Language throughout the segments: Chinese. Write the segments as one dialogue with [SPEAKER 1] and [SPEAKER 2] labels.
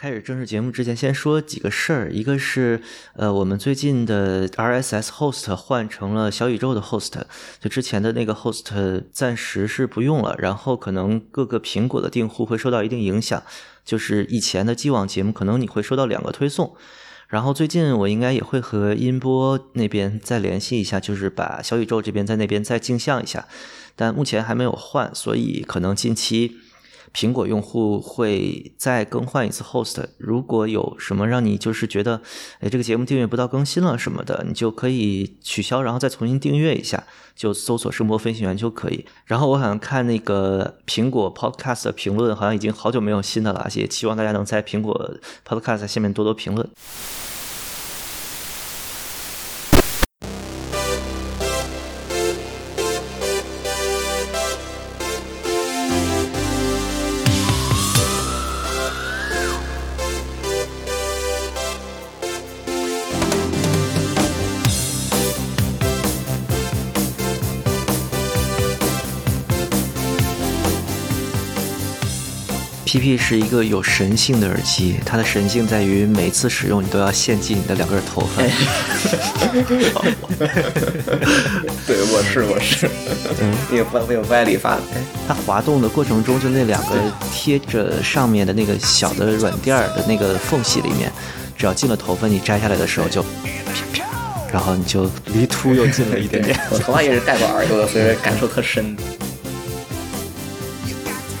[SPEAKER 1] 开始正式节目之前，先说几个事儿。一个是，呃，我们最近的 RSS host 换成了小宇宙的 host，就之前的那个 host 暂时是不用了。然后可能各个苹果的订户会受到一定影响，就是以前的既往节目可能你会收到两个推送。然后最近我应该也会和音波那边再联系一下，就是把小宇宙这边在那边再镜像一下，但目前还没有换，所以可能近期。苹果用户会再更换一次 host，如果有什么让你就是觉得，哎，这个节目订阅不到更新了什么的，你就可以取消，然后再重新订阅一下，就搜索“声波飞行员”就可以。然后我好像看那个苹果 podcast 的评论，好像已经好久没有新的了，也希望大家能在苹果 podcast 下面多多评论。PP 是一个有神性的耳机，它的神性在于每次使用你都要献祭你的两根头发。
[SPEAKER 2] 对，我是我是，嗯，有歪有歪理发。
[SPEAKER 1] 它滑动的过程中，就那两个贴着上面的那个小的软垫儿的那个缝隙里面，只要进了头发，你摘下来的时候就啪啪，然后你就离秃又近了一点点。
[SPEAKER 2] 我头发也是戴过耳朵的，所以感受特深。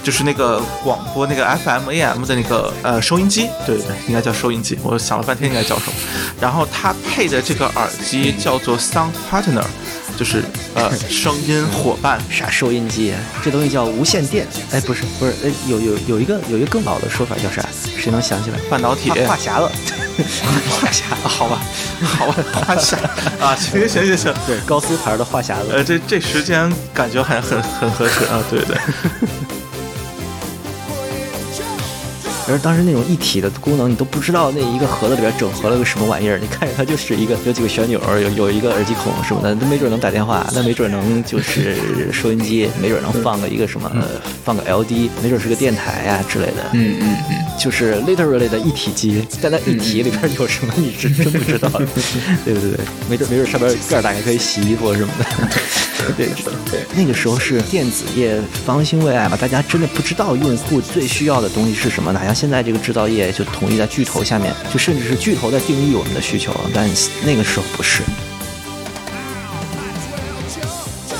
[SPEAKER 3] 就是那个广播那个 FM AM 的那个呃收音机，对对对，应该叫收音机。我想了半天应该叫什么，然后它配的这个耳机叫做 Sound Partner，就是呃声音伙伴。
[SPEAKER 1] 啥收音机？这东西叫无线电？哎，不是不是，哎有有有一个有一个更老的说法叫啥？谁能想起来？
[SPEAKER 3] 半导体？
[SPEAKER 1] 话匣子？
[SPEAKER 3] 话匣子？好吧，好吧，话匣啊，行行行行，
[SPEAKER 1] 对，高斯牌的话匣子。
[SPEAKER 3] 呃，这这时间感觉还很很合适啊，对对。
[SPEAKER 1] 而当时那种一体的功能，你都不知道那一个盒子里边整合了个什么玩意儿。你看着它就是一个有几个旋钮，有有一个耳机孔什么的，那没准能打电话，那没准能就是收音机，没准能放个一个什么，放个 LD，没准是个电台呀之类的。
[SPEAKER 2] 嗯嗯嗯，
[SPEAKER 1] 就是 literally 的一体机，但那一体里边有什么，你是真不知道。对对对，没准没准上边盖打开可以洗衣服什么的。对对，那个时候是电子业方兴未艾嘛，大家真的不知道用户最需要的东西是什么，哪像。现在这个制造业就统一在巨头下面，就甚至是巨头在定义我们的需求，但那个时候不是。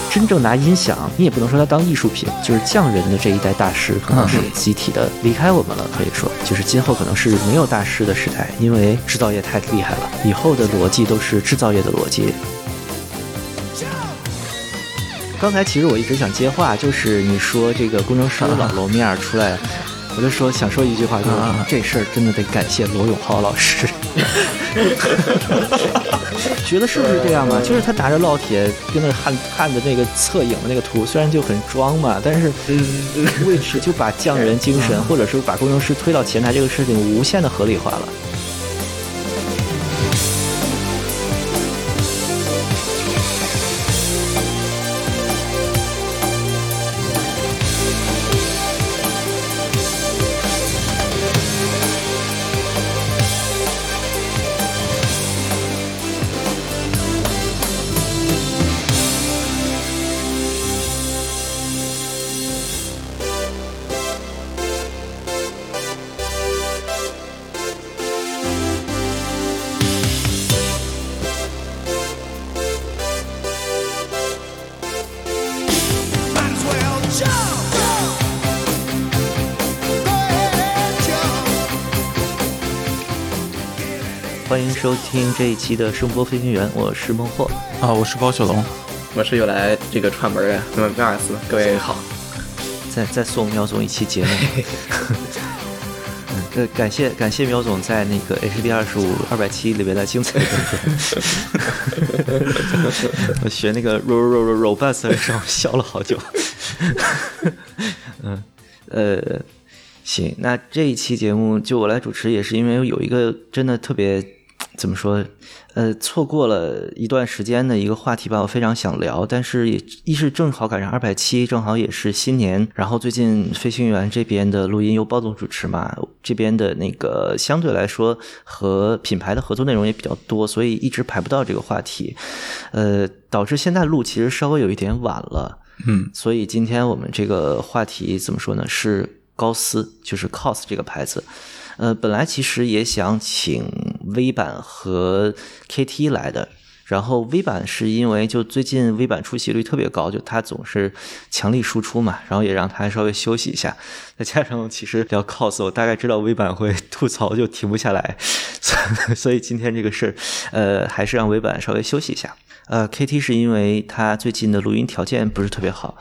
[SPEAKER 1] 真正拿音响，你也不能说它当艺术品，就是匠人的这一代大师可能是集体的离开我们了，可以说，就是今后可能是没有大师的时代，因为制造业太厉害了，以后的逻辑都是制造业的逻辑。刚才其实我一直想接话，就是你说这个工程师老露 面出来。我就说想说一句话，就是这事儿真的得感谢罗永浩老师。觉得是不是这样啊？就是他拿着烙铁跟那焊焊的那个侧影的那个图，虽然就很装嘛，但是位置就把匠人精神，或者说把工程师推到前台这个事情无限的合理化了。收听这一期的声波飞行员，我是孟获。
[SPEAKER 3] 啊，我是包小龙，
[SPEAKER 2] 我是又来这个串门的麦麦尔斯，各位好，
[SPEAKER 1] 再再送苗总一期节目，呃，感谢感谢苗总在那个 HD 二十五二百七里面的精彩，我学那个 ro ro ro robust 的时候笑了好久，嗯呃。行，那这一期节目就我来主持，也是因为有一个真的特别怎么说？呃，错过了一段时间的一个话题吧，我非常想聊，但是也一是正好赶上二百七，正好也是新年，然后最近飞行员这边的录音由包总主持嘛，这边的那个相对来说和品牌的合作内容也比较多，所以一直排不到这个话题，呃，导致现在录其实稍微有一点晚了，
[SPEAKER 3] 嗯，
[SPEAKER 1] 所以今天我们这个话题怎么说呢？是高斯，就是 COS 这个牌子。呃，本来其实也想请 V 版和 KT 来的，然后 V 版是因为就最近 V 版出席率特别高，就他总是强力输出嘛，然后也让他稍微休息一下。再加上其实聊 cos，我大概知道 V 版会吐槽就停不下来，所以今天这个事儿，呃，还是让 V 版稍微休息一下。呃，KT 是因为他最近的录音条件不是特别好。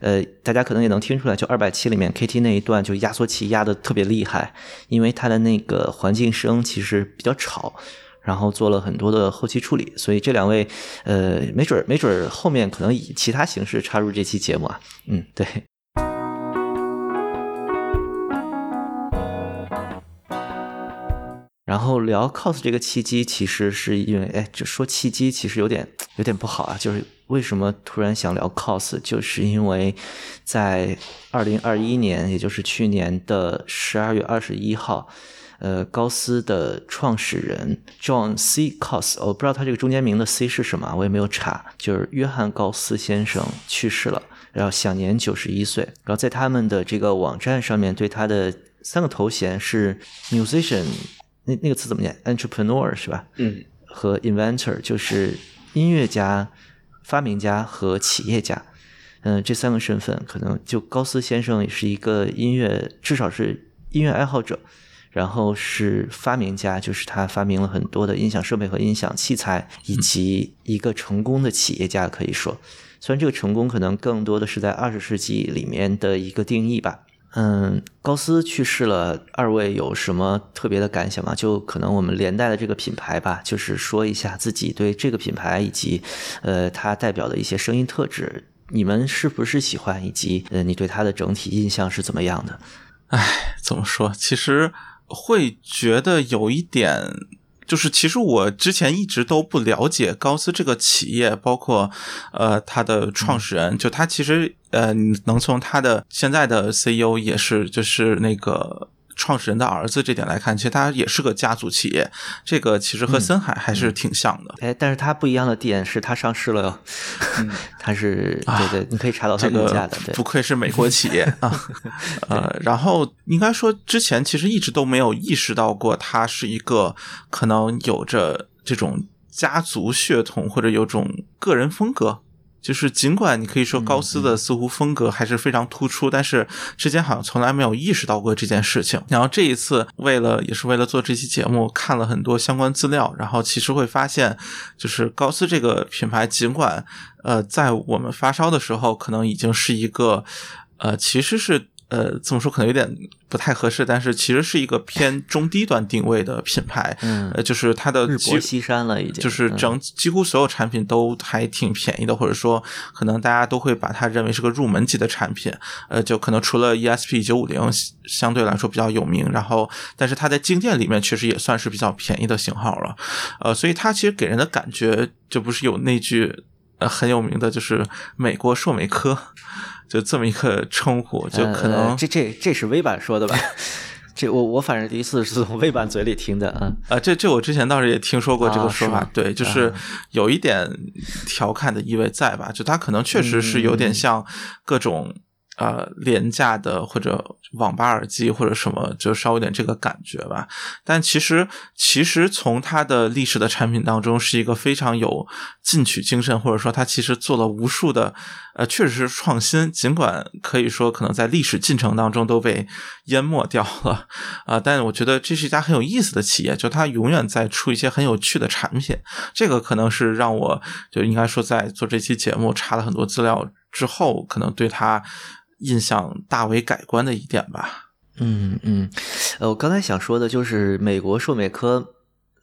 [SPEAKER 1] 呃，大家可能也能听出来，就二百七里面 KT 那一段，就压缩器压的特别厉害，因为它的那个环境声其实比较吵，然后做了很多的后期处理，所以这两位，呃，没准没准后面可能以其他形式插入这期节目啊，嗯，对。然后聊 cos 这个契机，其实是因为，哎，就说契机其实有点有点不好啊，就是为什么突然想聊 cos，就是因为在二零二一年，也就是去年的十二月二十一号，呃，高斯的创始人 John C. Cos，我不知道他这个中间名的 C 是什么，我也没有查，就是约翰高斯先生去世了，然后享年九十一岁，然后在他们的这个网站上面对他的三个头衔是 musician。那那个词怎么念？entrepreneur 是吧？
[SPEAKER 2] 嗯，
[SPEAKER 1] 和 inventor 就是音乐家、发明家和企业家。嗯，这三个身份可能就高斯先生也是一个音乐，至少是音乐爱好者，然后是发明家，就是他发明了很多的音响设备和音响器材，以及一个成功的企业家，可以说，虽然这个成功可能更多的是在二十世纪里面的一个定义吧。嗯，高斯去世了，二位有什么特别的感想吗？就可能我们连带的这个品牌吧，就是说一下自己对这个品牌以及，呃，它代表的一些声音特质，你们是不是喜欢，以及呃，你对它的整体印象是怎么样的？
[SPEAKER 3] 唉，怎么说？其实会觉得有一点。就是，其实我之前一直都不了解高斯这个企业，包括呃他的创始人，就他其实呃能从他的现在的 CEO 也是就是那个。创始人的儿子这点来看，其实他也是个家族企业，这个其实和森海还是挺像的。
[SPEAKER 1] 哎，但是它不一样的点是它上市了哟，它是对对，你可以查到它股价的。
[SPEAKER 3] 不愧是美国企业 啊，呃，然后应该说之前其实一直都没有意识到过，它是一个可能有着这种家族血统或者有种个人风格。就是尽管你可以说高斯的似乎风格还是非常突出，但是之前好像从来没有意识到过这件事情。然后这一次为了也是为了做这期节目，看了很多相关资料，然后其实会发现，就是高斯这个品牌，尽管呃在我们发烧的时候，可能已经是一个呃其实是。呃，这么说可能有点不太合适，但是其实是一个偏中低端定位的品牌，
[SPEAKER 1] 嗯，
[SPEAKER 3] 呃，就是它的
[SPEAKER 1] 日薄西山了，已经
[SPEAKER 3] 就是整几乎所有产品都还挺便宜的，或者说可能大家都会把它认为是个入门级的产品，呃，就可能除了 ESP 九五零相对来说比较有名，然后但是它在静电里面确实也算是比较便宜的型号了，呃，所以它其实给人的感觉就不是有那句呃很有名的就是美国硕美科。就这么一个称呼，就可能
[SPEAKER 1] 这这这是微版说的吧？这我我反正第一次是从微版嘴里听的啊
[SPEAKER 3] 啊！这这我之前倒是也听说过这个说法，对，就是有一点调侃的意味在吧？就它可能确实是有点像各种。呃，廉价的或者网吧耳机或者什么，就稍微有点这个感觉吧。但其实，其实从它的历史的产品当中，是一个非常有进取精神，或者说它其实做了无数的，呃，确实是创新。尽管可以说可能在历史进程当中都被淹没掉了啊，但我觉得这是一家很有意思的企业，就它永远在出一些很有趣的产品。这个可能是让我就应该说在做这期节目查了很多资料之后，可能对它。印象大为改观的一点吧。
[SPEAKER 1] 嗯嗯，呃，我刚才想说的就是美国数美科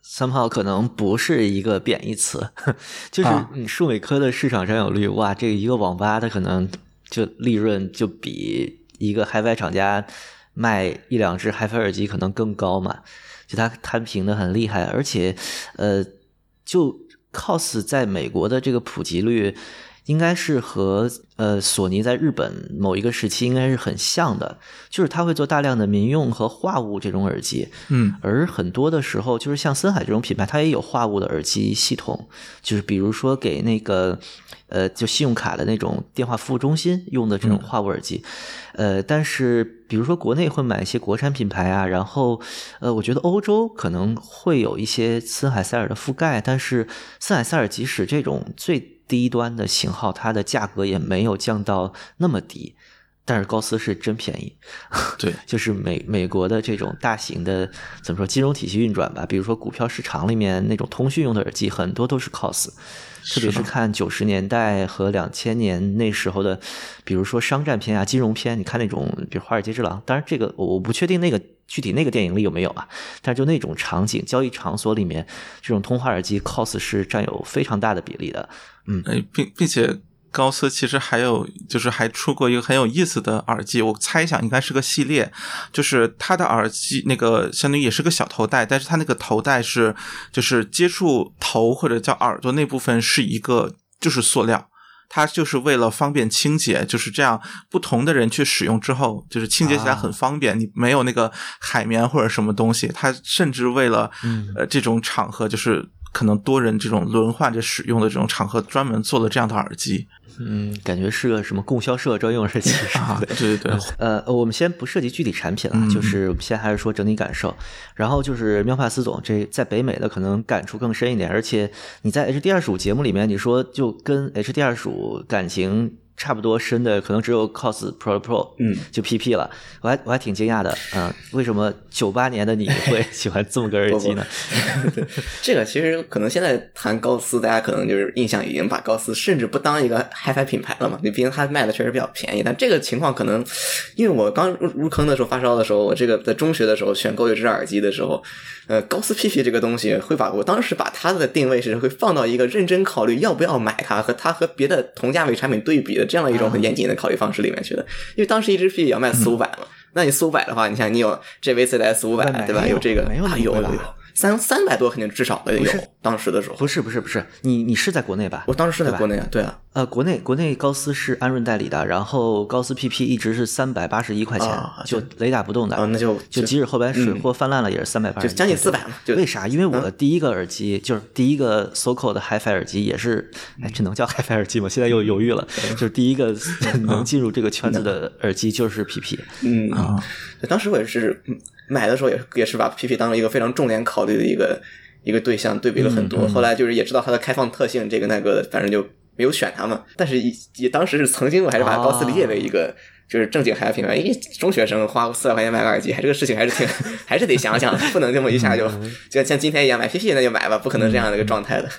[SPEAKER 1] 三炮可能不是一个贬义词，就是你数美科的市场占有率，哇，这个一个网吧它可能就利润就比一个海外厂家卖一两只 HiFi 耳机可能更高嘛，就它摊平的很厉害，而且呃，就 COS 在美国的这个普及率。应该是和呃索尼在日本某一个时期应该是很像的，就是它会做大量的民用和话务这种耳机，
[SPEAKER 3] 嗯，
[SPEAKER 1] 而很多的时候就是像森海这种品牌，它也有话务的耳机系统，就是比如说给那个呃就信用卡的那种电话服务中心用的这种话务耳机，呃，但是比如说国内会买一些国产品牌啊，然后呃我觉得欧洲可能会有一些森海塞尔的覆盖，但是森海塞尔即使这种最低端的型号，它的价格也没有降到那么低，但是高斯是真便宜。
[SPEAKER 3] 对，
[SPEAKER 1] 就是美美国的这种大型的怎么说金融体系运转吧，比如说股票市场里面那种通讯用的耳机，很多都是 COS。特别是看九十年代和两千年那时候的，比如说商战片啊、金融片，你看那种，比如《华尔街之狼》，当然这个我我不确定那个具体那个电影里有没有啊，但是就那种场景，交易场所里面，这种通话耳机 COS 是占有非常大的比例的，嗯，
[SPEAKER 3] 并并且。高斯其实还有，就是还出过一个很有意思的耳机，我猜想应该是个系列，就是它的耳机那个相当于也是个小头戴，但是它那个头戴是就是接触头或者叫耳朵那部分是一个就是塑料，它就是为了方便清洁，就是这样不同的人去使用之后，就是清洁起来很方便，你没有那个海绵或者什么东西，它甚至为了呃这种场合就是。可能多人这种轮换着使用的这种场合，专门做了这样的耳机。
[SPEAKER 1] 嗯，感觉是个什么供销社专用耳机
[SPEAKER 3] 啊？对对对。
[SPEAKER 1] 呃，我们先不涉及具体产品了，就是先还是说整体感受。然后就是妙帕斯总这在北美的可能感触更深一点，而且你在 H D 二十五节目里面你说就跟 H D 二十五感情。差不多深的可能只有 COS Pro Pro，
[SPEAKER 2] 嗯，
[SPEAKER 1] 就 PP 了。我还我还挺惊讶的，嗯，为什么九八年的你会 喜欢这么个耳机呢？
[SPEAKER 2] 这个其实可能现在谈高斯，大家可能就是印象已经把高斯甚至不当一个 HiFi 品牌了嘛。你毕竟它卖的确实比较便宜，但这个情况可能因为我刚入入坑的时候发烧的时候，我这个在中学的时候选购一只耳机的时候。呃，高斯 PP 这个东西会把我当时把它的定位是会放到一个认真考虑要不要买它和它和别的同价位产品对比的这样一种很严谨的考虑方式里面去的。因为当时一只 P 也要卖四五百嘛，那你四五百的话，你像你有 JVC 的 S 五百对吧？
[SPEAKER 1] 有
[SPEAKER 2] 这个
[SPEAKER 1] 没有
[SPEAKER 2] 有有有。三三百多肯定至少的有，当时的时候
[SPEAKER 1] 不是不是不是，你你是在国内吧？
[SPEAKER 2] 我当时是在国内啊，对啊，
[SPEAKER 1] 呃，国内国内高斯是安润代理的，然后高斯 PP 一直是三百八十一块钱，就雷打不动的，
[SPEAKER 2] 那就
[SPEAKER 1] 就即使后来水货泛滥了也是三百八，
[SPEAKER 2] 就将近四百嘛。
[SPEAKER 1] 为啥？因为我的第一个耳机就是第一个 SOCO 的 HiFi 耳机也是，哎，这能叫 HiFi 耳机吗？现在又犹豫了，就是第一个 能进入这个圈子的耳机就是 PP，
[SPEAKER 2] 嗯啊，当时我也是买的时候也也是把 PP 当了一个非常重点考虑的一个。一个对象对比了很多，后来就是也知道它的开放特性，这个那个，反正就没有选它嘛。但是也当时是曾经，我还是把高斯理解为一个就是正经海外品牌。因为中学生花四百块钱买个耳机，还这个事情还是挺，还是得想想，不能这么一下就就像今天一样买 PP 那就买吧，不可能这样的一个状态的。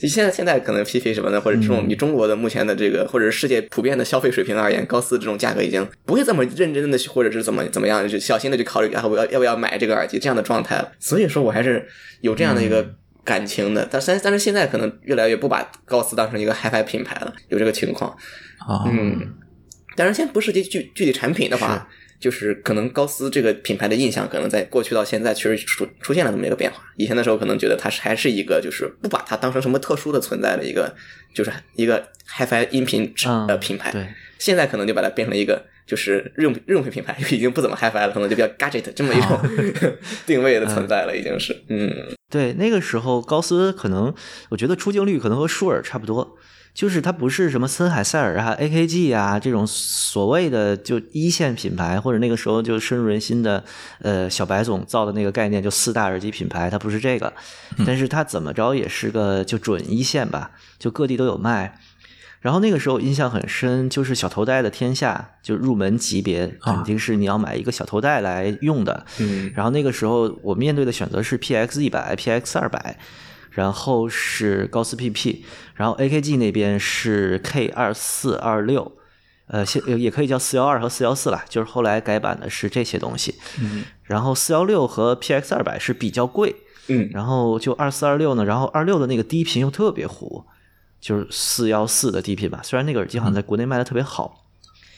[SPEAKER 2] 就现在现在可能 PP 什么的，或者这种以中国的目前的这个，或者是世界普遍的消费水平而言，高斯这种价格已经不会这么认真的去，或者是怎么怎么样，就小心的去考虑啊，我要要不要买这个耳机这样的状态了。所以说我还是有这样的一个感情的。但但但是现在可能越来越不把高斯当成一个 HiFi 品牌了，有这个情况啊。嗯，但是先不涉及具具体产品的话。就是可能高斯这个品牌的印象，可能在过去到现在确实出出现了这么一个变化。以前的时候，可能觉得它是还是一个，就是不把它当成什么特殊的存在的一个，就是一个 HiFi 音频的品牌。
[SPEAKER 1] 对，
[SPEAKER 2] 现在可能就把它变成了一个，就是日用日用品品牌，已经不怎么 HiFi 了，可能就比较 Gadget 这么一种 定位的存在了，已经是。嗯，
[SPEAKER 1] 对，那个时候高斯可能，我觉得出镜率可能和舒尔差不多。就是它不是什么森海塞尔啊、AKG 啊这种所谓的就一线品牌，或者那个时候就深入人心的，呃，小白总造的那个概念，就四大耳机品牌，它不是这个，但是它怎么着也是个就准一线吧，就各地都有卖。然后那个时候印象很深，就是小头戴的天下，就入门级别肯定是你要买一个小头戴来用的。
[SPEAKER 2] 嗯，
[SPEAKER 1] 然后那个时候我面对的选择是 PX 一百、PX 二百。然后是高斯 PP，然后 AKG 那边是 K 二四二六，呃，现也可以叫四幺二和四幺四啦，就是后来改版的是这些东西。
[SPEAKER 2] 嗯，
[SPEAKER 1] 然后四幺六和 PX 二百是比较贵，
[SPEAKER 2] 嗯，
[SPEAKER 1] 然后就二四二六呢，然后二六的那个低频又特别糊，就是四幺四的低频吧，虽然那个耳机好像在国内卖的特别好。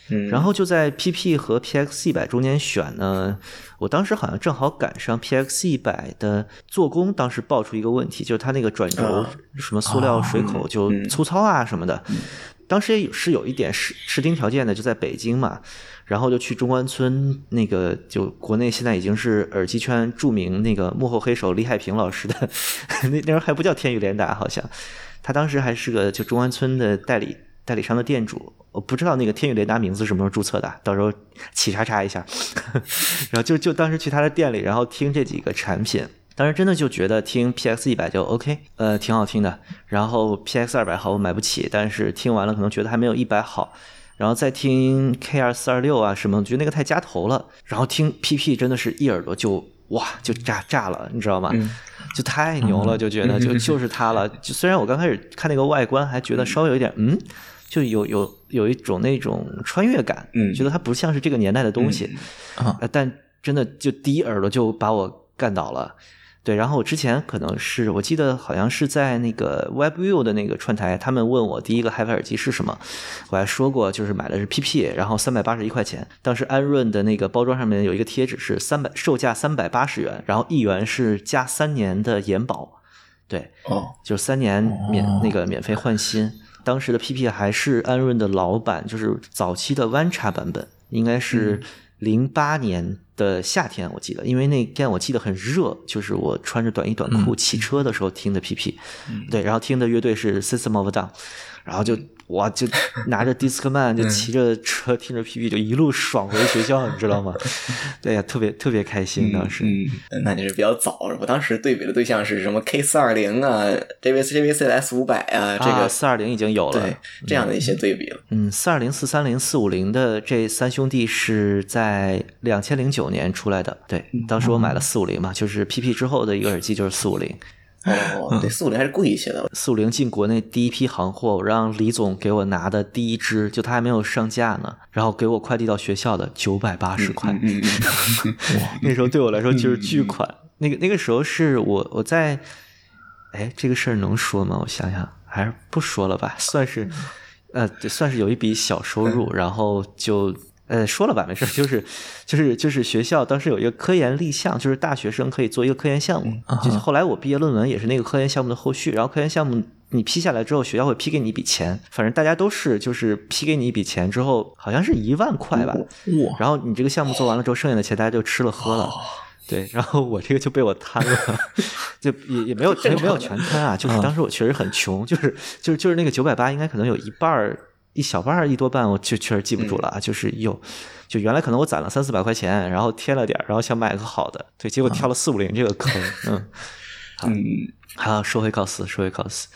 [SPEAKER 2] 嗯。
[SPEAKER 1] 然后就在 PP 和 PX 一百中间选呢，我当时好像正好赶上 PX 一百的做工，当时爆出一个问题，就是它那个转轴
[SPEAKER 2] 啊。
[SPEAKER 1] 什么塑料水口就
[SPEAKER 2] 嗯。
[SPEAKER 1] 粗糙啊什么的。当时也有是有一点试试听条件的，就在北京嘛，然后就去中关村那个，就国内现在已经是耳机圈著名那个幕后黑手李海平老师的，那那时候还不叫天宇联达，好像他当时还是个就中关村的代理代理商的店主，我不知道那个天宇雷达名字什么时候注册的，到时候起查查一下。然后就就当时去他的店里，然后听这几个产品，当时真的就觉得听 PX 一百就 OK，呃，挺好听的。然后 PX 二百好，我买不起，但是听完了可能觉得还没有一百好。然后再听 K 二四二六啊什么，我觉得那个太夹头了。然后听 PP 真的是一耳朵就哇就炸炸了，你知道吗？就太牛了，就觉得就就是它了。就虽然我刚开始看那个外观还觉得稍微有一点嗯，就有有有一种那种穿越感，
[SPEAKER 2] 嗯
[SPEAKER 1] 觉得它不像是这个年代的东西，
[SPEAKER 3] 啊
[SPEAKER 1] 呃但真的就第一耳朵就把我干倒了。对，然后我之前可能是我记得好像是在那个 WebView 的那个串台，他们问我第一个 HiFi 耳机是什么，我还说过就是买的是 PP，然后三百八十一块钱。当时安润的那个包装上面有一个贴纸是三百，售价三百八十元，然后一元是加三年的延保，对，
[SPEAKER 2] 哦，
[SPEAKER 1] 就是三年免那个免费换新。当时的 PP 还是安润的老版，就是早期的弯叉版本，应该是零八年的夏天，我记得，因为那天我记得很热，就是我穿着短衣短裤骑车的时候听的 PP，、对，然后听的乐队是 System of a Down，然后就我就拿着 Discman 就骑着车听着 PP 就一路爽回学校，你知道吗？对呀，特别特别开心当时。
[SPEAKER 2] 嗯，那你是比较早。我当时对比的对象是什么 K 四二零啊，JVC JVC S 五百啊，这个
[SPEAKER 1] 四二零已经有了，
[SPEAKER 2] 对这样的一些对比了。
[SPEAKER 1] 嗯，四二零、四三零、四五零的这三兄弟是在两千零九年出来的。对，当时我买了四五零嘛，就是 PP 之后的一个耳机就是四五零。
[SPEAKER 2] 哦，对，四五零还是贵一些的。
[SPEAKER 1] 四五零进国内第一批行货，我让李总给我拿的第一支，就他还没有上架呢，然后给我快递到学校的九百八十块。
[SPEAKER 2] 嗯嗯
[SPEAKER 1] 那时候对我来说就是巨款。那个那个时候是我我在，哎，这个事儿能说吗？我想想，还是不说了吧，算是，呃，算是有一笔小收入，然后就。呃，说了吧，没事，就是，就是，就是学校当时有一个科研立项，就是大学生可以做一个科研项目。就是后来我毕业论文也是那个科研项目的后续，然后科研项目你批下来之后，学校会批给你一笔钱，反正大家都是就是批给你一笔钱之后，好像是一万块吧，
[SPEAKER 3] 哇，
[SPEAKER 1] 然后你这个项目做完了之后，剩下的钱大家就吃了喝了。对，然后我这个就被我贪了，就也也没有 没有全贪啊，就是当时我确实很穷，就是就是就是那个九百八，应该可能有一半儿一小半儿一多半，我就确实记不住了啊，就是有就原来可能我攒了三四百块钱，然后贴了点儿，然后想买个好的，对，结果跳了四五零这个坑，嗯，
[SPEAKER 2] 嗯，
[SPEAKER 1] 好，说回 cos，，说回告辞。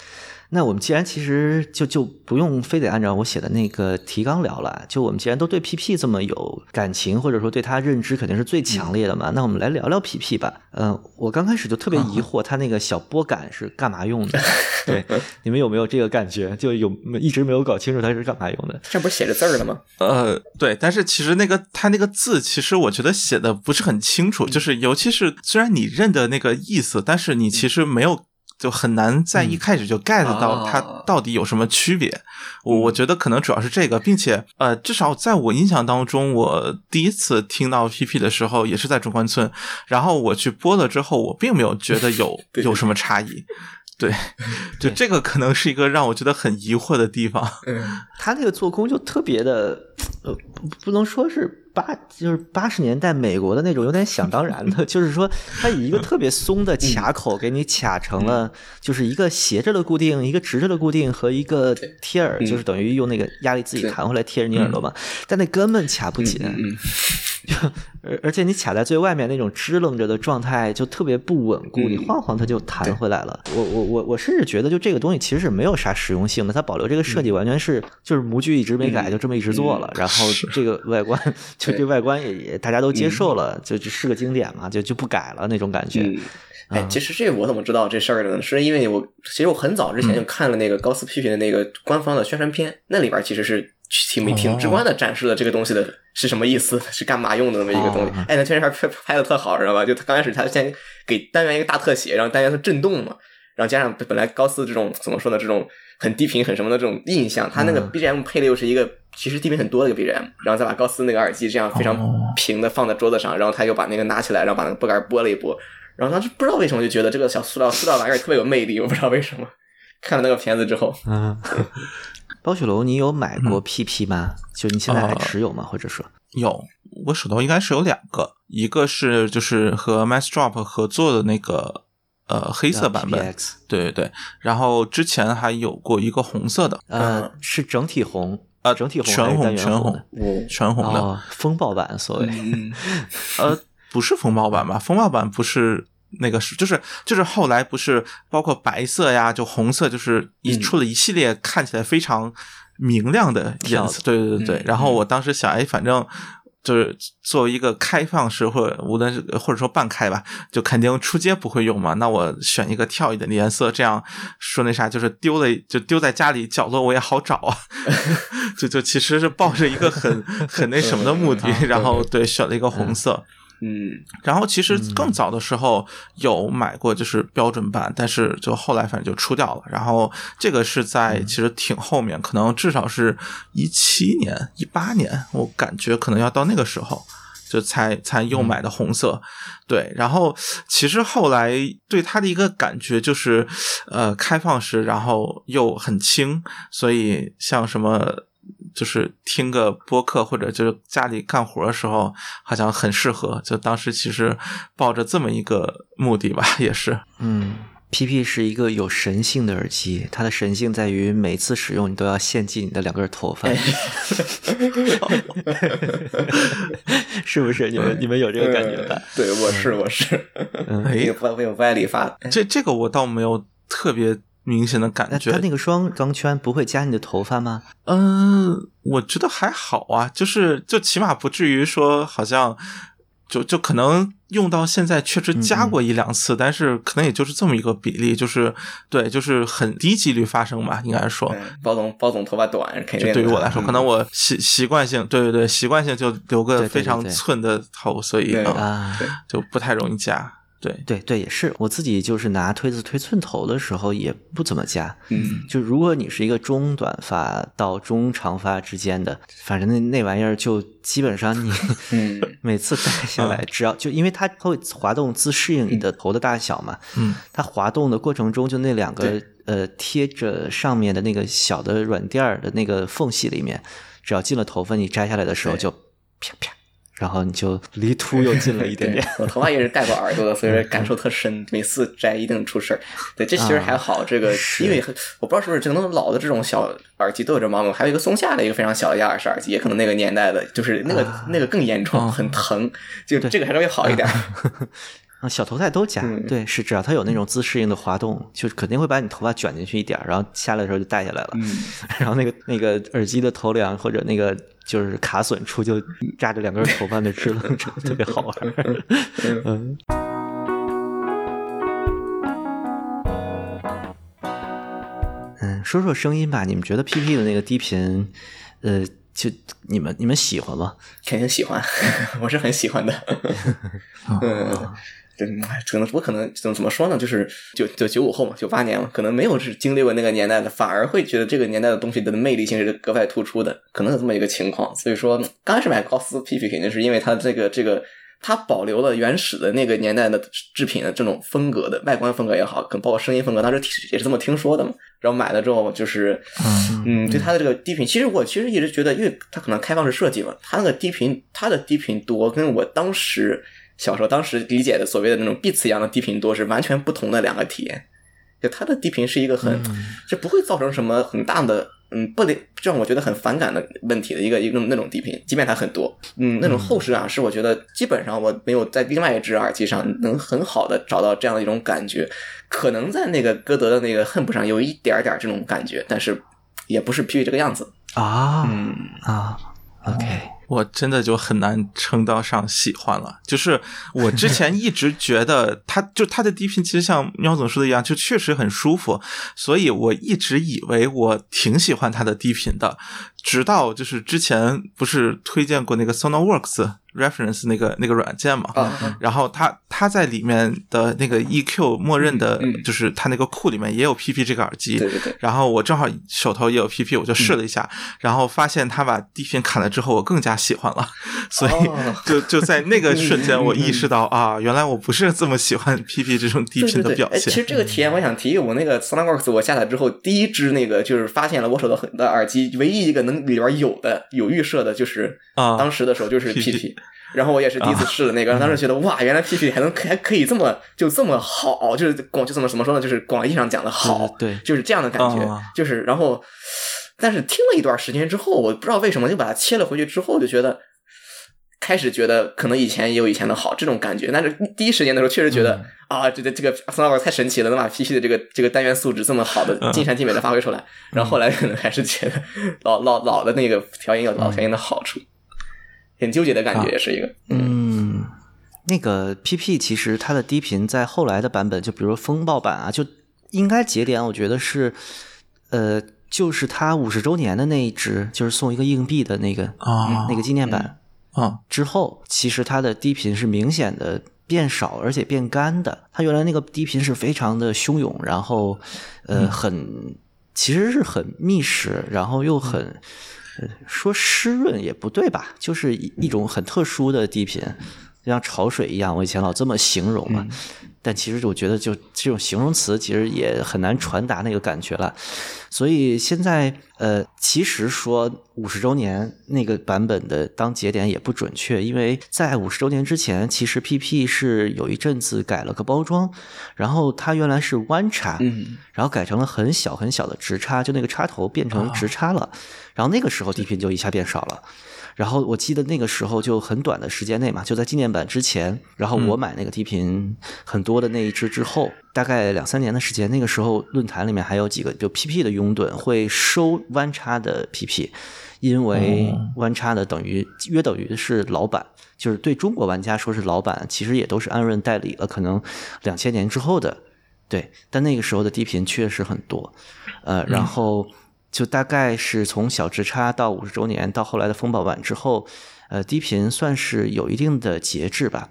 [SPEAKER 1] 那我们既然其实就就不用非得按照我写的那个提纲聊了，就我们既然都对 PP 这么有感情，或者说对他认知肯定是最强烈的嘛，那我们来聊聊 PP 吧。嗯、我刚开始就特别疑惑，他那个小拨杆是干嘛用的？对，你们有没有这个感觉？就有一直没有搞清楚它是干嘛用的？
[SPEAKER 2] 这不是写着字儿了吗？
[SPEAKER 3] 呃，对，但是其实那个他那个字，其实我觉得写的不是很清楚，就是尤其是虽然你认得那个意思，但是你其实没有。就很难在一开始就 get 到它到底有什么区别，我我觉得可能主要是这个，并且呃，至少在我印象当中，我第一次听到 PP 的时候也是在中关村，然后我去播了之后，我并没有觉得有 有什么差异，对，就这个可能是一个让我觉得很疑惑的地方。
[SPEAKER 2] 嗯，
[SPEAKER 1] 它那个做工就特别的，呃，不不能说是八，就是八十年代美国的那种有点想当然的，就是说它以一个特别松的卡口给你卡成了，就是一个斜着的固定，一个直着的固定和一个贴耳，就是等于用那个压力自己弹回来贴着你耳朵嘛，但那根本卡不紧，而而且你卡在最外面那种支棱着的状态就特别不稳固，你晃晃它就弹回来了。我我我我甚至觉得就这个东西其实是没有啥实用性的，它保留这个设计完全是就是模具一直没改，就这么一直做了，然后这个外观就这外观也也大家都接受了，就就是个经典嘛，就就不改了那种感觉。
[SPEAKER 2] 嗯。哎，其实这我怎么知道这事儿的呢？是因为我其实我很早之前就看了那个高斯批评的那个官方的宣传片，那里边其实是挺挺直观的展示了这个东西的是什么意思，是干嘛用的那么一个东西。哎，那宣传片拍的特好，知道吧？就他刚开始他先给单元一个大特写，然后单元它震动嘛。然后加上本来高斯这种怎么说呢，这种很低频很什么的这种印象，他那个 BGM 配的又是一个其实低频很多的一个 BGM，然后再把高斯那个耳机这样非常平的放在桌子上，然后他又把那个拿起来，然后把那个拨杆拨了一拨，然后当时不知道为什么就觉得这个小塑料塑料玩意儿特别有魅力，我不知道为什么。看了那个片子之后，
[SPEAKER 1] 嗯，包雪龙，你有买过 PP 吗？就你现在还持有吗？或者说
[SPEAKER 3] 有，我手头应该是有两个，一个是就是和 Mass Drop 合作的那个呃黑色版本，对对对，然后之前还有过一个红色的，
[SPEAKER 1] 呃，是整体红，
[SPEAKER 3] 啊，
[SPEAKER 1] 整体红
[SPEAKER 3] 全红全
[SPEAKER 1] 红
[SPEAKER 3] 全红的
[SPEAKER 1] 风暴版，所谓，
[SPEAKER 3] 呃，不是风暴版吧？风暴版不是。那个是就是就是后来不是包括白色呀，就红色，就是一出了一系列看起来非常明亮的颜色，对对对对。然后我当时想，哎，反正就是作为一个开放式或者无论是或者说半开吧，就肯定出街不会用嘛。那我选一个跳一点的颜色，这样说那啥，就是丢了就丢在家里角落我也好找啊。就就其实是抱着一个很很那什么的目的，然后对选了一个红色。
[SPEAKER 2] 嗯，
[SPEAKER 3] 然后其实更早的时候有买过，就是标准版，但是就后来反正就出掉了。然后这个是在其实挺后面，可能至少是一七年、一八年，我感觉可能要到那个时候，就才才又买的红色。对，然后其实后来对它的一个感觉就是，呃，开放式，然后又很轻，所以像什么。就是听个播客或者就是家里干活的时候，好像很适合。就当时其实抱着这么一个目的吧，也是。
[SPEAKER 1] 嗯，PP 是一个有神性的耳机，它的神性在于每次使用你都要献祭你的两根头发，是不是？你们你们有这个感觉吧？
[SPEAKER 2] 对，我是我是，嗯，我有歪理发。
[SPEAKER 3] 这这个我倒没有特别。明显的感觉，
[SPEAKER 1] 它那个双钢圈不会夹你的头发吗？
[SPEAKER 3] 嗯，我觉得还好啊，就是就起码不至于说好像就就可能用到现在确实夹过一两次，但是可能也就是这么一个比例，就是对，就是很低几率发生吧，应该说。
[SPEAKER 2] 包总，包总头发短，肯定
[SPEAKER 3] 对于我来说，可能我习习惯性，对对对，习惯性就留个非常寸的头，所以
[SPEAKER 1] 啊，
[SPEAKER 3] 就不太容易夹。对。
[SPEAKER 1] 对对，也是。我自己就是拿推子推寸头的时候也不怎么夹，
[SPEAKER 2] 嗯，
[SPEAKER 1] 就如果你是一个中短发到中长发之间的，反正那那玩意儿就基本上你，
[SPEAKER 2] 嗯，
[SPEAKER 1] 每次戴下来，只要就因为它会滑动自适应你的头的大小嘛，
[SPEAKER 3] 嗯，
[SPEAKER 1] 它滑动的过程中就那两个呃贴着上面的那个小的软垫儿的那个缝隙里面，只要进了头发，你摘下来的时候就啪啪。然后你就离秃又近了一点点。
[SPEAKER 2] 我头发也是戴过耳朵的，所以说感受特深。每次摘一定出事儿。对，这其实还好。这个因为我不知道是不是可能老的这种小耳机都有这毛病。还有一个松下的一个非常小的压耳式耳机，也可能那个年代的，就是那个那个更严重，很疼。就这个还稍微好一点。
[SPEAKER 1] 啊，小头戴都夹，对，是只要它有那种自适应的滑动，就肯定会把你头发卷进去一点，然后下来的时候就戴下来了。然后那个那个耳机的头梁或者那个就是卡损处就扎着两根头发那支棱，特别好玩。嗯。嗯，说说声音吧，你们觉得 PP 的那个低频，呃，就你们你们喜欢吗？
[SPEAKER 2] 肯定喜欢，我是很喜欢的。嗯。对，可能我可能怎么怎么说呢？就是九九九五后嘛，九八年嘛，可能没有是经历过那个年代的，反而会觉得这个年代的东西的魅力性是格外突出的，可能有这么一个情况。所以说，刚开始买高斯 PP 肯定是因为它这个这个它保留了原始的那个年代的制品的这种风格的外观风格也好，可能包括声音风格，当时也是这么听说的嘛。然后买了之后，就是嗯，对它的这个低频，其实我其实一直觉得，因为它可能开放式设计嘛，它那个低频它的低频多，跟我当时。小时候当时理解的所谓的那种 Beats 一样的低频多是完全不同的两个体验，就它的低频是一个很，就不会造成什么很大的，嗯，不得让我觉得很反感的问题的一个一个那种低频，即便它很多，嗯，那种厚实啊是我觉得基本上我没有在另外一只耳机上能很好的找到这样的一种感觉，可能在那个歌德的那个恨不上有一点点这种感觉，但是也不是 P 这个样子。
[SPEAKER 1] 啊，
[SPEAKER 2] 嗯。
[SPEAKER 1] 啊，OK。
[SPEAKER 3] 我真的就很难称得上喜欢了。就是我之前一直觉得 它，就它的低频，其实像喵总说的一样，就确实很舒服，所以我一直以为我挺喜欢它的低频的。直到就是之前不是推荐过那个 SonarWorks Reference 那个那个软件嘛，然后它它在里面的那个 EQ 默认的，就是它那个库里面也有 PP 这个耳机，
[SPEAKER 2] 对对对。
[SPEAKER 3] 然后我正好手头也有 PP，我就试了一下，然后发现它把低频砍了之后，我更加喜欢了，所以 就就在那个瞬间，我意识到啊，原来我不是这么喜欢 PP 这种低频的表现。
[SPEAKER 2] 其实这个体验我想提，我那个 SonarWorks 我下载之后，第一支那个就是发现了我手的很的耳机，唯一一个能。里边有的有预设的，就是
[SPEAKER 3] 啊，
[SPEAKER 2] 当时的时候就是 PP，然后我也是第一次试的那个，当时觉得哇，原来 PP 还能还可以这么就这么好，就是广就这么怎么说呢，就是广义上讲的好，
[SPEAKER 1] 对，
[SPEAKER 2] 就是这样的感觉，就是然后，但是听了一段时间之后，我不知道为什么就把它切了回去之后，就觉得。开始觉得可能以前也有以前的好这种感觉，但是第一时间的时候确实觉得啊，这个这个 Sonar 太神奇了，能把 PP 的这个这个单元素质这么好的尽善尽美的发挥出来。然后后来可能还是觉得老老老的那个调音有老调音的好处，很纠结的感觉也是一个。
[SPEAKER 1] 嗯，那个 PP 其实它的低频在后来的版本，就比如风暴版啊，就应该节点，我觉得是呃，就是他五十周年的那一只，就是送一个硬币的那个
[SPEAKER 3] 啊
[SPEAKER 1] 那个纪念版。
[SPEAKER 3] 啊，
[SPEAKER 1] 之后其实它的低频是明显的变少，而且变干的。它原来那个低频是非常的汹涌，然后呃很其实是很密实，然后又很说湿润也不对吧，就是一种很特殊的低频，就像潮水一样。我以前老这么形容嘛。但其实我觉得，就这种形容词，其实也很难传达那个感觉了。所以现在，呃，其实说五十周年那个版本的当节点也不准确，因为在五十周年之前，其实 PP 是有一阵子改了个包装，然后它原来是弯插，
[SPEAKER 2] 嗯，
[SPEAKER 1] 然后改成了很小很小的直插，就那个插头变成直插了，然后那个时候低频就一下变少了。然后我记得那个时候就很短的时间内嘛，就在纪念版之前，然后我买那个低频很多的那一只之后，大概两三年的时间，那个时候论坛里面还有几个就 PP 的拥趸会收弯插的 PP，因为弯插的等于约等于是老版，就是对中国玩家说是老版，其实也都是安润代理了，可能两千年之后的，对，但那个时候的低频确实很多，呃，然后。就大概是从小直插到五十周年，到后来的风暴版之后，呃，低频算是有一定的节制吧。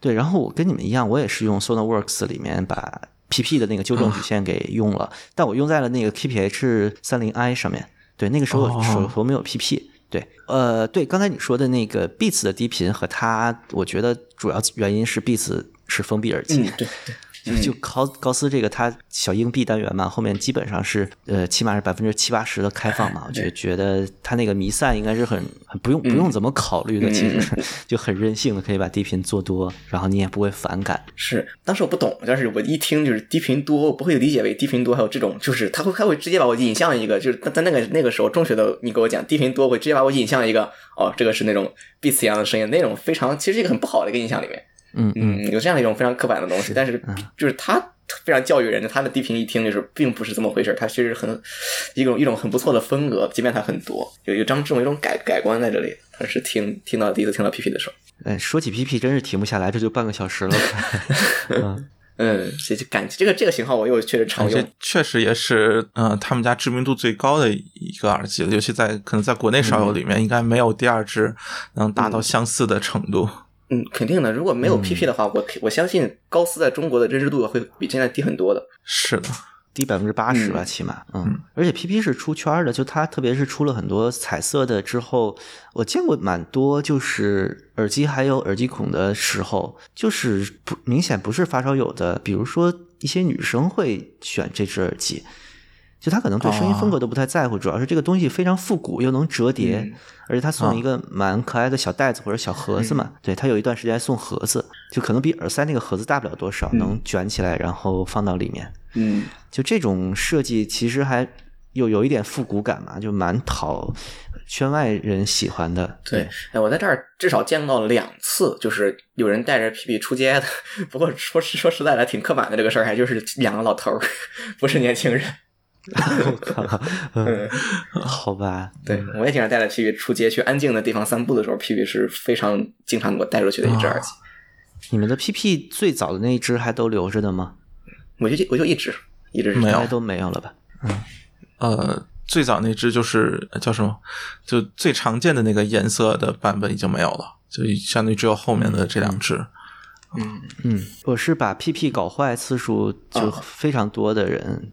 [SPEAKER 1] 对，然后我跟你们一样，我也是用 SonarWorks 里面把 PP 的那个纠正曲线给用了，但我用在了那个 KPH 三零 I 上面。对，那个时候手头没有 PP。对，呃，对，刚才你说的那个 Beats 的低频和它，我觉得主要原因是 Beats 是封闭耳机。
[SPEAKER 2] 对对。
[SPEAKER 1] 就高高斯这个，它小硬币单元嘛，后面基本上是呃，起码是百分之七八十的开放嘛。我就觉得它那个弥散应该是很很不用不用怎么考虑的，其实 就很任性的可以把低频做多，然后你也不会反感。
[SPEAKER 2] 是，当时我不懂，但是我一听就是低频多，我不会理解为低频多还有这种，就是他会他会直接把我引向一个，就是在那个那个时候中学的你给我讲低频多，会直接把我引向一个哦，这个是那种 beats 一样的声音，那种非常其实一个很不好的一个印象里面。
[SPEAKER 1] 嗯
[SPEAKER 2] 嗯，有这样一种非常刻板的东西，但是就是他非常教育人的，他的低频一听就是并不是这么回事他其实很一种一种很不错的风格，即便他很多，有有张这种一种改改观在这里。他是听听到第一次听到 PP 的时候，
[SPEAKER 1] 哎，说起 PP 真是停不下来，这就半个小时了。
[SPEAKER 2] 嗯嗯，这就感这个这个型号我又确实常用，
[SPEAKER 3] 确实也是嗯他们家知名度最高的一个耳机了，尤其在可能在国内少有里面，应该没有第二支能达到相似的程度。
[SPEAKER 2] 嗯，肯定的。如果没有 PP 的话，我我相信高斯在中国的认知度会比现在低很多的。
[SPEAKER 3] 是的，
[SPEAKER 1] 低百分之八十吧，起码。嗯，而且 PP 是出圈的，就它特别是出了很多彩色的之后，我见过蛮多，就是耳机还有耳机孔的时候，就是不明显不是发烧友的，比如说一些女生会选这只耳机。就他可能对声音风格都不太在乎，主要是这个东西非常复古又能折叠，而且他送一个蛮可爱的小袋子或者小盒子嘛。对他有一段时间送盒子，就可能比耳塞那个盒子大不了多少，能卷起来然后放到里面。
[SPEAKER 2] 嗯，
[SPEAKER 1] 就这种设计其实还又有一点复古感嘛，就蛮讨圈外人喜欢的。
[SPEAKER 2] 对，哎，我在这儿至少见到两次，就是有人带着 PP 出街的。不过说说实在的，挺刻板的这个事儿，还就是两个老头儿，不是年轻人。
[SPEAKER 1] 我靠，嗯，好吧，
[SPEAKER 2] 对我也经常带着 PP 出街去安静的地方散步的时候，PP 是非常经常给我带出去的一只耳机。
[SPEAKER 1] 你们的 PP 最早的那一只还都留着的吗？
[SPEAKER 2] 我就我就一只一直是。
[SPEAKER 3] 没有。
[SPEAKER 1] 都没有了吧？嗯。
[SPEAKER 3] 呃，最早那只就是呃叫什么，就最常见的那个颜色的版本已经没有了，就相当于只有后面的这两只。
[SPEAKER 2] 嗯。
[SPEAKER 1] 嗯，我是把 PP 搞坏次数就非常多的人，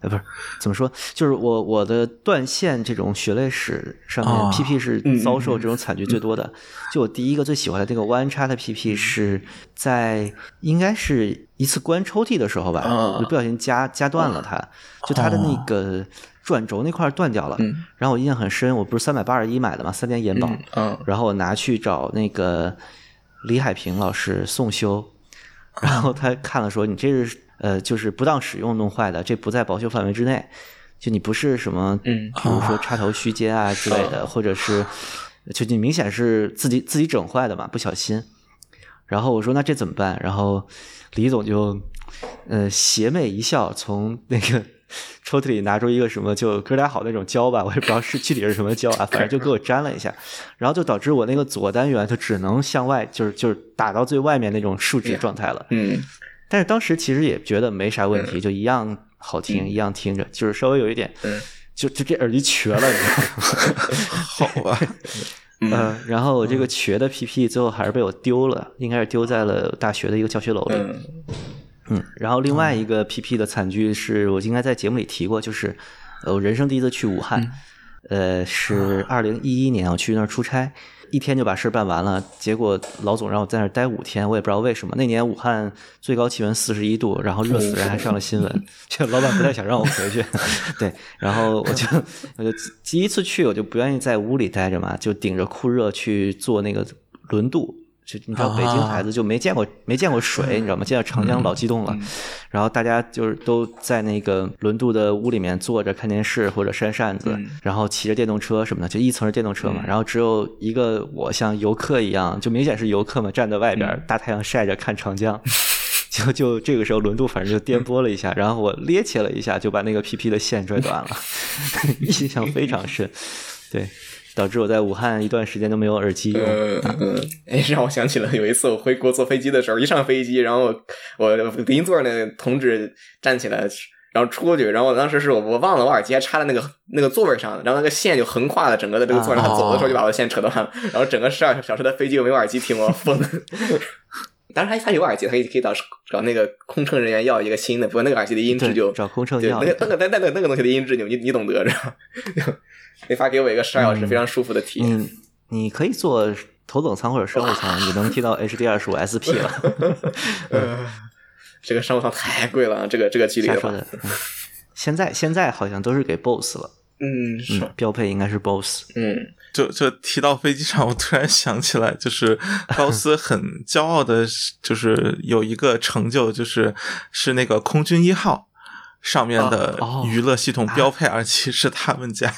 [SPEAKER 1] 呃，不是怎么说，就是我我的断线这种血泪史上面、
[SPEAKER 3] 哦
[SPEAKER 1] PP 是遭受这种惨剧最多的。就我第一个最喜欢的那个弯叉的 PP 是在应该是一次关抽屉的时候吧，
[SPEAKER 2] 啊
[SPEAKER 1] 我不小心夹夹断了它，就它的那个转轴那块断掉了。
[SPEAKER 2] 嗯
[SPEAKER 1] 然后我印象很深，我不是三百八十一买的嘛，三年延保。
[SPEAKER 2] 嗯
[SPEAKER 1] 然后我拿去找那个李海平老师送修，然后他看了说你这是呃就是不当使用弄坏的，这不在保修范围之内，就你不是什么
[SPEAKER 2] 嗯
[SPEAKER 1] 比如说插头虚接啊之类的，或者是就你明显是自己自己整坏的嘛，不小心。然后我说那这怎么办？然后李总就呃邪魅一笑，从那个抽屉里拿出一个什么就哥俩好那种胶吧，我也不知道是具体是什么胶啊，反正就给我粘了一下，然后就导致我那个左单元就只能向外，就是就是打到最外面那种竖直状态了。
[SPEAKER 2] 嗯
[SPEAKER 1] 但是当时其实也觉得没啥问题，就一样好听，一样听着，就是稍微有一点，
[SPEAKER 2] 嗯
[SPEAKER 1] 就就这耳机瘸了，你知道吗？
[SPEAKER 3] 好吧，
[SPEAKER 1] 嗯，然后我这个瘸的 PP 最后还是被我丢了，应该是丢在了大学的一个教学楼里。
[SPEAKER 2] 嗯。
[SPEAKER 1] 嗯，然后另外一个 PP 的惨剧是我应该在节目里提过，就是呃我人生第一次去武汉，呃是二零一一年我去那儿出差，一天就把事儿办完了，结果老总让我在那儿待五天，我也不知道为什么。那年武汉最高气温四十一度，然后热死人，还上了新闻，就老板不太想让我回去。对，然后我就 我就第一次去，我就不愿意在屋里待着嘛，就顶着酷热去做那个轮渡。就你知道，北京孩子就没见过、没见过水，你知道吗？见到长江老激动了。然后大家就是都在那个轮渡的屋里面坐着看电视或者扇扇子，然后骑着电动车什么的，就一层是电动车嘛。然后只有一个我像游客一样，就明显是游客嘛，站在外边、大太阳晒着看长江。就就这个时候轮渡反正就颠簸了一下，然后我趔趄了一下，就把那个 PP 的线拽断了，印象非常深。对。导致我在武汉一段时间都没有耳机用。
[SPEAKER 2] 嗯嗯，哎，让我想起了有一次我回国坐飞机的时候，一上飞机，然后我我邻座那个同志站起来，然后出去，然后我当时是我我忘了我耳机还插在那个那个座位上，然后那个线就横跨了整个的这个座位，他走的时候就把我的线扯断了，然后整个十二小时的飞机又没有耳机听，我疯。当然，他有耳机，他可以可以找找那个空乘人员要一个新的，不过那个耳机的音质就
[SPEAKER 1] 找空乘要
[SPEAKER 2] 对那个那个那个那个东西的音质，你你你懂得着。没法给我一个十二小时非常舒服的体验。
[SPEAKER 1] 嗯，你可以坐头等舱或者商务舱，你能听到 HD 二十五 SP 了。
[SPEAKER 2] 嗯，这个商务舱太贵了，这个这个距离
[SPEAKER 1] 的话。现在现在好像都是给 BOSS 了。
[SPEAKER 2] 嗯，是
[SPEAKER 1] 标配应该是 BOSS。
[SPEAKER 2] 嗯，
[SPEAKER 3] 就就提到飞机上，我突然想起来，就是 高斯很骄傲的，就是有一个成就，就是是那个空军一号上面的娱乐系统标配而且是他们家。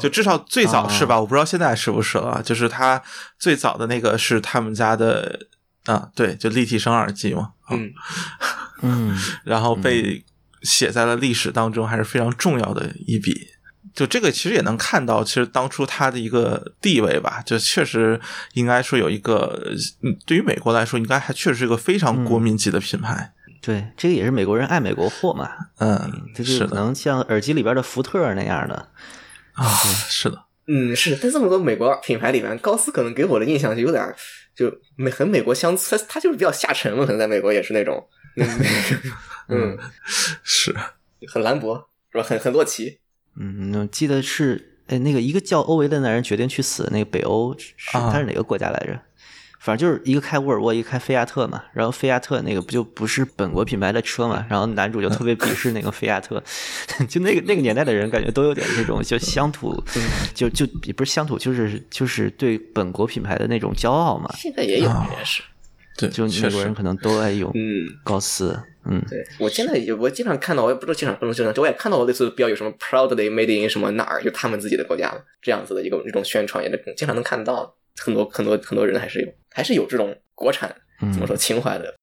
[SPEAKER 3] 就至少最早是吧？我不知道现在是不是了。就是它最早的那个是他们家的啊，对，就立体声耳机嘛。
[SPEAKER 2] 嗯
[SPEAKER 1] 嗯，
[SPEAKER 3] 然后被写在了历史当中，还是非常重要的一笔。就这个其实也能看到，其实当初它的一个地位吧，就确实应该说有一个，嗯，对于美国来说，应该还确实是一个非常国民级的品牌。
[SPEAKER 1] 对，这个也是美国人爱美国货嘛。
[SPEAKER 3] 嗯，
[SPEAKER 1] 就是可能像耳机里边的福特那样的。
[SPEAKER 3] 啊，是的，
[SPEAKER 2] 嗯，是，在这么多美国品牌里面，高斯可能给我的印象就有点就美很美国乡村，它它就是比较下沉嘛，可能在美国也是那种，嗯，
[SPEAKER 3] 是
[SPEAKER 2] 很兰博是吧？很很洛奇，
[SPEAKER 1] 嗯，我记得是哎，那个一个叫欧维的男人决定去死，那个北欧是他是哪个国家来着？反正就是一个开沃尔沃，一个开菲亚特嘛。然后菲亚特那个不就不是本国品牌的车嘛？然后男主就特别鄙视那个菲亚特，就那个那个年代的人感觉都有点这种就乡土，就就也不是乡土，就是就是对本国品牌的那种骄傲嘛。
[SPEAKER 2] 现在也有，也是。
[SPEAKER 3] 对，
[SPEAKER 1] 就美国人可能都爱用
[SPEAKER 2] 嗯
[SPEAKER 1] 高斯，嗯，
[SPEAKER 2] 对我现在也我经常看到，我也不知道经常不能经常，我也看到类似标有什么 proudly made in 什么哪儿，就他们自己的国家这样子的一个一种宣传，也经常能看到。很多很多很多人还是有，还是有这种国产怎么说情怀的。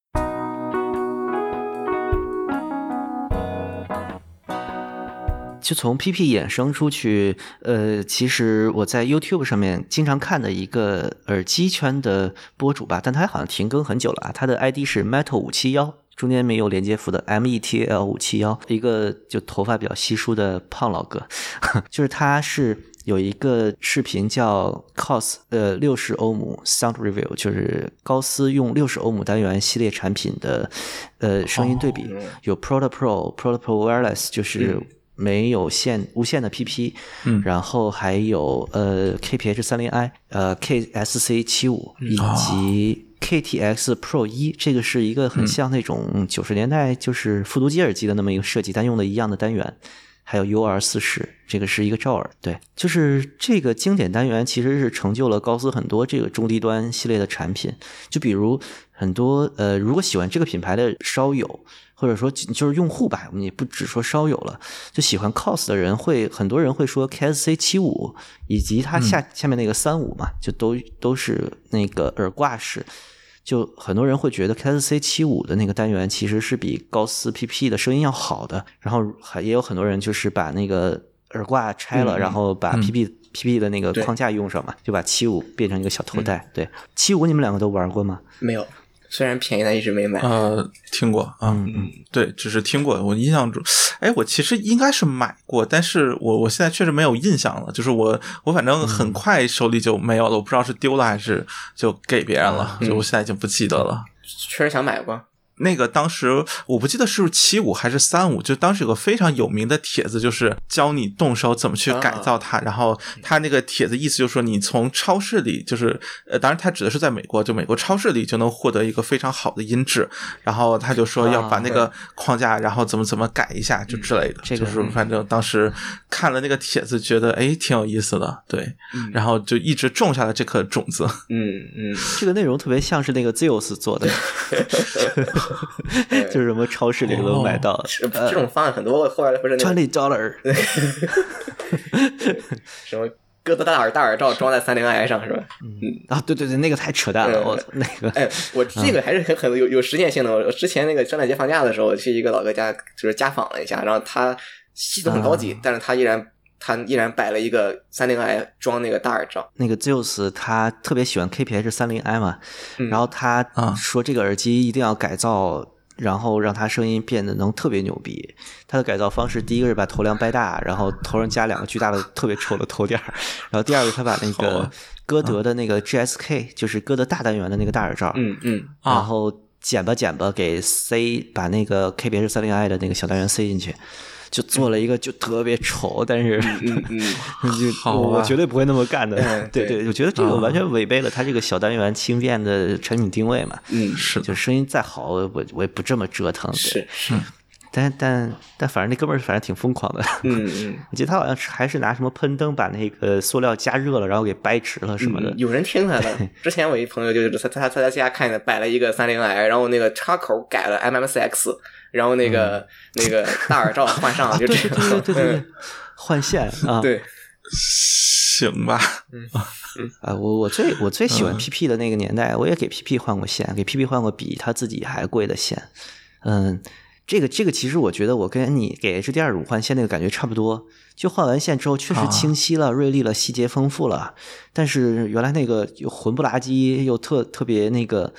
[SPEAKER 1] 就从 PP 衍生出去，呃，其实我在 YouTube 上面经常看的一个耳机圈的博主吧，但他好像停更很久了啊。他的 ID 是 Metal 五七幺，中间没有连接符的 M E T L 五七幺，一个就头发比较稀疏的胖老哥，就是他是有一个视频叫 COS 呃六十欧姆 Sound Review，就是高斯用六十欧姆单元系列产品的呃声音对比，有 Pro Pro Pro Pro Wireless 就是。没有线无线的 PP，
[SPEAKER 3] 嗯。
[SPEAKER 1] 然后还有呃 KPH 三零 i，呃 KSC 七五以及 KTX Pro 一，这个是一个很像那种九十年代就是复读机耳机的那么一个设计，但用的一样的单元。还有 UR 四十，这个是一个罩耳，对，就是这个经典单元其实是成就了高斯很多这个中低端系列的产品，就比如很多呃，如果喜欢这个品牌的烧友，或者说就是用户吧，我们也不只说烧友了，就喜欢 COS 的人会很多人会说 KSC 七五以及它下、下面那个三五嘛，就都都是那个耳挂式。就很多人会觉得 KSC 七五的那个单元其实是比高斯 PP 的声音要好的，然后还也有很多人就是把那个耳挂拆了，
[SPEAKER 2] 嗯
[SPEAKER 1] 然后把 PP、PP 的那个框架用上嘛，就把七五变成一个小头戴。对，七五你们两个都玩过吗？
[SPEAKER 2] 没有，虽然便宜，但一直没买。
[SPEAKER 3] 呃，听过啊，
[SPEAKER 1] 嗯嗯，
[SPEAKER 3] 对，只是听过。我印象中，哎，我其实应该是买过，但是我我现在确实没有印象了。就是我我反正很快手里就没有了，我不知道是丢了还是就给别人了，就我现在已经不记得了。
[SPEAKER 2] 确实想买过，
[SPEAKER 3] 那个当时我不记得是七五还是三五，就当时有个非常有名的帖子，就是教你动手怎么去改造它。然后他那个帖子意思就是说，你从超市里，就是呃，当然他指的是在美国，就美国超市里就能获得一个非常好的音质。然后他就说要把那个框架，然后怎么怎么改一下，就之类的。
[SPEAKER 1] 这个
[SPEAKER 3] 就是反正当时看了那个帖子，觉得哎挺有意思的，对，然后就一直种下了这颗种子。
[SPEAKER 2] 嗯嗯，
[SPEAKER 1] 这个内容特别像是那个 Zeus 做的，就是什么超市里能买到
[SPEAKER 2] 这这种方案很多，后来不是那个
[SPEAKER 1] twenty dollar，
[SPEAKER 2] 什么哥德大耳大耳罩装在三零 i 上是吧？
[SPEAKER 1] 嗯啊，对对对，那个太扯淡了，
[SPEAKER 2] 嗯
[SPEAKER 1] 我操，那个
[SPEAKER 2] 哎，我这个还是很很有有实践性的。我之前那个圣诞节放假的时候，去一个老哥家，就是家访了一下，然后他系统很高级，但是他依然他依然摆了一个三零 i 装那个大耳罩。
[SPEAKER 1] 那个 Zeus 他特别喜欢 KPH 三零 i 嘛，
[SPEAKER 2] 嗯
[SPEAKER 1] 然后他
[SPEAKER 3] 啊
[SPEAKER 1] 说这个耳机一定要改造，然后让它声音变得能特别牛逼。他的改造方式，第一个是把头梁掰大，然后头上加两个巨大的特别丑的头垫儿，然后第二个他把那个歌德的那个 GSK，就是歌德大单元的那个大耳罩，
[SPEAKER 2] 嗯嗯，
[SPEAKER 3] 啊
[SPEAKER 1] 然后剪吧剪吧给塞把那个 KPH 三零 i 的那个小单元塞进去。就做了一个就特别丑，但是
[SPEAKER 2] 嗯
[SPEAKER 1] 我我绝对不会那么干的。
[SPEAKER 2] 嗯对
[SPEAKER 1] 对对，我觉得这个
[SPEAKER 3] 啊
[SPEAKER 1] 完全违背了它这个小单元轻便的产品定位嘛。
[SPEAKER 2] 嗯，
[SPEAKER 3] 是的，
[SPEAKER 1] 就声音再好，我我我也不这么折腾。
[SPEAKER 2] 是是，
[SPEAKER 1] 但但但反正那哥们儿反正挺疯狂的。
[SPEAKER 2] 嗯嗯。
[SPEAKER 1] 我记得他好像还是拿什么喷灯把那个塑料加热了，然后给掰直了什么的。
[SPEAKER 2] 嗯有人听他的。之前我一朋友就是他他他在家看的，摆了一个三零 i，然后那个插口改了 MMCX，然后那个、那个大耳罩换上，
[SPEAKER 1] 了，
[SPEAKER 2] 就这
[SPEAKER 1] 对对对。对对对，换线啊。
[SPEAKER 2] 对，
[SPEAKER 3] 行吧，
[SPEAKER 1] 啊，我我最我最喜
[SPEAKER 2] 嗯。
[SPEAKER 1] 欢 PP 的那个年代，我也给 PP 换过线，给 PP 换过比他自己还贵的线。嗯，这个这个其实我觉得我跟你给 HDR 五换线那个感觉差不多，就换完线之后确实
[SPEAKER 3] 啊。
[SPEAKER 1] 清晰了、锐利了、细节丰富了，但是原来那个又混不拉几又特特别那个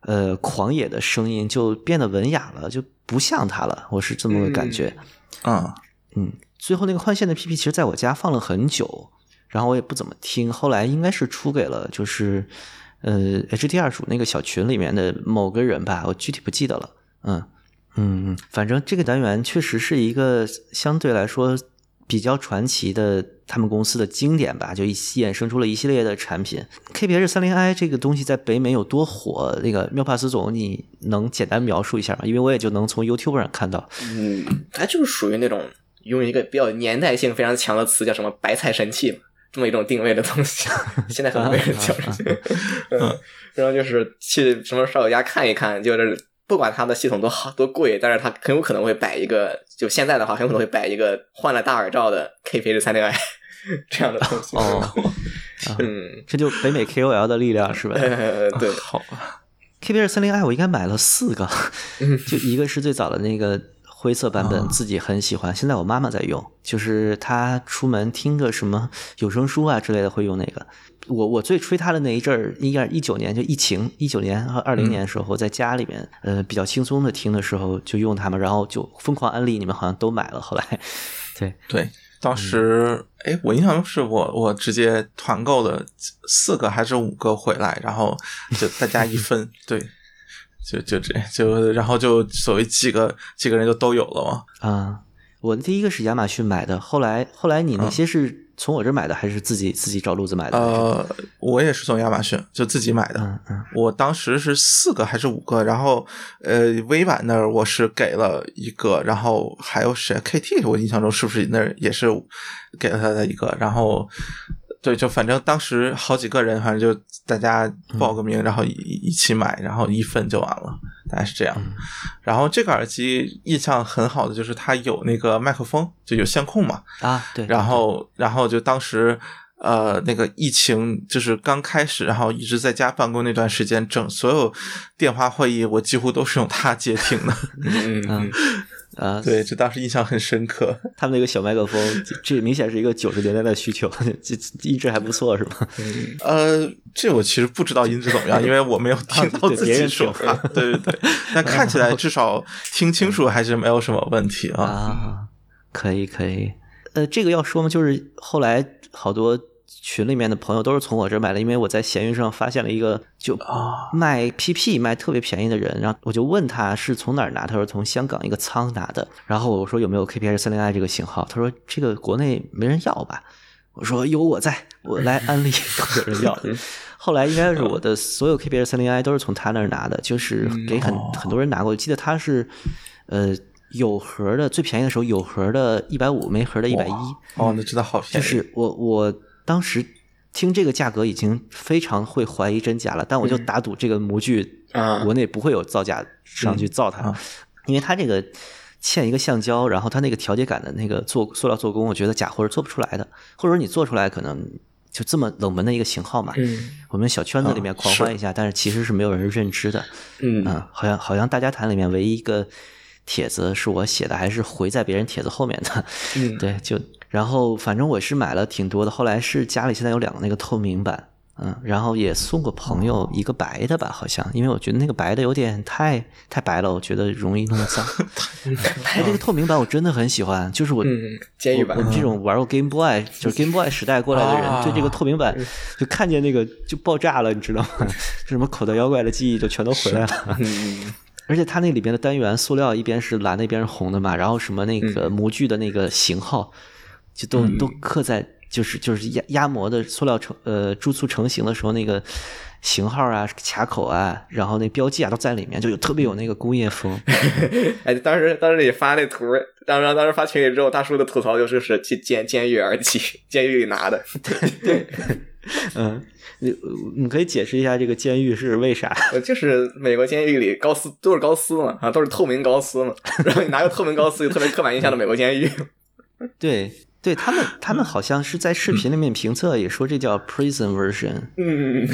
[SPEAKER 1] 呃狂野的声音就变得文雅了，就不像他了，我是这么个感觉。
[SPEAKER 3] 嗯
[SPEAKER 1] 嗯，最后那个换线的 PP 其实在我家放了很久，然后我也不怎么听，后来应该是出给了就是呃 H D 二组那个小群里面的某个人吧，我具体不记得了。嗯嗯，嗯反正这个单元确实是一个相对来说比较传奇的他们公司的经典吧，就一衍生出了一系列的产品。KPH 三零 i 这个东西在北美有多火？那个缪帕斯总，你能简单描述一下吗？因为我也就能从 YouTube 上看到。
[SPEAKER 2] 嗯，它就是属于那种用一个比较年代性非常强的词，叫什么“白菜神器”嘛，这么一种定位的东西。现在可能没人叫这些。嗯，然后就是去什么烧友家看一看，就是不管它的系统多好多贵，但是它很有可能会摆一个，就现在的话，很有可能会摆一个换了大耳罩的 KPH 三零 i 这样的东西。
[SPEAKER 1] 哦，
[SPEAKER 2] 嗯，
[SPEAKER 1] 这就北美 KOL 的力量是吧
[SPEAKER 2] 呃，对，
[SPEAKER 3] 好吧
[SPEAKER 1] ，？KPH 三零 i 我应该买了四个，就一个是最早的那个灰色版本自己很喜欢，现在我妈妈在用，就是她出门听个什么 有声书啊之类的会用那个。我我最吹她的那一阵儿，应该一九年就疫情，一九年和二零年的时候，在家里面呃比较轻松的听的时候就用它们，然后就疯狂安利，你们好像都买了，后来。对。
[SPEAKER 3] 对，当时哎，我印象中是我我直接团购的四个还是五个回来，然后就大家一分，对。就就这 就然后就所谓几个几个人就都有了嘛。
[SPEAKER 1] 啊，我第一个是亚马逊买的，后来后来你那些是从我这买的还是自己自己找路子买的？
[SPEAKER 3] 呃，我也是从亚马逊就自己买的。
[SPEAKER 1] 嗯嗯，
[SPEAKER 3] 我当时是四个还是五个？然后呃，微版那儿我是给了一个，然后还有谁？KT，我印象中是不是那儿也是给了他的一个？然后。对，就反正当时好几个人，反正就大家报个名，然后一一起买，然后一份就完了，大概是这样。然后这个耳机印象很好的就是它有那个麦克风，就有线控嘛。
[SPEAKER 1] 啊，对。
[SPEAKER 3] 然后，然后就当时呃，那个疫情就是刚开始，然后一直在家办公那段时间，整所有电话会议我几乎都是用它接听的。
[SPEAKER 1] 嗯。啊，
[SPEAKER 3] 对，这当时印象很深刻。
[SPEAKER 1] 他们那个小麦克风，这明显是一个九十年代的需求，这音质还不错，是吗？
[SPEAKER 3] 呃，这我其实不知道音质怎么样，因为我没有听到自己说话。对对对，但看起来至少听清楚还是没有什么问题啊。
[SPEAKER 1] 啊，可以可以。呃，这个要说吗？就是后来好多。群里面的朋友都是从我这买的，因为我在闲鱼上发现了一个就卖 PP 卖特别便宜的人，然后我就问他是从哪儿拿，他说从香港一个仓拿的。然后我说有没有 KPS 三零 I 这个型号，他说这个国内没人要吧？我说有我在，我来安利有人要。后来应该是我的所有 KPS 三零 I 都是从他那儿拿的，就是给很很多人拿过。我记得他是呃有盒的，最便宜的时候有盒的一百五，没盒的一百一。
[SPEAKER 3] 哦，那真的好便宜。
[SPEAKER 1] 就是我我。当时听这个价格已经非常会怀疑真假了，但我就打赌这个模具国内不会有造假商去造它，因为它这个嵌一个橡胶，然后它那个调节杆的那个做塑料做工，我觉得假货是做不出来的，或者说你做出来可能就这么冷门的一个型号嘛。我们小圈子里面狂欢一下，但是其实是没有人认知的。
[SPEAKER 2] 嗯，
[SPEAKER 1] 好像好像大家谈里面唯一一个帖子是我写的，还是回在别人帖子后面的。
[SPEAKER 2] 嗯，
[SPEAKER 1] 对，就。然后反正我是买了挺多的，后来是家里现在有两个那个透明版，嗯，然后也送过朋友一个白的吧，好像，因为我觉得那个白的有点太太白了，我觉得容易弄脏。哎，这个透明版我真的很喜欢，就是我
[SPEAKER 2] 监狱版，
[SPEAKER 1] 我们这种玩过 Game Boy 就是 Game Boy 时代过来的人，对这个透明版就看见那个就爆炸了，你知道吗？什么口袋妖怪的记忆就全都回来了。而且它那里边的单元塑料一边是蓝的，一边是红的嘛，然后什么那个模具的那个型号。就都都刻在，就是就是压压模的塑料成呃注塑成型的时候那个型号啊卡口啊，然后那标记啊都在里面，就有特别有那个工业风。
[SPEAKER 2] 哎，当时当时你发那图，当时当时发群里之后，大叔的吐槽就是是去监监狱耳机，监狱里拿的。
[SPEAKER 1] 对，嗯，你你可以解释一下这个监狱是为啥？
[SPEAKER 2] 就是美国监狱里高斯都是高斯嘛，啊都是透明高斯嘛，然后你拿个透明高斯，就特别刻板印象的美国监狱。
[SPEAKER 1] 对。对他们，他们好像是在视频里面评测，也说这叫 prison version。
[SPEAKER 2] 嗯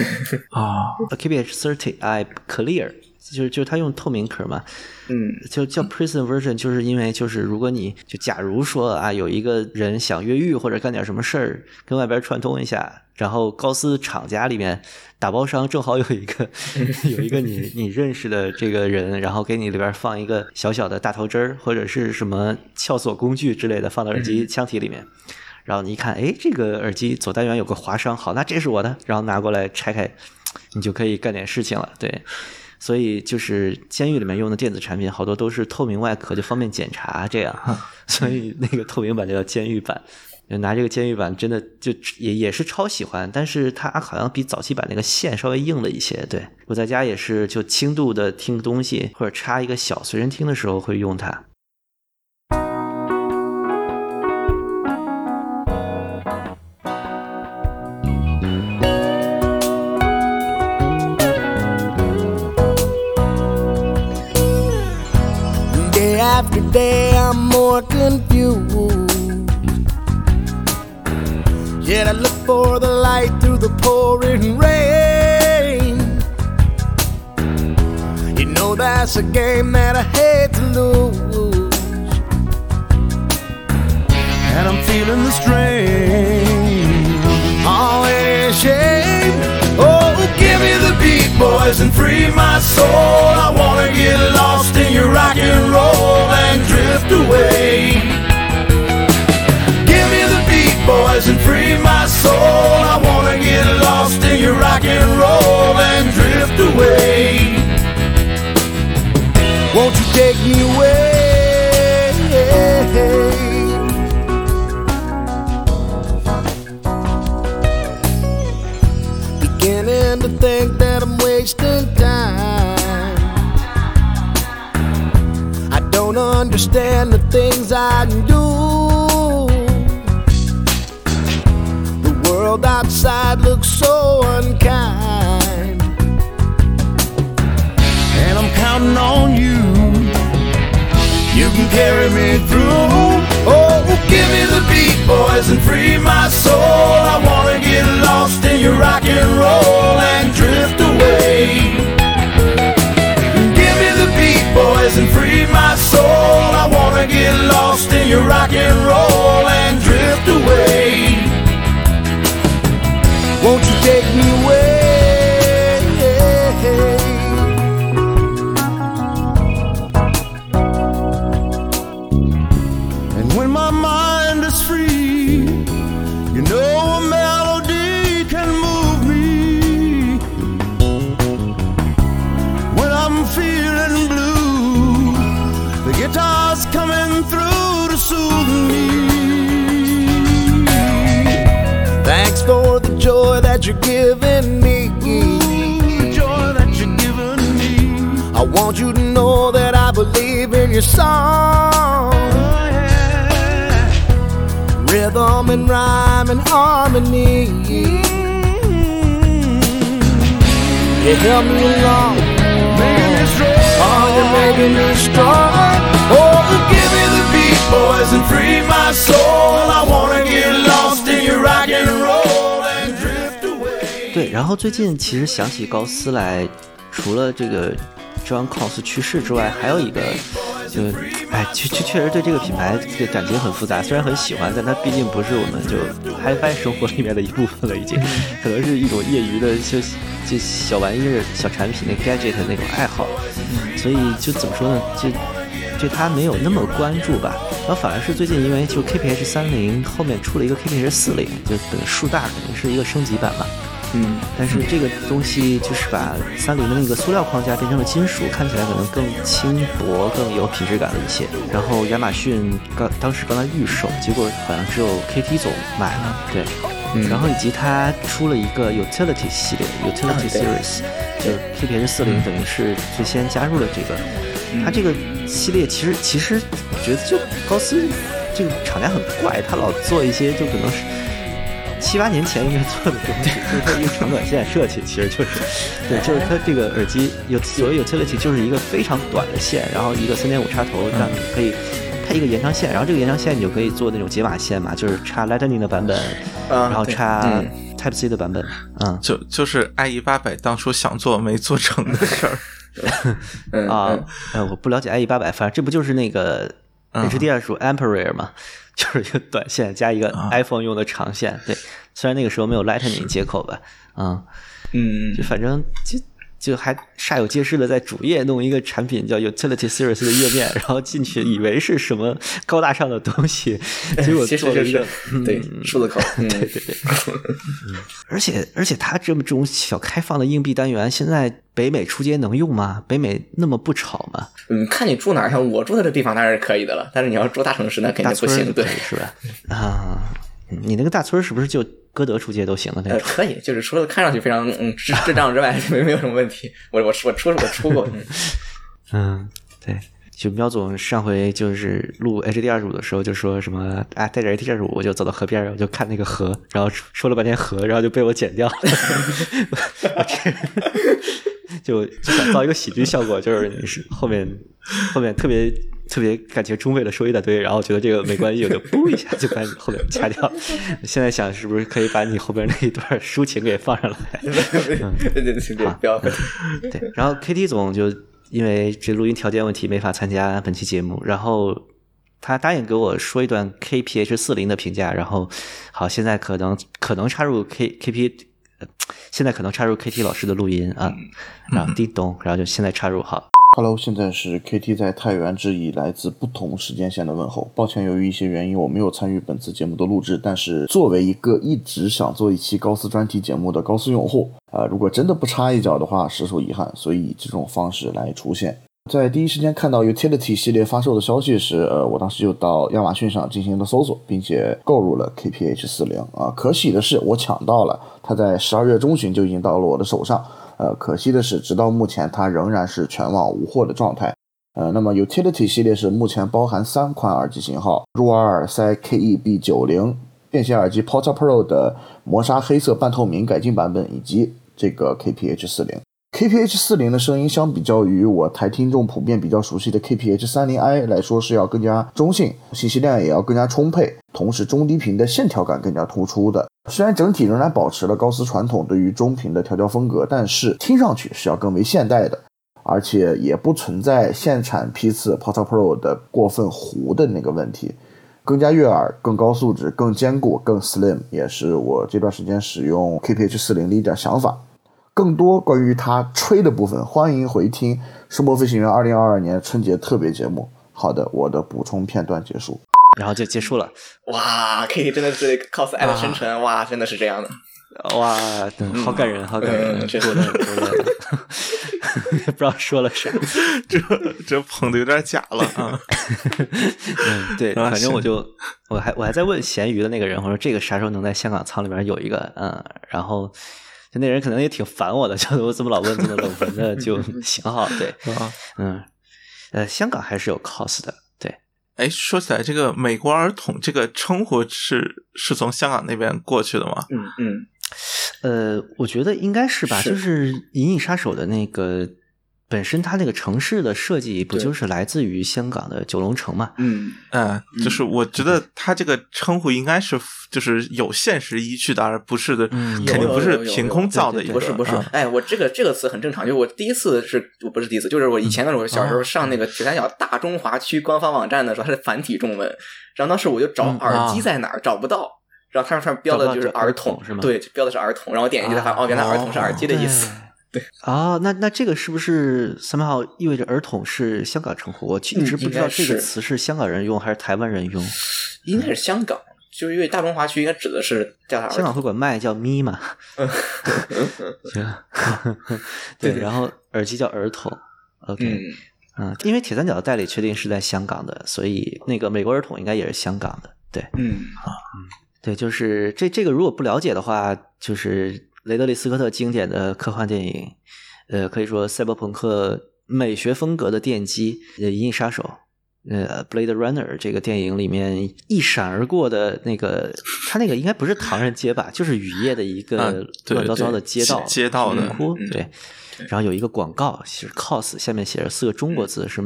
[SPEAKER 3] 啊
[SPEAKER 1] ，KBH thirty I clear，就是就是他用透明壳嘛。
[SPEAKER 2] 嗯，
[SPEAKER 1] 就叫 prison version，就是因为就是如果你就假如说啊，有一个人想越狱或者干点什么事儿，跟外边串通一下，然后高斯厂家里面打包商正好有一个 有一个你你认识的这个人，然后给你里边放一个小小的大头针儿或者是什么撬锁工具之类的，放到耳机腔体里面，然后你一看，哎，这个耳机左单元有个划伤，好，那这是我的，然后拿过来拆开，你就可以干点事情了，对。所以就是监狱里面用的电子产品，好多都是透明外壳，就方便检查。这样，所以那个透明版就叫监狱版。拿这个监狱版，真的就也也是超喜欢，但是它好像比早期版那个线稍微硬了一些。对我在家也是就轻度的听东西，或者插一个小随身听的时候会用它。after day, I'm more confused. Yet I look for the light through the pouring rain. You know that's a game that I hate to lose,
[SPEAKER 4] and I'm feeling the strain. Always. Yeah boys, and free my soul. I wanna get lost in your rock and roll and drift away. Give me the beat, boys, and free my soul. I wanna get lost in your rock and roll and drift away. Won't you take me away? Understand the things I do. The world outside looks so unkind. And I'm counting on you. You can carry me through. Oh, give me the beat, boys, and free my soul. I wanna get lost in your rock and roll rock and roll harmony. You help me along. Making me strong. Oh, you're making me strong. Oh, give me the beat, boys, and free my soul. I wanna get lost in your rock and roll and drift away.
[SPEAKER 1] 对，然后最近其实想起高斯来，除了这个 John Cos 去世之外，还有一个，就哎，确确确实对这个品牌这个感情很复杂。虽然很喜欢，但它毕竟不是我们就 HiFi 生活里面的一部分了，已经可能是一种业余的就就小玩意儿、小产品、那 gadget 那种爱好。所以就怎么说呢，就对它没有那么关注吧。然后反而是最近因为就 KPH 三零后面出了一个 KPH 四零，就等数大肯定是一个升级版嘛。
[SPEAKER 2] 嗯，
[SPEAKER 1] 但是这个东西就是把三菱的那个塑料框架变成了金属，看起来可能更轻薄、更有品质感了一些。然后亚马逊刚当时刚才预售，结果好像只有 KT 总买了，对。然后以及它出了一个 Utility 系列，Utility Series，就是 KPH 四零等于是最先加入了这个。它这个系列其实其实我觉得就高斯这个厂家很怪，他老做一些就可能是。七八年前应该做的东西，就是它一个长短线设计，其实就是，对，就是它这个耳机有所谓 utility 就是一个非常短的线，然后一个三点五插头，让你可以配一个延长线，然后这个延长线你就可以做那种解码线嘛，就是插 Lightning 的版本，
[SPEAKER 2] 啊
[SPEAKER 1] 然后插
[SPEAKER 2] 嗯
[SPEAKER 1] Type C 的版本，嗯
[SPEAKER 3] 就就是 IE 八百当初想做没做成的事儿。
[SPEAKER 2] 嗯
[SPEAKER 1] 啊
[SPEAKER 2] 嗯，
[SPEAKER 1] 呃，我不了解 IE 八百，反正这不就是那个
[SPEAKER 3] 嗯
[SPEAKER 1] HDR 属 Ampere 嘛，就是一个短线加一个 iPhone 用的长线，对，虽然那个时候没有 Lightning 接口吧，嗯。
[SPEAKER 2] 嗯。
[SPEAKER 1] 就反正就就还煞有介事的在主页弄一个产品叫 Utility Series 的页面，然后进去以为是什么高大上的东西，结果
[SPEAKER 2] 其实就
[SPEAKER 1] 做了一个
[SPEAKER 2] 是对数字口，嗯，
[SPEAKER 1] 对对对，嗯 而且而且它这么这种小开放的硬币单元，现在北美出街能用吗？北美那么不吵吗？
[SPEAKER 2] 嗯，看你住哪儿，像我住的这地方当然是可以的了，但是你要住大城市，那肯定不行，对。
[SPEAKER 1] 是吧？啊，你那个大村儿是不是就歌德出街都行的那
[SPEAKER 2] 呃，可以，就是除了看上去非常嗯智智障之外，没没有什么问题。我我我出我出过，嗯
[SPEAKER 1] 嗯，对。就喵总上回就是录 HD 二十五的时候，就说什么啊，带着 HD 二十五我就走到河边儿，我就看那个河，然后说说了半天河，然后就被我剪掉了。就就想造一个喜剧效果，就是你是后面后面特别特别感情充沛的说一大堆，然后觉得这个没关系，我就嘣一下就把你后面掐掉。现在想是不是可以把你后边那一段抒情给放上来？
[SPEAKER 2] 对对对对对，不要
[SPEAKER 1] 对，然后 KT 总就因为这录音条件问题没法参加本期节目，然后他答应给我说一段 KPH 四零的评价，然后好，现在可能可能插入 K KP，呃现在可能插入 KT 老师的录音啊，然后叮咚，然后就现在插入好。
[SPEAKER 5] Hello，现在是 KT 在太原致以来自不同时间线的问候。抱歉，由于一些原因，我没有参与本次节目的录制。但是作为一个一直想做一期高斯专题节目的高斯用户，呃，如果真的不插一脚的话，实属遗憾。所以以这种方式来出现。在第一时间看到 Utility 系列发售的消息时，呃，我当时就到亚马逊上进行了搜索，并且购入了 KPH 四零啊。可喜的是，我抢到了，它在十二月中旬就已经到了我的手上。呃，可惜的是，直到目前它仍然是全网无货的状态。呃，那么 Utility 系列是目前包含三款耳机型号：入耳耳塞 KEB 九零、便携耳机 Porta Pro 的磨砂黑色半透明改进版本，以及这个 KPH 四零。KPH 四零的声音相比较于我台听众普遍比较熟悉的 KPH 三零 i 来说是要更加中性，信息量也要更加充沛，同时中低频的线条感更加突出的。虽然整体仍然保持了高斯传统对于中频的调教风格，但是听上去是要更为现代的，而且也不存在现产批次 Porta Pro 的过分糊的那个问题，更加悦耳、更高素质、更坚固、更 slim，也是我这段时间使用 KPH 四零的一点想法。更多关于他吹的部分，欢迎回听《声波飞行员》二零二二年春节特别节目。好的，我的补充片段结束。
[SPEAKER 1] 然后就结束了。
[SPEAKER 2] 哇，K 真的是 cos 爱的深沉，哇，真的是这样的。
[SPEAKER 1] 哇，嗯好感人，好感人，
[SPEAKER 2] 嗯
[SPEAKER 1] 过得很过得，不知道说了啥。
[SPEAKER 3] 这这捧的有点假了啊！
[SPEAKER 1] 嗯，对，
[SPEAKER 3] 啊
[SPEAKER 1] 反正我就我还我还在问咸鱼的那个人，我说这个啥时候能在香港仓里面有一个？嗯，然后就那人可能也挺烦我的，就我怎么老问这么冷门的，就 挺好，对，
[SPEAKER 3] 啊，
[SPEAKER 1] 嗯，呃，香港还是有 cos 的，对，
[SPEAKER 3] 哎，说起来，这个美国儿童这个称呼是是从香港那边过去的吗？
[SPEAKER 2] 嗯嗯，
[SPEAKER 1] 呃，我觉得应该是吧，
[SPEAKER 2] 是。
[SPEAKER 1] 就是《银翼杀手》的那个本身它那个城市的设计，不就是来自于香港的九龙城嘛？
[SPEAKER 2] 嗯，
[SPEAKER 3] 嗯，就是我觉得它这个称呼应该是就是有现实依据的，而不是的，
[SPEAKER 1] 嗯
[SPEAKER 3] 肯定不是凭空造的。
[SPEAKER 2] 不是不是
[SPEAKER 3] 啊，
[SPEAKER 2] 哎，我这个这个词很正常，就我第一次是我不是第一次，就是我以前的时候小时候上那个铁三角大中华区官方网站的时候，它是繁体中文，然后当时我就找
[SPEAKER 1] 嗯
[SPEAKER 2] 耳机
[SPEAKER 3] 啊
[SPEAKER 2] 在哪儿找不到。然后它上面标的就是儿童
[SPEAKER 1] 是吗
[SPEAKER 2] 对，标的是儿童。然后我点进去才发现，哦，原来儿童是耳机的意思。
[SPEAKER 1] 对啊，那那这个是不是 somehow 意味着儿童是香港称呼？我一直不知道这个词是香港人用还是台湾人用。
[SPEAKER 2] 应该是香港，就是因为大中华区应该指的是叫它儿童。
[SPEAKER 1] 香港会管麦叫咪嘛？行，对，然后耳机叫儿童。OK，
[SPEAKER 2] 嗯，
[SPEAKER 1] 嗯，因为铁三角的代理确定是在香港的，所以那个美国儿童应该也是香港的。对，
[SPEAKER 2] 嗯，
[SPEAKER 1] 对，就是这这个如果不了解的话，就是雷德利·斯科特经典的科幻电影，呃，可以说赛博朋克美学风格的奠基，呃，《银翼杀手》。呃，《Blade Runner》这个电影里面一闪而过的那个，它那个应该不是唐人街吧，就是雨夜的一
[SPEAKER 3] 啊
[SPEAKER 1] 个乱糟糟的街道，
[SPEAKER 3] 街道的
[SPEAKER 1] 哭
[SPEAKER 2] 嗯
[SPEAKER 1] 对。然后有一个广告是 cos，下面写着四个中国字，是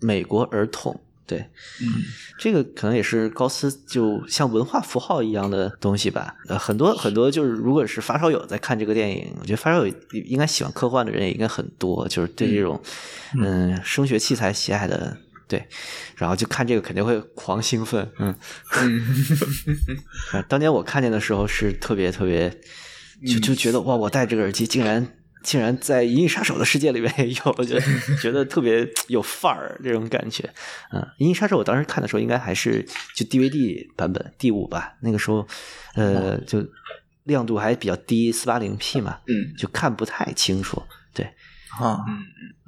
[SPEAKER 1] 美国儿童。对，
[SPEAKER 3] 嗯，
[SPEAKER 1] 这个可能也是高斯就像文化符号一样的东西吧。呃，很多很多就是，如果是发烧友在看这个电影，我觉得发烧友应该喜欢科幻的人也应该很多，就是对这种嗯。声学器材喜爱的。对，然后就看这个肯定会狂兴奋，嗯，啊 当年我看见的时候是特别特别，就就觉得哇，我戴这个耳机竟然竟然在《银翼杀手》的世界里面也有，我觉得 觉得特别有范儿这种感觉。嗯，《银翼杀手》我当时看的时候应该还是就 DVD 版本第五吧，那个时候呃就亮度还比较低，四八零 P 嘛，
[SPEAKER 2] 嗯
[SPEAKER 1] 就看不太清楚。对，
[SPEAKER 3] 啊，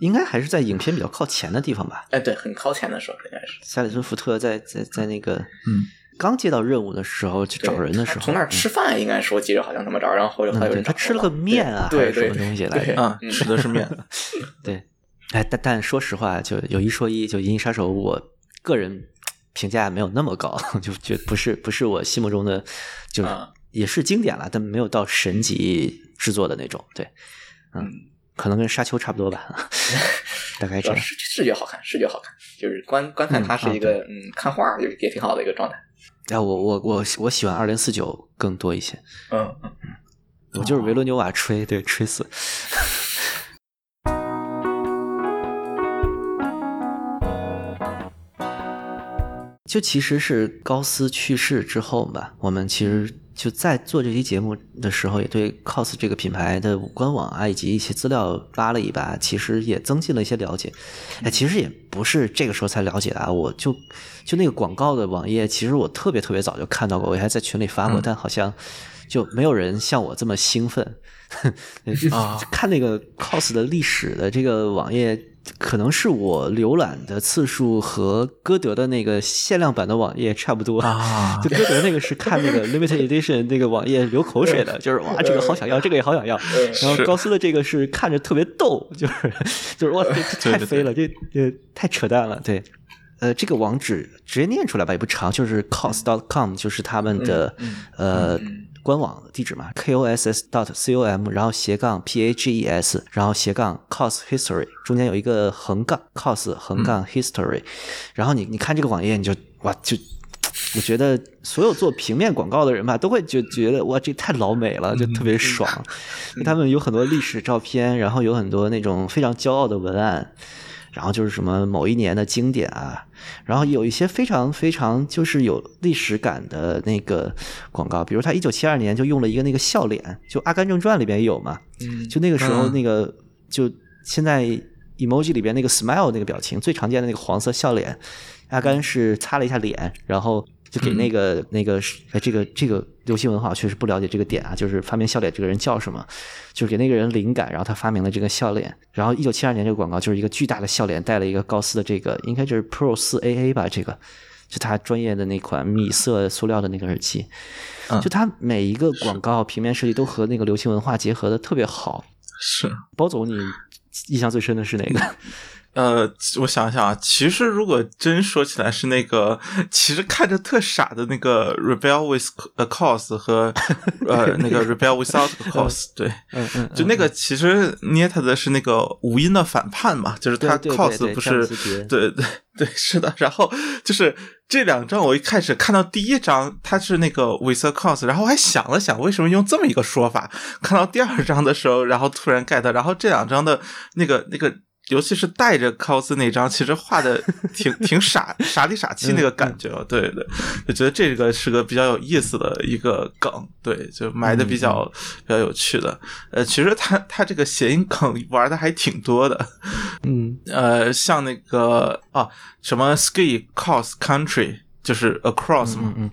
[SPEAKER 1] 应该还是在影片比较靠前的地方吧。
[SPEAKER 2] 哎，对，很靠前的时候应该是。
[SPEAKER 1] 塞里森福特在在在那个
[SPEAKER 3] 嗯
[SPEAKER 1] 刚接到任务的时候去找人的时候，
[SPEAKER 2] 从那儿吃饭，应该说记着好像那么着，然后后来
[SPEAKER 1] 嗯，
[SPEAKER 2] 他
[SPEAKER 1] 吃了个面啊，
[SPEAKER 2] 对对
[SPEAKER 1] 还是什么东西来？
[SPEAKER 3] 啊，吃的是面，
[SPEAKER 1] 对，哎，但但说实话，就有一说一，就《银翼杀手》，我个人评价没有那么高，就觉不是不是我心目中的，就也是经典了，但没有到神级制作的那种。对，嗯，可能跟沙丘差不多吧，大概这样。
[SPEAKER 2] 视视觉好看，视觉好看，就是观观看它是一个嗯看画就也也挺好的一个状态。
[SPEAKER 1] 哎，我我我我喜欢二零四九更多一些，
[SPEAKER 2] 嗯嗯。
[SPEAKER 1] 我就是维罗纽瓦吹，对吹死。就其实是高斯去世之后吧，我们其实就在做这期节目的时候，也对 COS 这个品牌的官网啊以及一些资料扒了一扒，其实也增进了一些了解。哎，其实也不是这个时候才了解的啊，我就就那个广告的网页，其实我特别特别早就看到过，我还在群里发过，但好像就没有人像我这么兴奋。
[SPEAKER 3] 啊
[SPEAKER 1] 看那个 cos 的历史的这个网页，可能是我浏览的次数和歌德的那个限量版的网页差不多。
[SPEAKER 3] 啊
[SPEAKER 1] 就歌德那个是看那个 limited edition 那个网页流口水的，就是哇，这个好想要，这个也好想要。然后高斯的这个是看着特别逗，就是就是哇，太飞了，这这太扯淡了，对。呃，这个网址直接念出来吧，也不长，就是 cos.com，就是他们的、呃官网地址嘛，koss dot com，然后斜杠 p a g e s，然后斜杠 cos history，中间有一个横杠 cos 横杠 history，、然后你你看这个网页，你就哇就。我觉得所有做平面广告的人吧，都会觉觉得哇，这太老美了，就特别爽。因为他们有很多历史照片，然后有很多那种非常骄傲的文案，然后就是什么某一年的经典啊，然后有一些非常非常就是有历史感的那个广告，比如他一九七二年就用了一个那个笑脸，就《阿甘正传》里边也有嘛，
[SPEAKER 2] 嗯
[SPEAKER 1] 就那个时候
[SPEAKER 3] 嗯
[SPEAKER 1] 那个就现在 emoji 里边那个 smile 那个表情最常见的那个黄色笑脸，阿甘是擦了一下脸，然后。就给那个、那个哎，这个这个流行文化我确实不了解这个点啊，就是发明笑脸这个人叫什么，就是给那个人灵感，然后他发明了这个笑脸。然后一九七二年这个广告就是一个巨大的笑脸，带了一个高斯的这个应该就是 Pro 四 AA 吧，这个就他专业的那款米色塑料的那个耳机。
[SPEAKER 3] 嗯
[SPEAKER 1] 就它每一个广告平面设计都和那个流行文化结合的特别好。
[SPEAKER 3] 是。
[SPEAKER 1] 包总，你印象最深的是哪个？
[SPEAKER 3] 呃，我想想啊，其实如果真说起来是那个，其实看着特傻的那个 Rebel with a Cause 和 呃那个 Rebel without a Cause，对，
[SPEAKER 1] 嗯嗯，
[SPEAKER 3] 就那个其实捏他的是那个无音的反叛嘛，就是他
[SPEAKER 1] Cause
[SPEAKER 3] 不是对对对是的，然后就是这两张我一开始看到第一张它是那个 with a Cause，然后我还想了想为什么用这么一个说法，看到第二张的时候，然后突然 get，然后这两张的那个那个。尤其是带着 cos 那张，其实画的挺 挺傻傻里傻气那个感觉，对对，就觉得这个是个比较有意思的一个梗，对，就埋的比较、比较有趣的。呃，其实他他这个谐音梗玩的还挺多的，
[SPEAKER 1] 嗯。
[SPEAKER 3] 呃，像那个啊什么 ski cross country。就是 across 嘛，
[SPEAKER 1] 嗯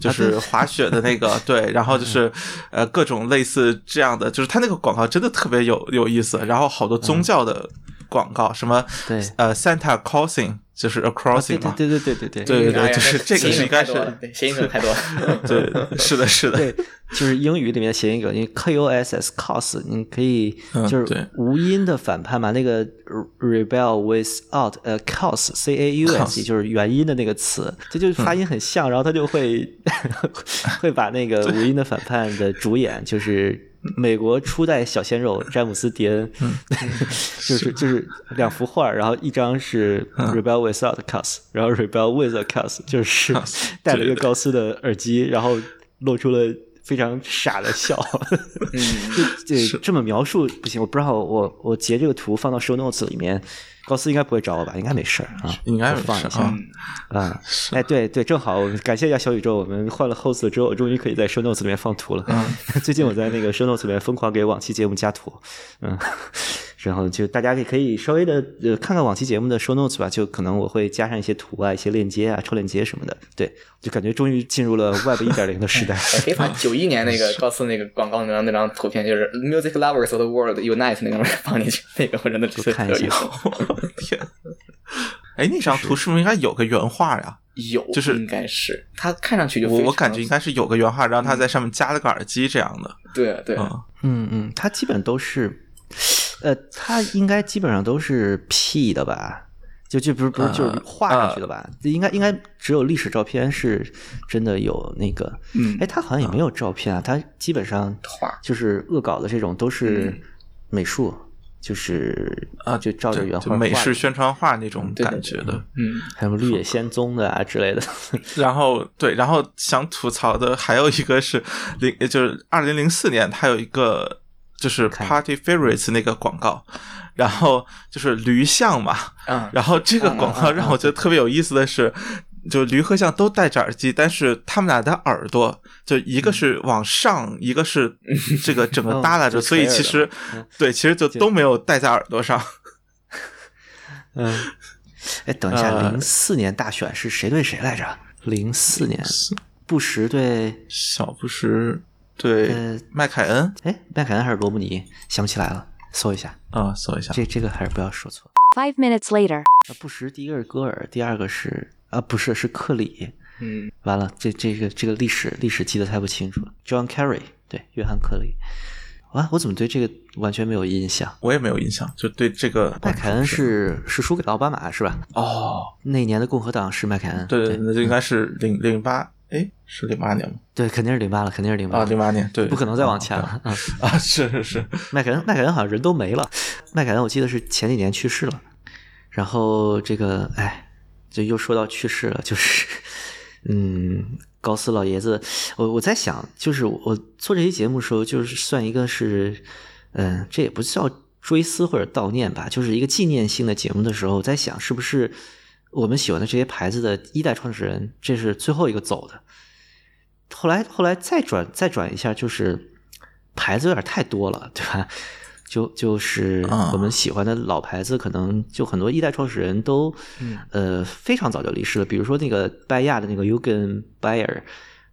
[SPEAKER 3] 就是滑雪的那个，对，然后就是呃各种类似这样的，就是他那个广告真的特别有有意思，然后好多宗教的广告，什么
[SPEAKER 1] 对。
[SPEAKER 3] 呃 Santa crossing 就是 a crossing 嘛，
[SPEAKER 1] 对对对对。对
[SPEAKER 3] 对对就是这个应该是
[SPEAKER 2] 谐音梗太多了。
[SPEAKER 3] 对，是的，是的，
[SPEAKER 1] 对，就是英语里面的谐音梗，因为 K O S S cos，你可以
[SPEAKER 3] 嗯
[SPEAKER 1] 就是无音的反叛嘛，那个 rebel without a cause C A U
[SPEAKER 3] S，Cause
[SPEAKER 1] 就是元音的那个词，这就是发音很像，然后他就会 会把那个无音的反叛的主演就是。美国初代小鲜肉詹姆斯·迪恩，就是就是两幅画，然后一张是 Rebel without a cause，然后 Rebel with a cause，就是戴了一个高斯的耳机，然后露出了非常傻的笑。就这这么描述不行，我不知道我我截这个图放到 show notes 里面，高斯应该不会找我吧？应该没事儿啊，
[SPEAKER 3] 应该
[SPEAKER 1] 我放一下
[SPEAKER 3] 啊。
[SPEAKER 1] 哎，对对，正好感谢一下小宇宙，我们换了 host 之后，我终于可以在 show notes 里面放图了。最近我在那个 show notes 里面疯狂给往期节目加图，嗯。然后就大家也可以稍微的呃看看往期节目的 show notes 吧，就可能我会加上一些图啊、一些链接啊、抽链接什么的。对，就感觉终于进入了 Web 一点零的时代。
[SPEAKER 2] 可以把九一年那个 高斯那个广告那张那张图片，就是 Music Lovers of the World Unite 那个放进去，那个我真的觉得
[SPEAKER 1] 看一下。
[SPEAKER 3] 天，哎，那张图是不是应该有个原画呀？
[SPEAKER 2] 有，
[SPEAKER 3] 就是
[SPEAKER 2] 应该是他看上去就
[SPEAKER 3] 我我感觉应该是有个原画，然后他在上面加了个耳机这样的。
[SPEAKER 2] 对对，
[SPEAKER 3] 嗯，
[SPEAKER 1] 嗯嗯，它基本都是，呃，它应该基本上都是 P 的吧？就就不是不是就是画上去的吧？应该应该只有历史照片是真的有那个，
[SPEAKER 2] 嗯
[SPEAKER 1] 哎，它好像也没有照片啊，他基本上
[SPEAKER 2] 画
[SPEAKER 1] 就是恶搞的这种都是美术，就是
[SPEAKER 3] 啊，
[SPEAKER 1] 就照着原画
[SPEAKER 3] 美式宣传画那种感觉的。
[SPEAKER 2] 嗯，
[SPEAKER 1] 还有绿野仙踪的啊之类的。
[SPEAKER 3] 然后对，然后想吐槽的还有一个是零，就是二零零四年，它有一个就是 Party Favorites 那个广告，然后就是驴象嘛，
[SPEAKER 2] 啊
[SPEAKER 3] 然后这个广告让我觉得特别有意思的是，就驴和象都戴着耳机，但是他们俩的耳朵就一个是往上，一个是这个整个耷拉着，
[SPEAKER 1] 就
[SPEAKER 3] 所以其实
[SPEAKER 1] 嗯
[SPEAKER 3] 对，其实就都没有戴在耳朵上。
[SPEAKER 1] 嗯，哎，等一下，
[SPEAKER 3] 呃
[SPEAKER 1] 零四年大选是谁对谁来着？零四年，布什对
[SPEAKER 3] 小布什对
[SPEAKER 1] 呃
[SPEAKER 3] 麦凯恩
[SPEAKER 1] 哎麦凯恩还是罗姆尼？想不起来了，搜一下。
[SPEAKER 3] 啊，搜一下，
[SPEAKER 1] 这这个还是不要说错。
[SPEAKER 6] Five minutes later.
[SPEAKER 1] 啊，布什第一个是戈尔，第二个是啊不是是克里。
[SPEAKER 2] 嗯，
[SPEAKER 1] 完了，这这个这个历史历史记得太不清楚了。John Kerry 对，约翰克里。啊，我怎么对这个完全没有印象？
[SPEAKER 3] 我也没有印象，就对这个
[SPEAKER 1] 麦凯恩是是输给奥巴马是吧？
[SPEAKER 3] 哦，
[SPEAKER 1] 那年的共和党是麦凯恩。
[SPEAKER 3] 对
[SPEAKER 1] 对，
[SPEAKER 3] 那就应该是零零八，哎，是零八年吗？
[SPEAKER 1] 对，肯定是零八了，肯定是零八
[SPEAKER 3] 啊，零八年，对，
[SPEAKER 1] 不可能再往
[SPEAKER 3] 啊
[SPEAKER 1] 前了。啊！
[SPEAKER 3] 啊，是是是，
[SPEAKER 1] 麦凯恩，麦凯恩好像人都没了。麦凯恩我记得是前几年去世了。然后这个，哎，就又说到去世了，就是，嗯，高斯老爷子，我我在想，就是我做这期节目的时候，就是算一个是，嗯、这也不叫追思或者悼念吧，就是一个纪念性的节目的时候，我在想是不是我们喜欢的这些牌子的一代创始人，这是最后一个走的。后来后来再转再转一下，就是牌子有点太多了，对吧？就就是
[SPEAKER 3] 啊
[SPEAKER 1] 我们喜欢的老牌子，可能就很多一代创始人都，呃，非常早就离世了。比如说那个拜亚的那个 Eugen Bayer，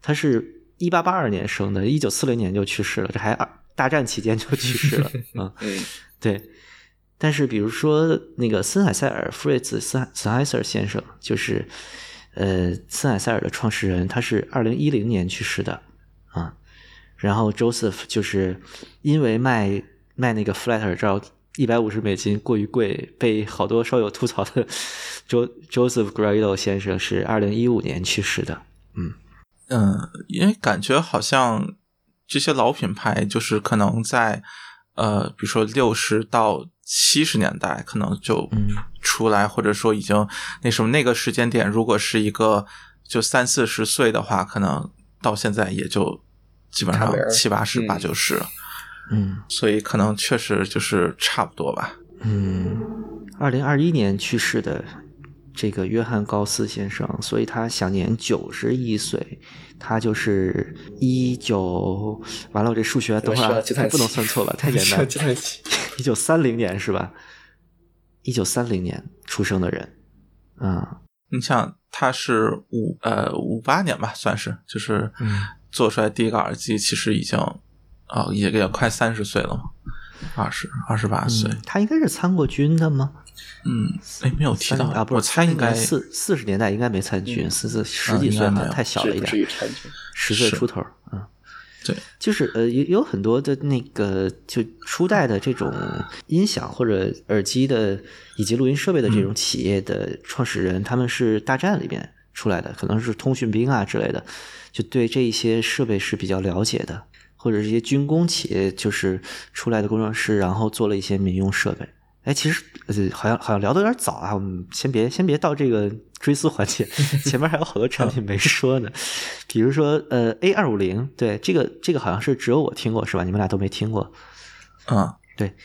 [SPEAKER 1] 他是一八八二年生的，一九四零年就去世了，这还二大战期间就去世了，嗯，
[SPEAKER 2] 嗯
[SPEAKER 1] 对。但是比如说那个森海塞尔 Fritz 森森海塞尔先生，就是呃森海塞尔的创始人，他是二零一零年去世的啊。然后 Joseph 就是因为卖卖那个 flat 耳罩一百五十美金过于贵，被好多烧友吐槽的 Jo Joseph Grado 先生是二零一五年去世的。
[SPEAKER 3] 嗯，因为感觉好像这些老品牌，就是可能在呃，比如说六十到七十年代，可能就
[SPEAKER 1] 嗯。
[SPEAKER 3] 出来，或者说已经那什么那个时间点，如果是一个就三四十岁的话，可能到现在也就基本上七八十、
[SPEAKER 2] 嗯。
[SPEAKER 3] 八九十，
[SPEAKER 1] 嗯。
[SPEAKER 3] 所以可能确实就是差不多吧。
[SPEAKER 1] 嗯，二零二一年去世的这个约翰高斯先生，所以他享年九十一岁。他就是一九，完了，我这数学等会儿不能算错吧？太 简单。
[SPEAKER 2] 计算器。
[SPEAKER 1] 一九三零年是吧？一九三零年出生的人，嗯
[SPEAKER 3] 你想，他是五呃五八年吧，算是就是
[SPEAKER 1] 嗯
[SPEAKER 3] 做出来第一个耳机，其实已经啊、也也快三十岁了嘛，二十二十八岁，
[SPEAKER 1] 嗯，他应该是参过军的吗？
[SPEAKER 3] 嗯，哎，没有提到
[SPEAKER 1] 啊，不是，
[SPEAKER 3] 我猜应该
[SPEAKER 1] 四四十年代应该没参军，四四十
[SPEAKER 3] 嗯
[SPEAKER 1] 几岁好像
[SPEAKER 3] 应该没有
[SPEAKER 1] 太小了一点。十岁出头，嗯。
[SPEAKER 3] 对，
[SPEAKER 1] 就是呃，有有很多的那个就初代的这种音响或者耳机的以及录音设备的这种企业的创始人，他们是大战里面出来的，可能是通讯兵啊之类的，就对这一些设备是比较了解的，或者是一些军工企业就是出来的工程师，然后做了一些民用设备。哎，其实呃，好像好像聊的有点早啊，我们先别先别到这个追思环节，前面还有好多产品没说呢，比如说呃 A 二五零，对这个这个好像是只有我听过是吧？你们俩都没听过。
[SPEAKER 3] 嗯
[SPEAKER 1] 对，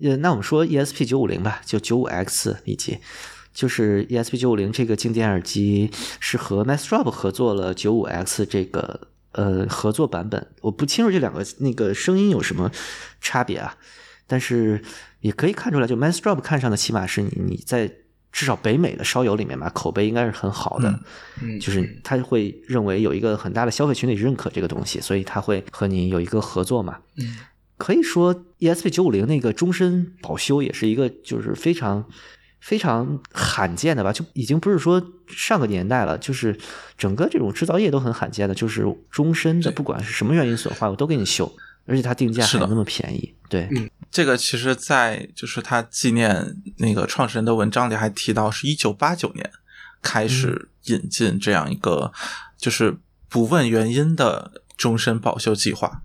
[SPEAKER 1] 呃，那我们说 ESP 九五零吧，就九五 X 以及就是 ESP 九五零这个静电耳机是和 Massdrop 合作了九五 X 这个呃合作版本，我不清楚这两个那个声音有什么差别啊，但是也可以看出来，就 Massdrop 看上的起码是你你在至少北美的烧友里面吧，口碑应该是很好的。
[SPEAKER 2] 嗯，
[SPEAKER 1] 就是他会认为有一个很大的消费群体认可这个东西，所以他会和你有一个合作嘛。
[SPEAKER 2] 嗯，
[SPEAKER 1] 可以说 ESP 九五零那个终身保修也是一个就是非常非常罕见的吧，就已经不是说上个年代了，就是整个这种制造业都很罕见的，就是终身的，不管是什么原因损坏，我都给你修，而且它定价还那么便宜。对，
[SPEAKER 3] 这个其实，在就是他纪念那个创始人的文章里还提到，是一九八九年开始引进这样一个就是不问原因的终身保修计划。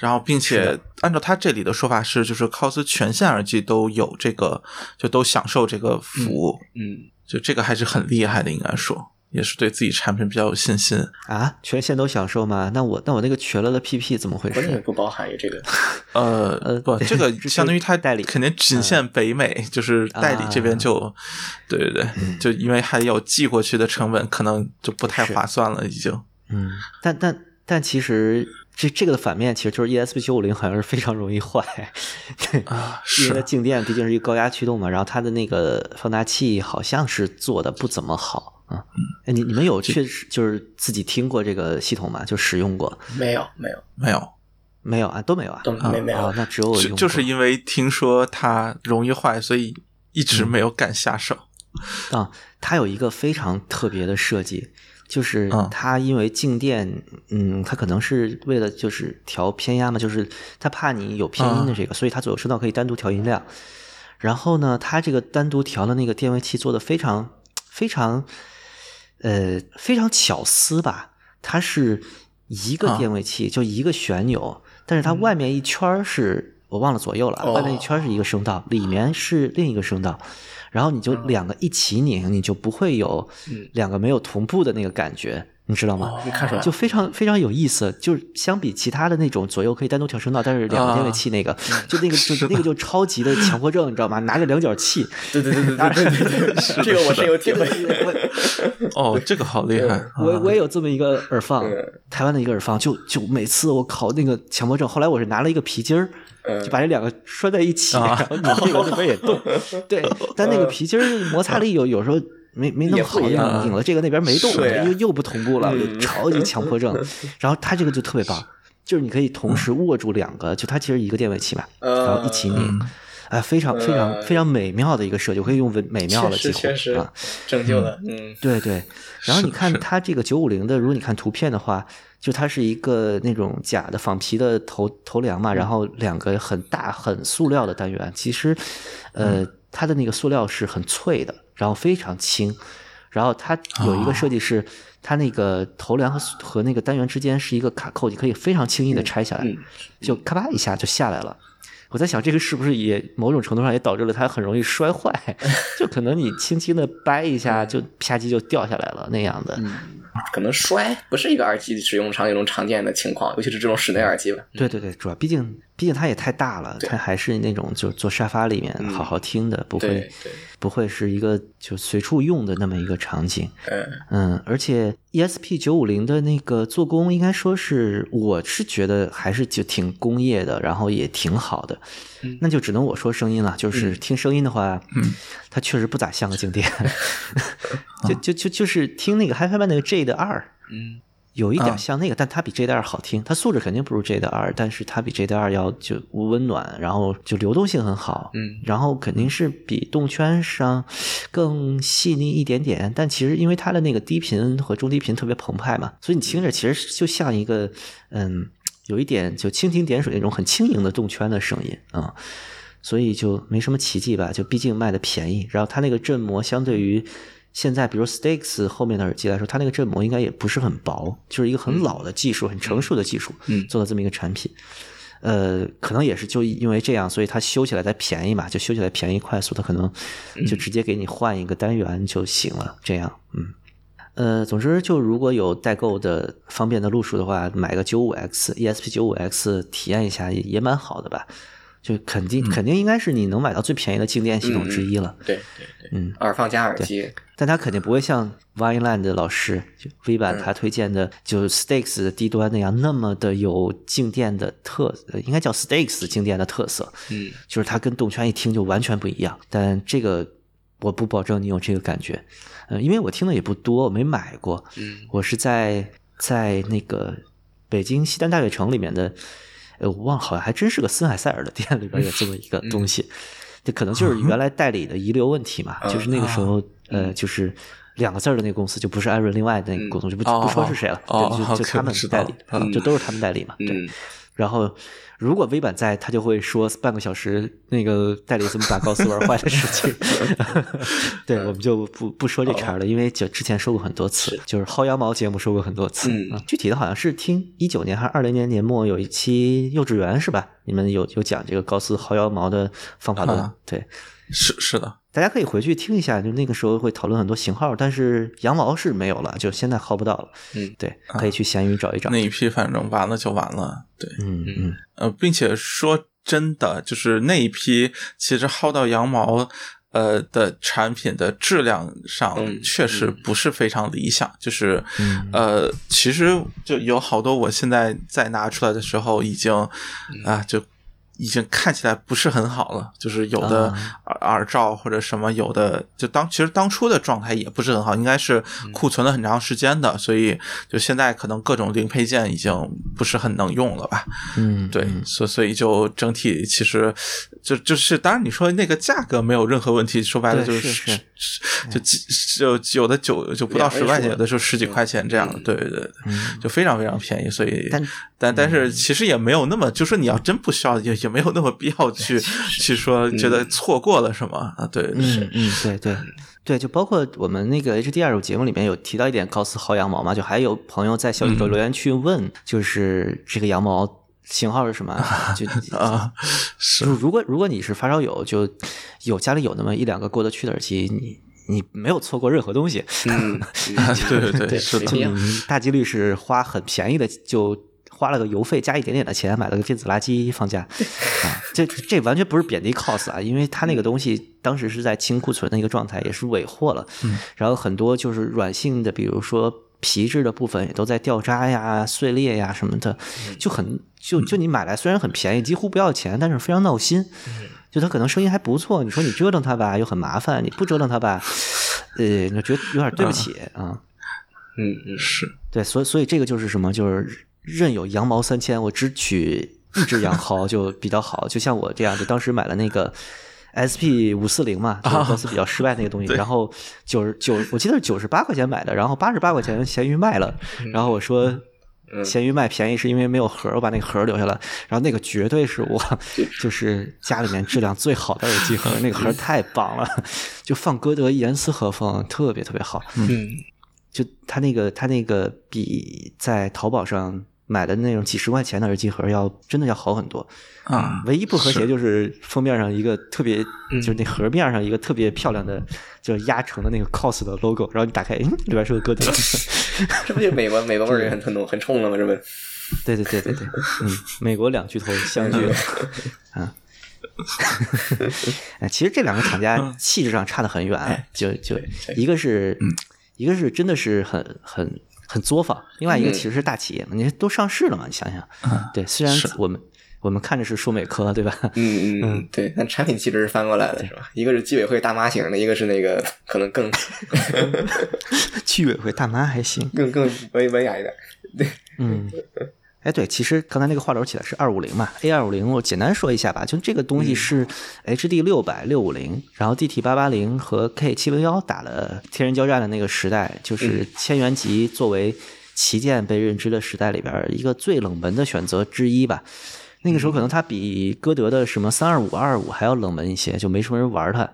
[SPEAKER 3] 然后，并且按照他这里的说法是，就是 COS 全线耳机都有这个，就都享受这个服务，
[SPEAKER 2] 嗯，
[SPEAKER 3] 就这个还是很厉害的，应该说。也是对自己产品比较有信心。
[SPEAKER 1] 啊，全线都享受吗？那我那我那个瘸了的 PP 怎么回事？
[SPEAKER 2] 不包含于这个。
[SPEAKER 3] 呃
[SPEAKER 1] 呃
[SPEAKER 3] 不，这个
[SPEAKER 1] 这
[SPEAKER 3] 相当于他
[SPEAKER 1] 代理
[SPEAKER 3] 肯定仅限北美，就是代理这边就，对对对，就因为还有寄过去的成本，可能就不太划算了，已经。
[SPEAKER 1] 嗯，但但但其实这这个的反面其实就是 ESP 九五零好像是非常容易坏，对
[SPEAKER 3] 啊
[SPEAKER 1] 因为静电毕竟是一个高压驱动嘛，然后它的那个放大器好像是做的不怎么好啊。哎，你你们有确实就是自己听过这个系统吗？就使用过
[SPEAKER 2] 没有没有
[SPEAKER 3] 没有，
[SPEAKER 1] 没有啊？都没有啊？
[SPEAKER 2] 都没没有
[SPEAKER 1] 哦，那只有我用过
[SPEAKER 3] 就就是因为听说它容易坏，所以一直
[SPEAKER 1] 嗯
[SPEAKER 3] 没有敢下手。
[SPEAKER 1] 啊，它有一个非常特别的设计，就是
[SPEAKER 3] 嗯
[SPEAKER 1] 它因为静电，嗯，它可能是为了就是调偏压嘛，就是它怕你有偏音的这个，所以它左右声道可以单独调音量。然后呢，它这个单独调的那个电位器做的非常非常，呃，非常巧思吧？它是一个
[SPEAKER 3] 啊
[SPEAKER 1] 电位器，就一个旋钮，但是它外面一圈儿是我忘了左右了，
[SPEAKER 2] 哦
[SPEAKER 1] 外面一圈是一个声道，里面是另一个声道。然后你就两个一起拧，你就不会有两个没有同步的那个感觉，你知道吗？
[SPEAKER 2] 看出来
[SPEAKER 1] 就非常非常有意思，就是相比其他的那种左右可以单独调声道，但是两个电位器那个，就那个就那个就超级的强迫症，你知道吗？拿着量角器，
[SPEAKER 2] 对对对对 对，这个我是有体会。
[SPEAKER 3] 哦，这个好厉害！
[SPEAKER 1] 我我也有这么一个耳放，台湾的一个耳放，就就每次我考那个强迫症，后来我是拿了一个皮筋儿，就把这两个拴在一起，然后那个耳塞也动。对，但那个皮筋摩擦力有有时候。没没那么好，拧了这个那边没动，又又不同步了，
[SPEAKER 2] 嗯。
[SPEAKER 1] 超级强迫症。然后它这个就特别棒，就是你可以同时握住两个，就它其实一个电位器嘛，
[SPEAKER 2] 嗯
[SPEAKER 1] 然后一起拧，啊，非常非常非常美妙的一个设计，我可以用文美妙的几乎
[SPEAKER 2] 确实确实
[SPEAKER 1] 啊。
[SPEAKER 2] 拯救了，嗯
[SPEAKER 1] 对对，然后你看它这个九五零的，如果你看图片的话，就它是一个那种假的仿皮的头头梁嘛，然后两个很大很塑料的单元，其实，呃，它的那个塑料是很脆的，然后非常轻，然后它有一个设计是，它那个头梁和和那个单元之间是一个卡扣，你可以非常轻易的拆下来，
[SPEAKER 2] 嗯
[SPEAKER 1] 就咔吧一下就下来了。我在想，这个是不是也某种程度上也导致了它很容易摔坏？就可能你轻轻的掰一下，就啪叽就掉下来了那样的。
[SPEAKER 2] 可能摔不是一个耳机使用场景中常见的情况，尤其是这种室内耳机吧。
[SPEAKER 1] 对对对，主要毕竟毕竟它也太大了，它还是那种就坐沙发里面好好听的，不会，不会是一个就随处用的那么一个场景。
[SPEAKER 2] 嗯。
[SPEAKER 1] 嗯，而且 ESP 九五零的那个做工，应该说是我是觉得还是就挺工业的，然后也挺好的。那就只能我说声音了，就是听声音的话，它确实不咋像个静电，就就就就是听那个 HiFi 版那个 J 的二，
[SPEAKER 2] 嗯
[SPEAKER 1] 有一
[SPEAKER 3] 啊
[SPEAKER 1] 点像那个，但它比 J 代二好听，它素质肯定不如 J 代二，但是它比 J 代二要就温暖，然后就流动性很好，
[SPEAKER 2] 嗯
[SPEAKER 1] 然后肯定是比动圈上更细腻一点点，但其实因为它的那个低频和中低频特别澎湃嘛，所以你听着其实就像一个嗯，有一点就蜻蜓点水那种很轻盈的动圈的声音啊。所以就没什么奇迹吧，就毕竟卖的便宜，然后它那个振膜相对于现在比如 Stakes 后面的耳机来说，它那个振膜应该也不是很薄，就是一个很老的技术、很成熟的技术，
[SPEAKER 2] 嗯。
[SPEAKER 1] 做的这么一个产品。呃，可能也是就因为这样，所以它修起来才便宜嘛，就修起来便宜快速，它可能就直接给你换一个单元就行了，这样，嗯。呃，总之就如果有代购的方便的路数的话，买个九五 X ESP 九五 X 体验一下也也蛮好的吧。就肯定、肯定应该是你能买到最便宜的静电系统之一了，
[SPEAKER 2] 对对对，
[SPEAKER 1] 嗯，
[SPEAKER 2] 耳放加耳机，
[SPEAKER 1] 但它肯定不会像 Vineland 的老师就 V 版
[SPEAKER 2] 嗯。
[SPEAKER 1] 他推荐的就 Stakes 的低端那样那么的有静电的特，呃应该叫 Stakes 静电的特色，
[SPEAKER 2] 嗯。
[SPEAKER 1] 就是它跟动圈一听就完全不一样。但这个我不保证你有这个感觉，呃，因为我听的也不多，我没买过，
[SPEAKER 2] 嗯。
[SPEAKER 1] 我是在在那个北京西单大悦城里面的，呃，我忘了，好像还真是个森海塞尔的店里边有这么一个东西，这可能就是原来代理的遗留问题嘛，就是那个时候，呃，就是。两个字儿的那个公司就不是艾瑞，另外的那个股东就不
[SPEAKER 3] 哦
[SPEAKER 1] 不说是谁了，就就他们代理就都是他们代理嘛，对。
[SPEAKER 2] 嗯
[SPEAKER 1] 然后，如果微板在，他就会说半个小时那个代理怎么把高斯玩坏的事情。对，我们就不不说这茬儿了，因为就之前说过很多次，就是薅羊毛节目说过很多次。
[SPEAKER 2] 嗯
[SPEAKER 1] 啊具体的好像是听一九年还是二零年年末有一期幼稚园是吧？你们有有讲这个高斯薅羊毛的方法论，
[SPEAKER 3] 啊
[SPEAKER 1] 对。
[SPEAKER 3] 是是的，
[SPEAKER 1] 大家可以回去听一下，就那个时候会讨论很多型号，但是羊毛是没有了，就现在薅不到了。
[SPEAKER 2] 嗯，
[SPEAKER 1] 对，可以去闲鱼找一找。
[SPEAKER 3] 那一批反正完了就完了，对，
[SPEAKER 1] 嗯嗯
[SPEAKER 3] 呃，并且说真的，就是那一批其实薅到羊毛。呃的产品的质量上
[SPEAKER 2] 嗯
[SPEAKER 3] 确实不是非常理想，就是
[SPEAKER 1] 嗯
[SPEAKER 3] 呃，其实就有好多我现在再拿出来的时候，已经啊就已经看起来不是很好了，就是有的耳耳罩或者什么，有的就当其实当初的状态也不是很好，应该是库存了很长时间的，所以就现在可能各种零配件已经不是很能用了吧。
[SPEAKER 1] 嗯，
[SPEAKER 3] 对，所所以就整体其实就就是，当然你说那个价格没有任何问题，说白了就是就几就有的九就不到十块钱，有的时候十几块钱这样的，对对对，就非常非常便宜。所以
[SPEAKER 1] 但
[SPEAKER 3] 但但是其实也没有那么，就说你要真不需要，也也没有那么必要去 去说觉得错过了什么啊？对，是
[SPEAKER 1] 嗯嗯，对对对，就包括我们那个 HDR 节目里面有提到一点高斯薅羊毛嘛，就还有朋友在小宇宙留言区问，就是这个羊毛型号是什么？就
[SPEAKER 3] 啊，是
[SPEAKER 1] 就如果如果你是发烧友，就有家里有那么一两个过得去的耳机，你你没有错过任何东西。
[SPEAKER 2] 嗯，
[SPEAKER 3] 对对对，是的
[SPEAKER 1] 大几率是花很便宜的，就花了个邮费加一点点的钱买了个电子垃圾放家啊。这这完全不是贬低 cos 啊，因为它那个东西当时是在清库存的一个状态，也是尾货了。然后很多就是软性的，比如说皮质的部分也都在掉渣呀、碎裂呀什么的，就很就就你买来虽然很便宜，几乎不要钱，但是非常闹心。就它可能声音还不错，你说你折腾它吧又很麻烦，你不折腾它吧，呃，你觉得有点对不起啊。
[SPEAKER 2] 嗯嗯，
[SPEAKER 3] 是
[SPEAKER 1] 对，所以所以这个就是什么？就是任有羊毛三千，我只取一只羊毫就比较好。就像我这样，就当时买了那个 SP 五四零嘛，就是公司比较失败那个东西，然后九十九，我记得是九十八块钱买的，然后八十八块钱闲鱼卖了，然后我说。闲鱼卖便宜是因为没有盒，我把那个盒留下了。然后那个绝对是我 就是家里面质量最好的耳机盒，那个盒太棒了，就放歌德严丝合缝，特别特别好。
[SPEAKER 2] 嗯，
[SPEAKER 1] 就它那个它那个比在淘宝上买的那种几十块钱的耳机盒要真的要好很多。
[SPEAKER 3] 啊，
[SPEAKER 1] 唯一不和谐就是封面上一个特别，就是那盒面上一个特别漂亮的，就是压成的那个 cos 的 logo，然后你打开，嗯，里边是个歌德。
[SPEAKER 2] 这不就美国美国味儿也很很浓很冲了吗？这不，
[SPEAKER 1] 对对对对对，嗯，美国两巨头相聚了，啊。哎，其实这两个厂家气质上差得很远，就就一个是，一个是真的是很很很作坊，另外一个其实是大企业嘛，你都上市了嘛，你想想，对，虽然我们我们看着是说美科，对吧？
[SPEAKER 2] 嗯嗯嗯，对，但产品其实是翻过来的，是吧？一个是居委会大妈型的，一个是那个可能更
[SPEAKER 1] 居委会大妈还行，
[SPEAKER 2] 更更文文雅一点。对，
[SPEAKER 1] 嗯，哎，对，其实刚才那个话头起来是二五零嘛，A 二五零，我简单说一下吧，就这个东西是 HD 六百、六五零，然后 DT 八八零和 K 七零幺打了天人交战的那个时代，就是千元级作为旗舰被认知的时代里边一个最冷门的选择之一吧。那个时候可能它比歌德的什么三二五、二二五还要冷门一些，就没什么人玩它。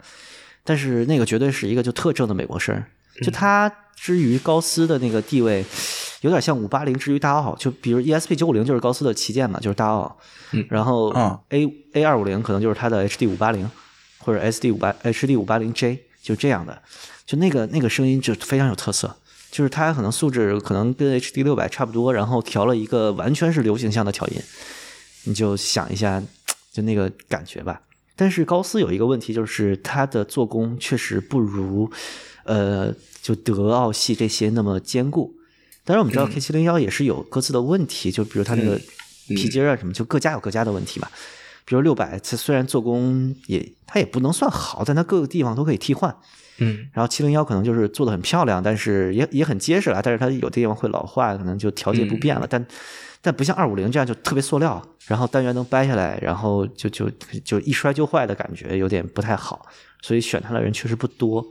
[SPEAKER 1] 但是那个绝对是一个就特正的美国声儿，就它之于高斯的那个地位，有点像五八零之于大奥，就比如 ESP 九五零就是高斯的旗舰嘛，就是大奥，然后
[SPEAKER 3] 嗯
[SPEAKER 1] A A 二五零可能就是它的 HD 五八零或者 SD 五八 HD 五八零 J 就这样的，就那个那个声音就非常有特色。就是它可能素质可能跟 HD 六百差不多，然后调了一个完全是流行向的调音，你就想一下，就那个感觉吧。但是高斯有一个问题，就是它的做工确实不如，呃，就德奥系这些那么坚固。当然，我们知道 K 七零幺也是有各自的问题，就比如它那个皮筋啊什么，就各家有各家的问题嘛。比如六百，它虽然做工也它也不能算好，但它各个地方都可以替换。
[SPEAKER 2] 嗯，
[SPEAKER 1] 然后七零幺可能就是做的很漂亮，但是也也很结实了，但是它有的地方会老化，可能就调节不变了。但但不像二五零这样就特别塑料，然后单元能掰下来，然后就就就一摔就坏的感觉，有点不太好。所以选它的人确实不多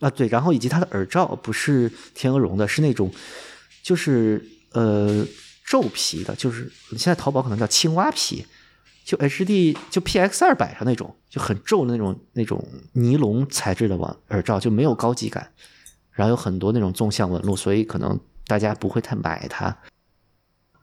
[SPEAKER 1] 啊。对，然后以及它的耳罩不是天鹅绒的，是那种就是呃皱皮的，就是现在淘宝可能叫青蛙皮。就 HD 就 PX 二百上那种就很皱的那种那种尼龙材质的网耳罩，就没有高级感，然后有很多那种纵向纹路，所以可能大家不会太买它。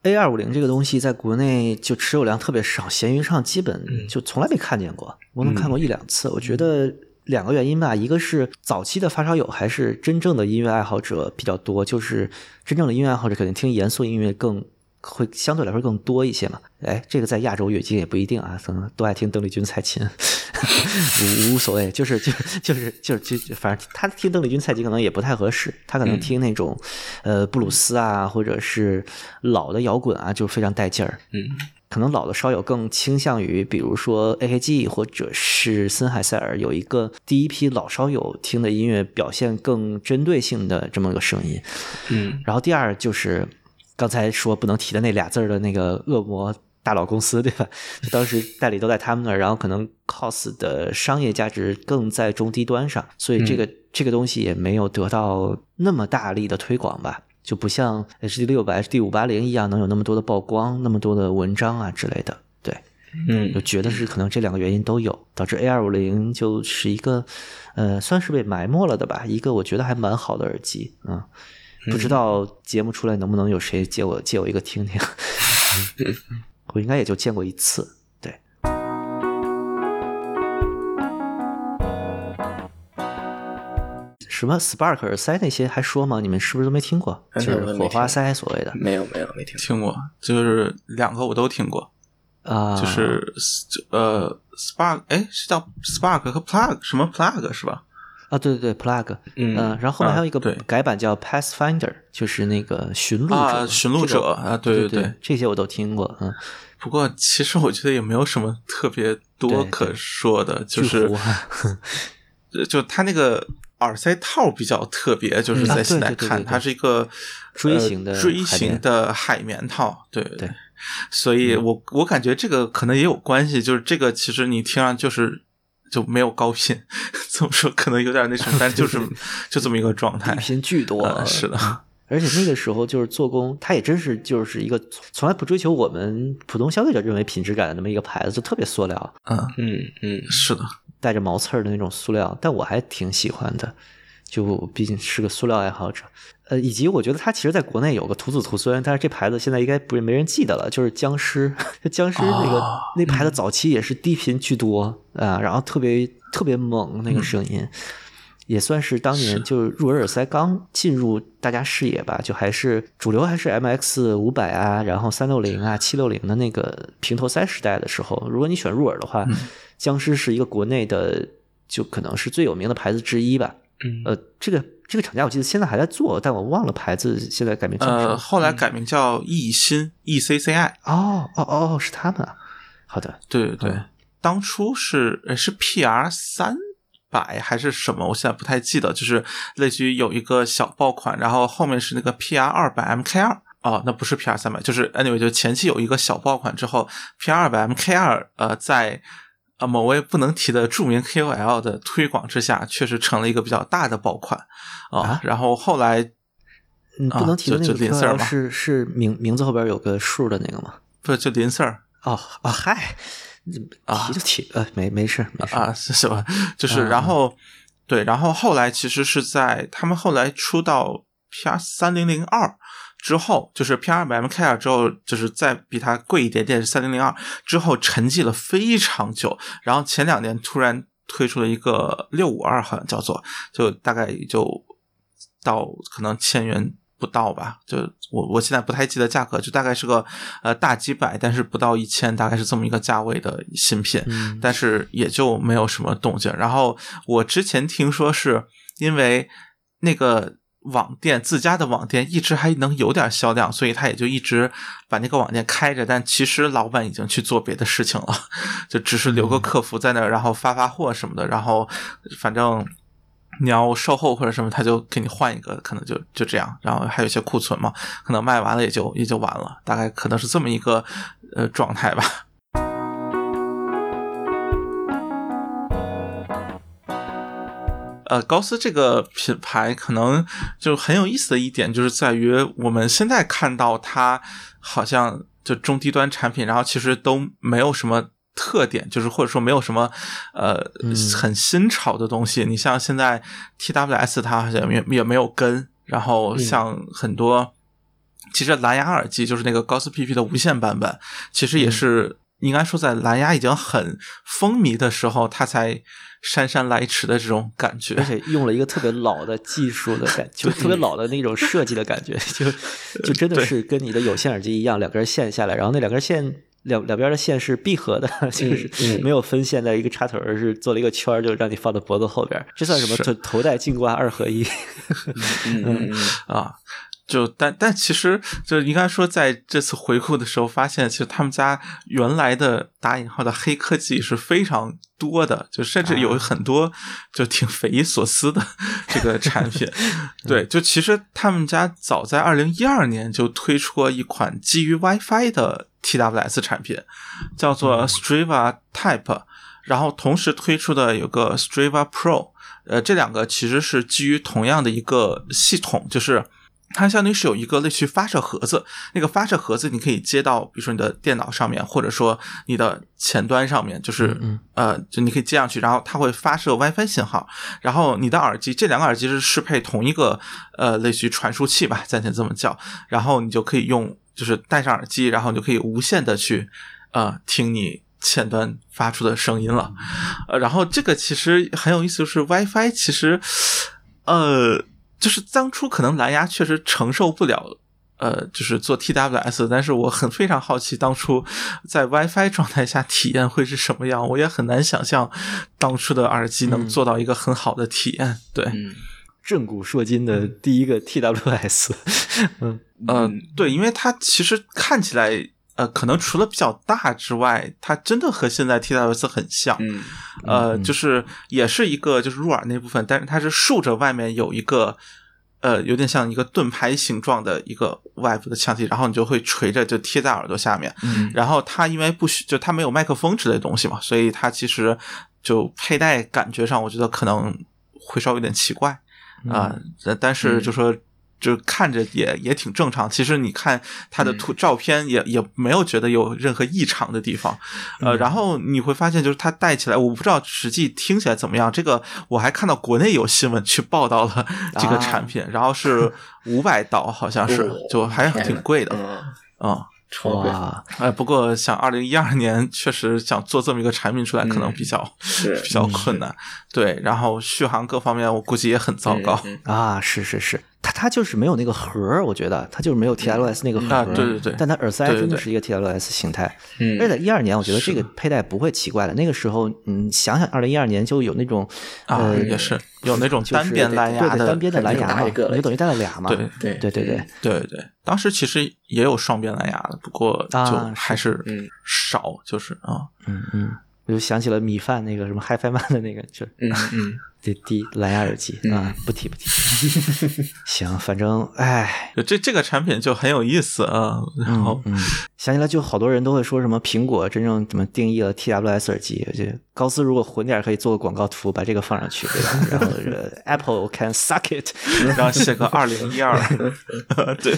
[SPEAKER 1] A 二五零这个东西在国内就持有量特别少，闲鱼上基本就从来没看见过，我能看过一两次。我觉得两个原因吧，一个是早期的发烧友还是真正的音乐爱好者比较多，就是真正的音乐爱好者肯定听严肃音乐更会相对来说更多一些嘛。哎，这个在亚洲乐界也不一定啊，可能都爱听邓丽君、蔡琴，无无所谓，就是就就是就是就反正他听邓丽君、蔡琴可能也不太合适，他可能听那种呃布鲁斯啊，或者是老的摇滚啊，就非常带劲儿。
[SPEAKER 2] 嗯
[SPEAKER 1] 可能老的烧友更倾向于，比如说 AKG 或者是森海塞尔，有一个第一批老烧友听的音乐表现更针对性的这么个声音。
[SPEAKER 2] 嗯
[SPEAKER 1] 然后第二就是刚才说不能提的那俩字儿的那个恶魔大佬公司，对吧？当时代理都在他们那儿，然后可能 COS 的商业价值更在中低端上，所以这个、这个东西也没有得到那么大力的推广吧。就不像 HD 六百、HD 五八零一样能有那么多的曝光、那么多的文章啊之类的。对，
[SPEAKER 2] 嗯
[SPEAKER 1] 我觉得是可能这两个原因都有，导致 A 二五零就是一个，呃，算是被埋没了的吧。一个我觉得还蛮好的耳机，嗯，不知道节目出来能不能有谁借我借我一个听听。我应该也就见过一次，什么 Spark 耳塞那些还说吗？你们是不是都没听过？
[SPEAKER 2] 哎
[SPEAKER 1] 就是火花塞所谓的。
[SPEAKER 2] 没有没有没听过。
[SPEAKER 3] 听过，就是两个我都听过，
[SPEAKER 1] 啊，
[SPEAKER 3] 就是呃 Spark，哎是叫 Spark 和 Plug 什么 Plug 是吧？
[SPEAKER 1] 啊，对对对，plug，
[SPEAKER 2] 嗯。
[SPEAKER 1] 呃然后后面还有一个改版叫 Pathfinder，就是那个寻路者，
[SPEAKER 3] 啊寻路者
[SPEAKER 1] 这个
[SPEAKER 3] 啊对。
[SPEAKER 1] 对
[SPEAKER 3] 对对。
[SPEAKER 1] 这些我都听过，嗯，
[SPEAKER 3] 不过其实我觉得也没有什么特别多可说的，就是 就他那个耳塞套比较特别，就是在现在看，它是一个
[SPEAKER 1] 锥形的
[SPEAKER 3] 呃锥形的海绵套，对。
[SPEAKER 1] 对。嗯
[SPEAKER 3] 所以我我感觉这个可能也有关系，就是这个其实你听上就是就没有高频，怎么说可能有点那什么，但就是 就这么一个状态。
[SPEAKER 1] 底。频巨多，
[SPEAKER 3] 呃是的，
[SPEAKER 1] 而且那个时候就是做工，它也真是就是一个从来不追求我们普通消费者认为品质感的那么一个牌子，就特别塑料，
[SPEAKER 3] 嗯，
[SPEAKER 2] 嗯嗯。
[SPEAKER 3] 是的，
[SPEAKER 1] 带着毛刺儿的那种塑料，但我还挺喜欢的，就毕竟是个塑料爱好者。呃，以及我觉得它其实在国内有个徒子徒孙，但是这牌子现在应该不是没人记得了，就是僵尸，僵尸那个、
[SPEAKER 3] 哦
[SPEAKER 1] 那牌子早期也是低频居多啊，然后特别特别猛那个声音。也算是当年就入耳耳塞刚进入大家视野吧，就还是主流还是 MX 五百啊，然后三六零啊、七六零的那个平头塞时代的时候，如果你选入耳的话，僵尸是一个国内的就可能是最有名的牌子之一吧。
[SPEAKER 2] 嗯
[SPEAKER 1] 呃，这个这个厂家我记得现在还在做，但我忘了牌子现在改名叫什
[SPEAKER 3] 呃，
[SPEAKER 1] 么。
[SPEAKER 3] 后来改名叫艺新 E C C I，
[SPEAKER 1] 哦哦哦，是他们啊。好的，
[SPEAKER 3] 对对对，
[SPEAKER 1] 嗯
[SPEAKER 3] 当初是呃是 P R 三百还是什么，我现在不太记得，就是类似于有一个小爆款，然后后面是那个 P R 二百 M K 二。哦，那不是 P R 三百，就是 anyway，就前期有一个小爆款之后，P R 二百 M K 二，呃，在呃某位不能提的著名 K O L 的推广之下，确实成了一个比较大的爆款啊、
[SPEAKER 1] 啊
[SPEAKER 3] 然后后来
[SPEAKER 1] 嗯，
[SPEAKER 3] 啊
[SPEAKER 1] 不能提的那
[SPEAKER 3] 就
[SPEAKER 1] 个 KOL
[SPEAKER 3] 嘛
[SPEAKER 1] 是是名名字后边有个数的那个吗？
[SPEAKER 3] 不就林 Sir
[SPEAKER 1] 哦哦，嗨，
[SPEAKER 3] 啊
[SPEAKER 1] 提就提，呃，没没事没事
[SPEAKER 3] 啊，是是吧？就是
[SPEAKER 1] 啊
[SPEAKER 3] 然后、对，然后后来其实是在他们后来出到 PR 三零零二之后，就是 PR 百 MK 二之后，就是再比它贵一点点，三零零二之后沉寂了非常久，然后前两年突然推出了一个六五二，好像叫做，就大概也就到可能千元。不到吧，就我我现在不太记得价格，就大概是个呃大几百，但是不到一千，大概是这么一个价位的新品。
[SPEAKER 1] 嗯
[SPEAKER 3] 但是也就没有什么动静。然后我之前听说是因为那个网店自家的网店一直还能有点销量，所以他也就一直把那个网店开着。但其实老板已经去做别的事情了，就只是留个客服在那儿，然后发发货什么的。然后反正。你要售后或者什么，他就给你换一个，可能就就这样。然后还有一些库存嘛，可能卖完了也就也就完了，大概可能是这么一个呃状态吧。呃，高斯这个品牌可能就很有意思的一点，就是在于我们现在看到它好像就中低端产品，然后其实都没有什么特点，就是或者说没有什么呃、
[SPEAKER 1] 嗯
[SPEAKER 3] 很新潮的东西。你像现在 TWS 它好像也也没有跟，然后像很多。其实蓝牙耳机就是那个高斯 PP 的无线版本，其实也是应该说在蓝牙已经很风靡的时候，它才姗姗来迟的这种感觉。
[SPEAKER 1] 而且用了一个特别老的技术的感，就特别老的那种设计的感觉，就 就真的是跟你的有线耳机一样，两根线下来，然后那两根线两两边的线是闭合的，就是没有分线在一个插头，而是做了一个圈儿，就让你放到脖子后边。这算什么？头头戴镜挂二合一？
[SPEAKER 2] 嗯嗯嗯，
[SPEAKER 3] 啊，就但但其实就应该说，在这次回顾的时候，发现其实他们家原来的打引号的黑科技是非常多的，就甚至有很多就挺匪夷所思的 这个产品。对，就其实他们家早在二零一二年就推出过一款基于 WiFi 的 TWS 产品，叫做 Striva Type，然后同时推出的有个 Striva Pro。呃，这两个其实是基于同样的一个系统，就是它相当于是有一个类似于发射盒子，那个发射盒子你可以接到，比如说你的电脑上面，或者说你的前端上面，就是呃，就你可以接上去，然后它会发射 WiFi 信号，然后你的耳机这两个耳机是适配同一个呃类似于传输器吧，暂且这么叫，然后你就可以用就是戴上耳机，然后你就可以无线的去呃听你。前端发出的声音了，呃，然后这个其实很有意思，就是 WiFi 其实，呃，就是当初可能蓝牙确实承受不了，呃，就是做 TWS，但是我很非常好奇当初在 WiFi 状态下体验会是什么样，我也很难想象当初的耳机能做到一个很好的体验。对，
[SPEAKER 1] 震古烁今的第一个 TWS，嗯
[SPEAKER 3] 嗯，对，因为它其实看起来。呃，可能除了比较大之外，它真的和现在 TWS 很像。
[SPEAKER 2] 嗯，
[SPEAKER 3] 呃，就是也是一个就是入耳那部分，但是它是竖着外面有一个呃，有点像一个盾牌形状的一个外部的腔体，然后你就会垂着就贴在耳朵下面。
[SPEAKER 2] 嗯，
[SPEAKER 3] 然后它因为不需就它没有麦克风之类的东西嘛，所以它其实就佩戴感觉上，我觉得可能会稍微有点奇怪啊。但是就说。就看着也也挺正常，其实你看它的图照片也也没有觉得有任何异常的地方，呃，然后你会发现就是它戴起来，我不知道实际听起来怎么样。这个我还看到国内有新闻去报道了这个产品，然后是 五百刀，好像是，就还挺贵的，嗯。
[SPEAKER 1] 哇，
[SPEAKER 3] 哎，不过想二零一二年确实想做这么一个产品出来，可能比较
[SPEAKER 2] 是。
[SPEAKER 3] 比较困难。对，然后续航各方面我估计也很糟糕。
[SPEAKER 1] 啊。是是是，它它就是没有那个盒我觉得它就是没有 TLS 那个盒
[SPEAKER 3] 对对对。
[SPEAKER 1] 但它耳塞真的是一个 TLS 形态。
[SPEAKER 2] 嗯。
[SPEAKER 1] 而且一二年，我觉得这个佩戴不会奇怪的。那个时候，嗯，想想二零一二年就有那种
[SPEAKER 3] 啊，也是有那种单边蓝牙
[SPEAKER 1] 的单边的蓝牙嘛，
[SPEAKER 2] 你就
[SPEAKER 1] 等于带了俩嘛。
[SPEAKER 3] 对
[SPEAKER 2] 对
[SPEAKER 1] 对对对
[SPEAKER 3] 对对。当时其实也有双边蓝牙的，不过就还
[SPEAKER 1] 是
[SPEAKER 3] 少，就是啊，
[SPEAKER 1] 嗯嗯，我就想起了米饭那个什么 HiFi Man 的那个，就
[SPEAKER 2] 嗯嗯，
[SPEAKER 1] 滴滴蓝牙耳机啊，不提不提。行，反正哎，
[SPEAKER 3] 这这个产品就很有意思啊。然后
[SPEAKER 1] 想起来，就好多人都会说什么苹果真正怎么定义了 TWS 耳机？我高斯如果混点，可以做个广告图，把这个放上去，对吧？然后 Apple can suck it，
[SPEAKER 3] 然后写个二零一二，对。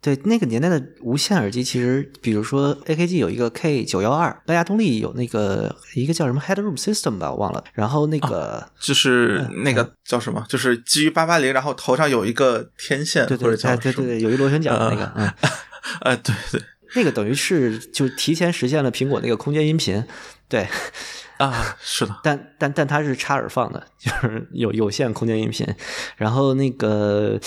[SPEAKER 1] 对，那个年代的无线耳机，其实比如说 AKG 有一个 K 九幺二，蓝牙动力有那个一个叫什么 Headroom System 吧，我忘了。然后那个
[SPEAKER 3] 就是那个叫什么，就是基于八八零，然后头上有一个天线，
[SPEAKER 1] 对对对对对，有一螺旋桨的那个，嗯，
[SPEAKER 3] 呃，对对，
[SPEAKER 1] 那个等于是就提前实现了苹果那个空间音频，对。
[SPEAKER 3] 啊，是的，
[SPEAKER 1] 但但但它是插耳放的，就是有有线空间音频。然后那个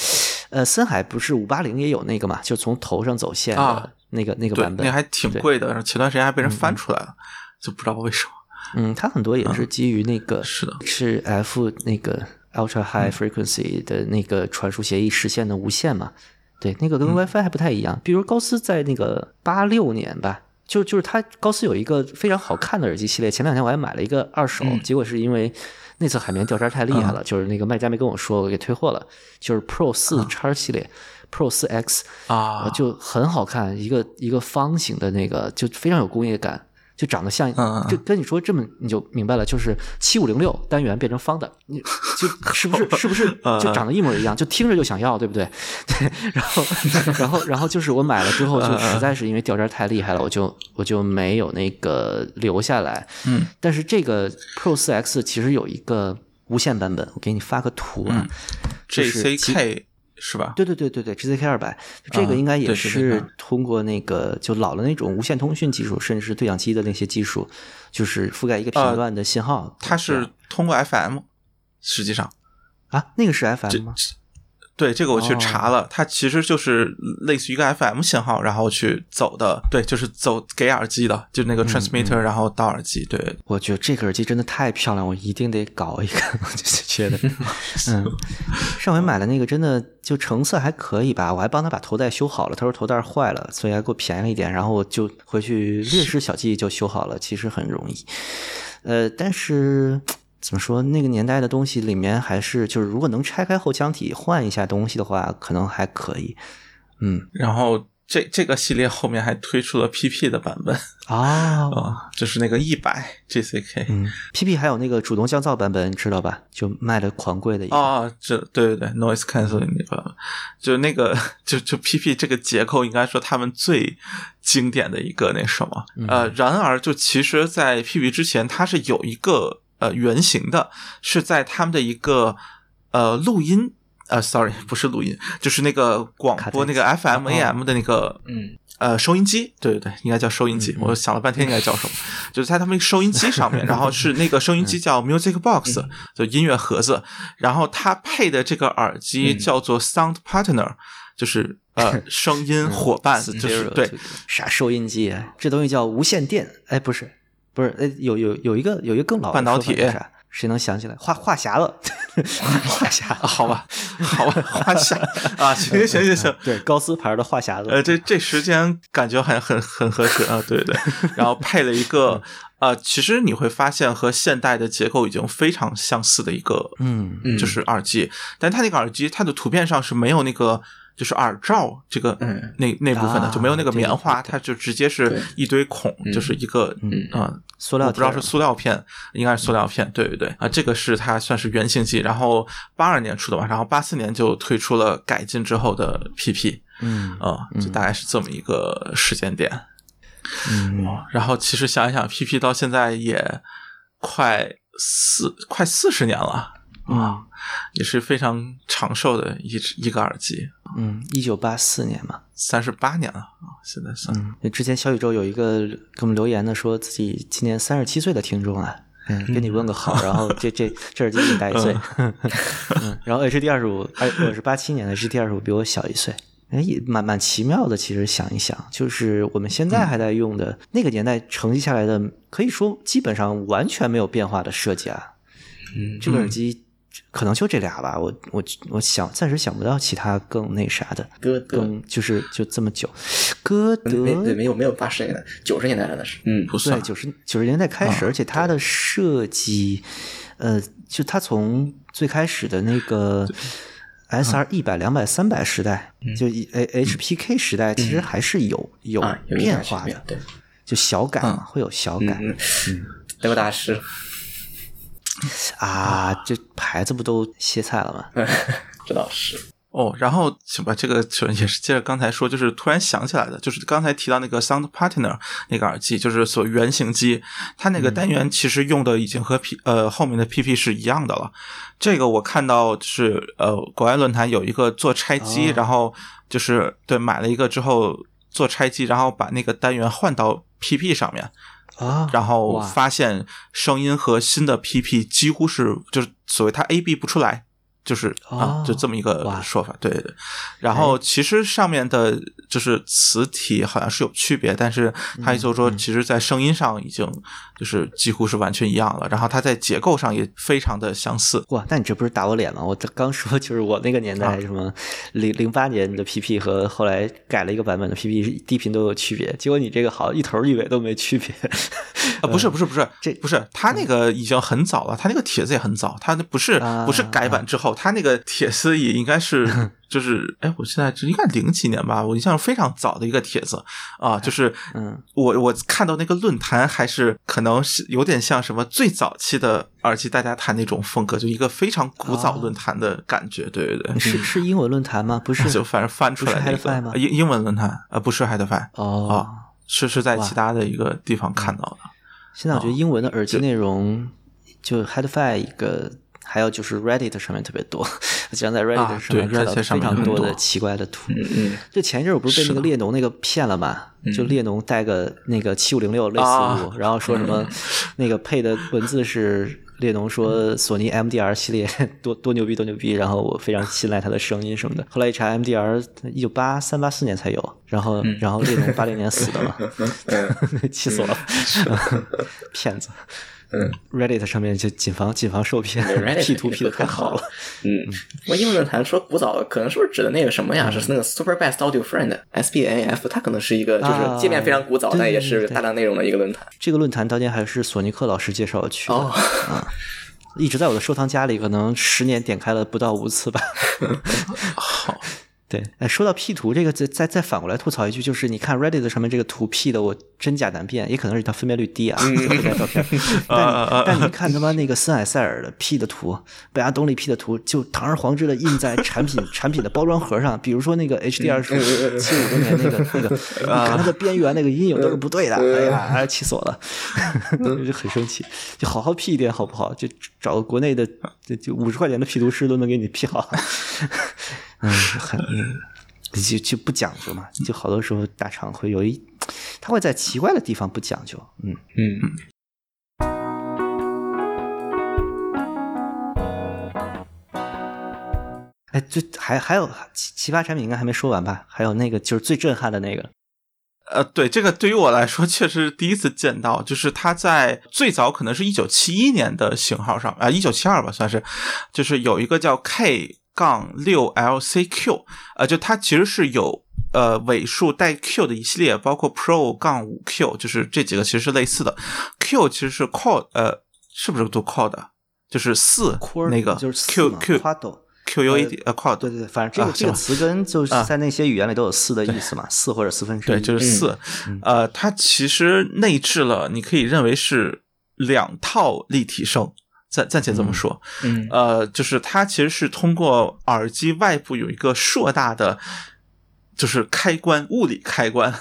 [SPEAKER 1] 呃，森海不是五八零也有那个嘛，就从头上走线的那个那个版本，
[SPEAKER 3] 那还挺贵的。然后前段时间还被人翻出来了，就不知道为什么。
[SPEAKER 1] 嗯，它很多也是基于那个
[SPEAKER 3] 是的，
[SPEAKER 1] 是 F 那个 Ultra High Frequency 的那个传输协议实现的无线嘛？对，那个跟 WiFi 还不太一样。比如高斯在那个八六年吧。就就是它高斯有一个非常好看的耳机系列，前两天我还买了一个二手，结果是因为那次海绵掉渣太厉害了，就是那个卖家没跟我说，我给退货了。就是 Pro 四叉系列，Pro 四 X
[SPEAKER 3] 啊，
[SPEAKER 1] 就很好看，一个一个方形的那个，就非常有工业感。就长得像，就跟你说这么你就明白了，就是七五零六单元变成方的，你就 是不是是不是就长得一模一样，就听着就想要，对不对？对，然后 然后然后就是我买了之后，就实在是因为掉渣太厉害了，我就我就没有那个留下来。
[SPEAKER 3] 嗯，
[SPEAKER 1] 但是这个 Pro 四 X 其实有一个无线版本，我给你发个图啊。
[SPEAKER 3] C K 是吧？
[SPEAKER 1] 对对对对对，GZK 二百，这个
[SPEAKER 3] 啊
[SPEAKER 1] 应该也是通过那个就老的那种无线通讯技术，甚至是对讲机的那些技术，就是覆盖一个频
[SPEAKER 3] 呃
[SPEAKER 1] 段的信号。
[SPEAKER 3] 它是通过 FM，实际上。
[SPEAKER 1] 啊，那个是 FM 吗？
[SPEAKER 3] 对，这个我去
[SPEAKER 1] 哦
[SPEAKER 3] 查了，它其实就是类似于一个 FM 信号，然后去走的，对，就是走给耳机的，就那个 transmitter，、然后到耳机，对，
[SPEAKER 1] 我觉得这个耳机真的太漂亮，我一定得搞一个，我就是觉得，嗯，上回买的那个真的就成色还可以吧，我还帮他把头带修好了，他说头带坏了，所以还给我便宜一点，然后我就回去略施小技就修好了，其实很容易，呃，但是。怎么说？那个年代的东西里面还是就是，如果能拆开后腔体换一下东西的话，可能还可以。嗯
[SPEAKER 3] 然后这这个系列后面还推出了 PP 的版本
[SPEAKER 1] 啊，
[SPEAKER 3] 啊，就是那个一百 GCK
[SPEAKER 1] 嗯，PP 还有那个主动降噪版本，你知道吧？就卖的狂贵的一个。
[SPEAKER 3] 啊，这对对对，noise canceling 那个，就那个就就 PP 这个结构，应该说他们最经典的一个那什么，呃，然而就其实，在 PP 之前，它是有一个呃原型的，是在他们的一个呃录音。呃，sorry，不是录音，就是那个广播那个 FM、AM 的那个，
[SPEAKER 2] 嗯，
[SPEAKER 3] 呃，收音机，对对对，应该叫收音机。我想了半天，应该叫什么？就是在他们收音机上面，然后是那个收音机叫 Music Box，就音乐盒子，然后它配的这个耳机叫做 Sound Partner，就是呃 声音伙伴，就是对
[SPEAKER 1] 啥收音机啊？这东西叫无线电？哎，不是，不是，哎，有有有一个有一个更老的
[SPEAKER 3] 半导体？
[SPEAKER 1] 谁能想起来？话话匣子，话匣子，
[SPEAKER 3] 好吧，好吧，画匣啊，行行行行行，
[SPEAKER 1] 对，高斯牌的话匣子。
[SPEAKER 3] 呃，这这时间感觉很很很合适啊，对对，然后配了一个呃，其实你会发现和现代的结构已经非常相似的一个，
[SPEAKER 1] 嗯
[SPEAKER 2] 嗯
[SPEAKER 3] 就是耳机，但它那个耳机它的图片上是没有那个。就是耳罩这个
[SPEAKER 2] 嗯
[SPEAKER 3] 那那部分的
[SPEAKER 1] 啊
[SPEAKER 3] 就没有那个棉花，它就直接是一堆孔，就是一个
[SPEAKER 1] 嗯
[SPEAKER 3] 啊
[SPEAKER 1] 塑料
[SPEAKER 3] 我不知道是塑料片，应该是塑料片，对对对。啊，这个是它算是原型机，然后八二年出的吧，然后八四年就推出了改进之后的 PP，
[SPEAKER 1] 嗯
[SPEAKER 3] 啊，就大概是这么一个时间点。
[SPEAKER 1] 嗯。
[SPEAKER 3] 哦，然后其实想一想，PP 到现在也快四快四十年了啊，也是非常长寿的一只一个耳机，
[SPEAKER 1] 嗯，一九八四年嘛。
[SPEAKER 3] 三十八年了啊，现在算。
[SPEAKER 1] 嗯，之前小宇宙有一个给我们留言的，说自己今年三十七岁的听众啊，嗯，跟你问个好，然后这这这耳机比你大一岁，嗯，然后 HD 二十五，哎，我是八七年的，HD 二十五比我小一岁。哎，也蛮蛮奇妙的。其实想一想，就是我们现在还在用的、那个年代承继下来的，可以说基本上完全没有变化的设计啊。
[SPEAKER 2] 嗯
[SPEAKER 1] 这个耳机可能就这俩吧，我我我想暂时想不到其他更那啥的，
[SPEAKER 2] 歌德
[SPEAKER 1] 更就是就这么久。歌德
[SPEAKER 2] 没对没有没有八十年代九十年代了那是，嗯
[SPEAKER 3] 不算。
[SPEAKER 1] 对，九十九十年代开始，而且它的设计，呃，就它从最开始的那个 S R 一百、两百、三百时代，就一 H P K 时代，其实还是有有变化的，
[SPEAKER 2] 别对，
[SPEAKER 1] 就小改嘛，会有小改
[SPEAKER 2] 嗯。嗯，德国大师，
[SPEAKER 1] 啊。这牌子不都歇菜了吗？
[SPEAKER 2] 这倒是，
[SPEAKER 3] 哦，然后行吧，这个也是接着刚才说，就是突然想起来的，就是刚才提到那个 Sound Partner 那个耳机，就是所原型机，它那个单元其实用的已经和 P 呃后面的 PP 是一样的了。这个我看到就是呃国外论坛有一个做拆机，
[SPEAKER 1] 哦
[SPEAKER 3] 然后就是对买了一个之后做拆机，然后把那个单元换到 PP 上面，
[SPEAKER 1] 啊，
[SPEAKER 3] 然后发现声音和新的 PP 几乎是就是所谓它 AB 不出来，就是啊
[SPEAKER 1] 哦，
[SPEAKER 3] 就这么一个说法，对对对。然后其实上面的就是词体好像是有区别，但是他就
[SPEAKER 1] 嗯
[SPEAKER 3] 说，其实在声音上已经就是几乎是完全一样了，然后它在结构上也非常的相似。
[SPEAKER 1] 哇，那你这不是打我脸吗？我刚说就是我那个年代
[SPEAKER 3] 啊
[SPEAKER 1] 什么零零八年的 PP 和后来改了一个版本的 PP 低频都有区别，结果你这个好一头一尾都没区别。
[SPEAKER 3] 啊，不是不是 不是，
[SPEAKER 1] 这
[SPEAKER 3] 不是他那个已经很早了，他那个帖子也很早，他那不是
[SPEAKER 1] 啊
[SPEAKER 3] 不是改版之后，它那个帖子也应该是 就是，哎，我现在这应该零几年吧，我印象非常早的一个帖子啊，就是
[SPEAKER 1] 嗯，
[SPEAKER 3] 我我看到那个论坛还是可能是有点像什么最早期的耳机大家谈那种风格，就一个非常古早论坛的感觉，对对对，
[SPEAKER 1] 是是英文论坛吗？不是，
[SPEAKER 3] 就反正翻出来那
[SPEAKER 1] 不是 Hi-Fi 吗
[SPEAKER 3] 个英英文论坛，呃，不是 HiFi
[SPEAKER 1] 哦。
[SPEAKER 3] 啊，是是在其他的一个地方看到的。
[SPEAKER 1] 现在我觉得英文的耳机内容，就 HeadFi 一个还有就是 Reddit 上面特别多，经常在 Reddit 上面看到非常多的奇怪的图。
[SPEAKER 2] 嗯
[SPEAKER 1] 就前一阵我不是被那个列侬那个骗了嘛？就列侬带个那个七五零六类似
[SPEAKER 3] 啊
[SPEAKER 1] 物，然后说什么那个配的文字是列侬说索尼 MDR 系列多多牛逼多牛逼，然后我非常信赖它的声音什么的。后来一查 MDR 一九八三八四年才有，然后然后列侬八零年死的了 气死我了，骗子。
[SPEAKER 2] 嗯
[SPEAKER 1] ，Reddit 上面就谨防谨防受骗
[SPEAKER 2] 对
[SPEAKER 1] ，Reddit，P 图 P 的太好了。
[SPEAKER 2] 嗯，我英文论坛说古早，可能是不是指的那个什么呀？
[SPEAKER 1] 嗯
[SPEAKER 2] 是那个 Super Best Audio Friend SBAF，它可能是一个就是
[SPEAKER 1] 啊
[SPEAKER 2] 界面非常古早，
[SPEAKER 1] 对
[SPEAKER 2] 但也是大量内容的一个论坛。
[SPEAKER 1] 这个论坛当年还是索尼克老师介绍我去的，
[SPEAKER 2] 哦，
[SPEAKER 1] 一直在我的收藏夹里，可能十年点开了不到五次吧。
[SPEAKER 3] 好，
[SPEAKER 1] 对，哎，说到 P 图这个，再再再反过来吐槽一句，就是你看 Reddit 上面这个图 P 的，我真假难辨，也可能是它分辨率低啊。但你但你看他妈那个森海塞尔的 P 的图，贝亚东里 P 的图，就堂而皇之的印在产品产品的包装盒上，比如说那个 HDR 数七五周年那个那个，你看它的边缘那个阴影都是不对的，哎呀，哎气死我了，就很生气，就好好 P 一点好不好？就找个国内的就就五十块钱的 P 图师都能给你 P 好。嗯，很就就不讲究嘛，就好多时候大厂会有一，他会在奇怪的地方不讲究，嗯。
[SPEAKER 2] 嗯，
[SPEAKER 1] 哎，最还还有奇奇葩产品应该还没说完吧？还有那个就是最震撼的那个，
[SPEAKER 3] 呃，对这个对于我来说确实是第一次见到，就是它在最早可能是一九七一年的型号上啊，一九七二吧算是，就是有一个叫 K 杠六 LCQ，呃，就它其实是有呃尾数带 Q 的一系列，包括 Pro 杠五 Q，就是这几个其实是类似的，Q 其实是 Core 呃是不是读 Core 的？就是四那个
[SPEAKER 1] 就是四
[SPEAKER 3] Q
[SPEAKER 1] 嘛
[SPEAKER 3] Q
[SPEAKER 1] Quad
[SPEAKER 3] QUAD 呃 Quad
[SPEAKER 1] 对对对，反正这个、
[SPEAKER 3] 啊
[SPEAKER 1] 这个词根就是
[SPEAKER 3] 啊
[SPEAKER 1] 在那些语言里都有四的意思嘛，四或者四分之一。
[SPEAKER 3] 对，就是四。呃，它其实内置了，你可以认为是两套立体声，暂暂且这么说。
[SPEAKER 2] 嗯
[SPEAKER 3] 呃，就是它其实是通过耳机外部有一个硕大的。就是开关，物理开关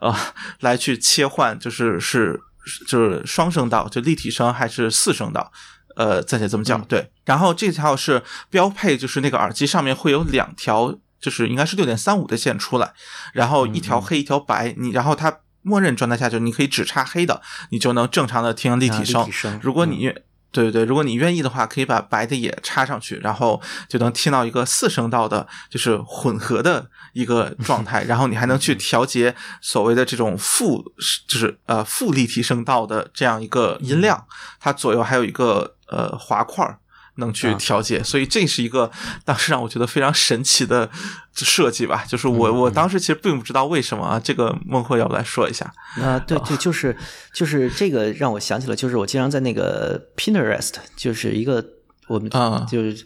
[SPEAKER 3] 啊、来去切换，就是是就是双声道，就立体声还是四声道，呃，暂且这么叫、对。然后这条是标配，就是那个耳机上面会有两条，就是应该是六点三五的线出来，然后一条黑一条白，你然后它默认状态下就你可以只插黑的，你就能正常的听立
[SPEAKER 1] 啊
[SPEAKER 3] 体声。
[SPEAKER 1] 立体声
[SPEAKER 3] 如果你愿对对对，如果你愿意的话，可以把白的也插上去，然后就能听到一个四声道的，就是混合的一个 状态。然后你还能去调节所谓的这种负，就是呃负立体声道的这样一个音量，它左右还有一个呃滑块儿能去调节，所以这是一个当时让我觉得非常神奇的设计吧。就是我我当时其实并不知道为什么啊，这个孟获要不来说一下？
[SPEAKER 1] 啊，对对，就是就是这个让我想起了，就是我经常在那个 Pinterest，就是一个我们
[SPEAKER 3] 啊
[SPEAKER 1] 就是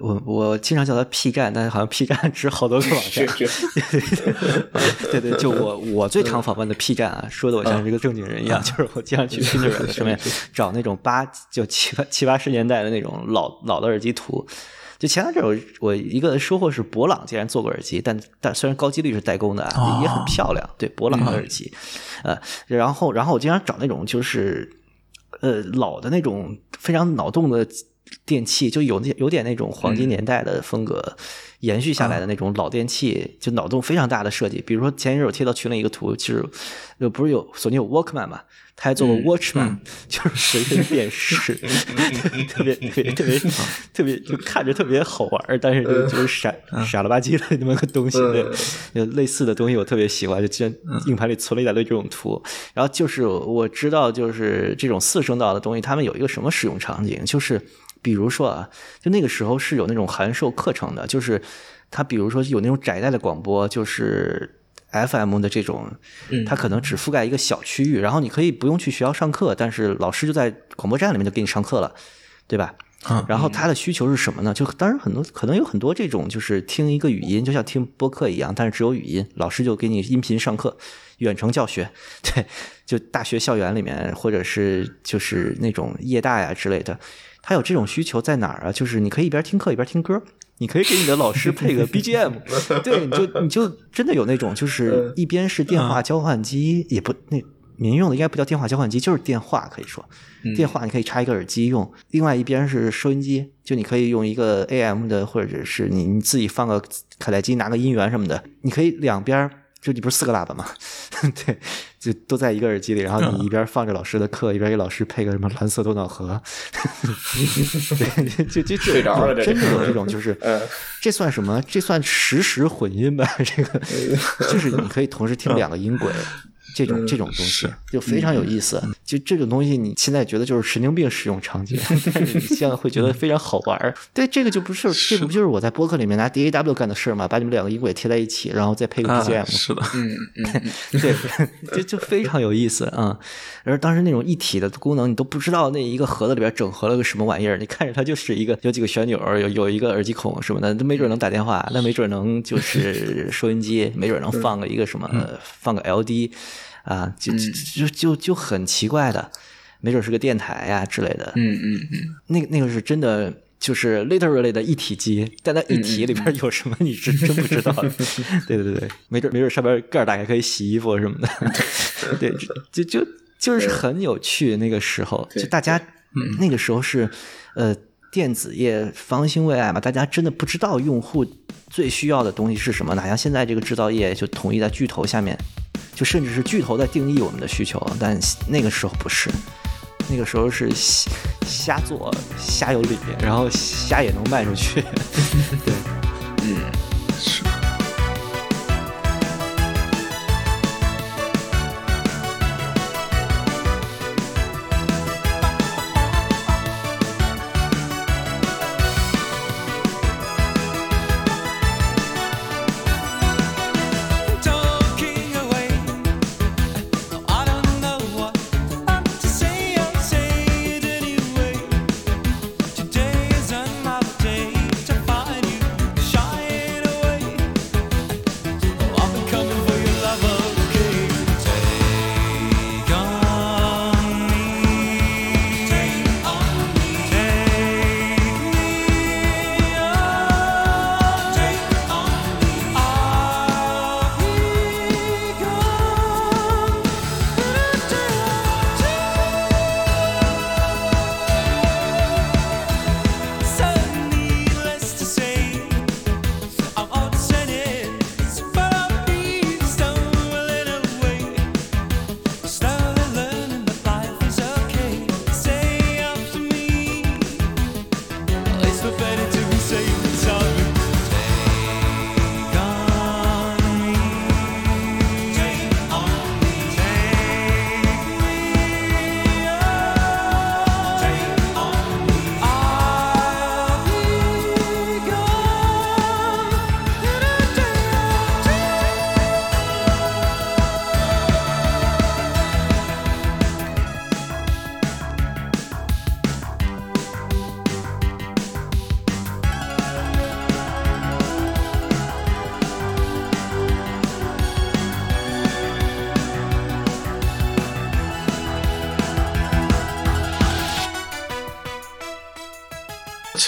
[SPEAKER 1] 我我经常叫它 P 站，但是好像 P 站只好多个网站。对对，就我我最常访问的 P 站啊，说的我像是一个正经人一样，就是我经常去 Pinterest 上面找那种八就七八七八十年代的那种老老的耳机图。就前两阵我我一个收获是博朗竟然做过耳机，但但虽然高几率是代工的啊，也很漂亮。对，博朗的耳机，呃，然后然后我经常找那种就是呃老的那种非常脑洞的电器，就有那有点那种黄金年代的风格。延续下来的那种老电器，就脑洞非常大的设计。比如说前一阵我贴到群里一个图，其实呃不是有索尼有 Walkman 嘛，他还做过 Watchman，、就是随身电视，特别特别特别特别就看着特别好玩儿，但是就就是傻傻了吧唧的那么个东西。类似的东西我特别喜欢，就居然硬盘里存了一大堆这种图。然后就是我知道，就是这种四声道的东西，他们有一个什么使用场景，就是。比如说啊，就那个时候是有那种函授课程的，就是它比如说有那种窄带的广播，就是 FM 的这种，它可能只覆盖一个小区域，然后你可以不用去学校上课，但是老师就在广播站里面就给你上课了，对吧？
[SPEAKER 3] 嗯
[SPEAKER 1] 然后他的需求是什么呢？就当然很多可能有很多这种，就是听一个语音，就像听播客一样，但是只有语音，老师就给你音频上课，远程教学，对，就大学校园里面或者是就是那种夜大呀之类的。他有这种需求在哪儿啊？就是你可以一边听课一边听歌，你可以给你的老师 配个 BGM，对，你就你就真的有那种，就是一边是电话交换机，也不那民用的应该不叫电话交换机，就是电话，可以说电话你可以插一个耳机用，另外一边是收音机，就你可以用一个 AM 的，或者是你你自己放个卡带机拿个音源什么的，你可以两边。就你不是四个喇叭吗？对，就都在一个耳机里，然后你 一边放着老师的课，一边给老师配个什么蓝色多瑙河，对，就就就
[SPEAKER 2] 睡着了
[SPEAKER 1] 真的有这种，就是
[SPEAKER 2] 嗯
[SPEAKER 1] 这算什么？这算实时混音吧？这个就是你可以同时听两个音轨。这种这种东西就非常有意思，就这种东西你现在觉得就是神经病使用场景，但是你现在会觉得非常好玩儿。对，这个就不是，这个不就是我在播客里面拿 DAW 干的事儿吗？把你们两个音轨贴在一起，然后再配个 BGM，、
[SPEAKER 3] 是的，
[SPEAKER 2] 嗯嗯，
[SPEAKER 1] 对，就就非常有意思啊。而当时那种一体的功能，你都不知道那一个盒子里边整合了个什么玩意儿，你看着它就是一个有几个旋钮，有有一个耳机孔什么的，那没准能打电话，那没准能就是收音机，没准能放个一个什么，放个 LD 啊，就就就就就很奇怪的，没准是个电台呀、之类的。
[SPEAKER 2] 嗯嗯嗯，
[SPEAKER 1] 那个那个是真的，就是 literally 的一体机，但在一体里边有什么你是真不知道的。对对对，没准没准上边盖儿打开可以洗衣服什么的。对，就就就是很有趣。那个时候，就大家那个时候是呃电子业方兴未艾嘛，大家真的不知道用户最需要的东西是什么，哪像现在这个制造业就统一在巨头下面。就甚至是巨头在定义我们的需求，但那个时候不是，那个时候是瞎瞎做，瞎有理，然后瞎也能卖出去。对，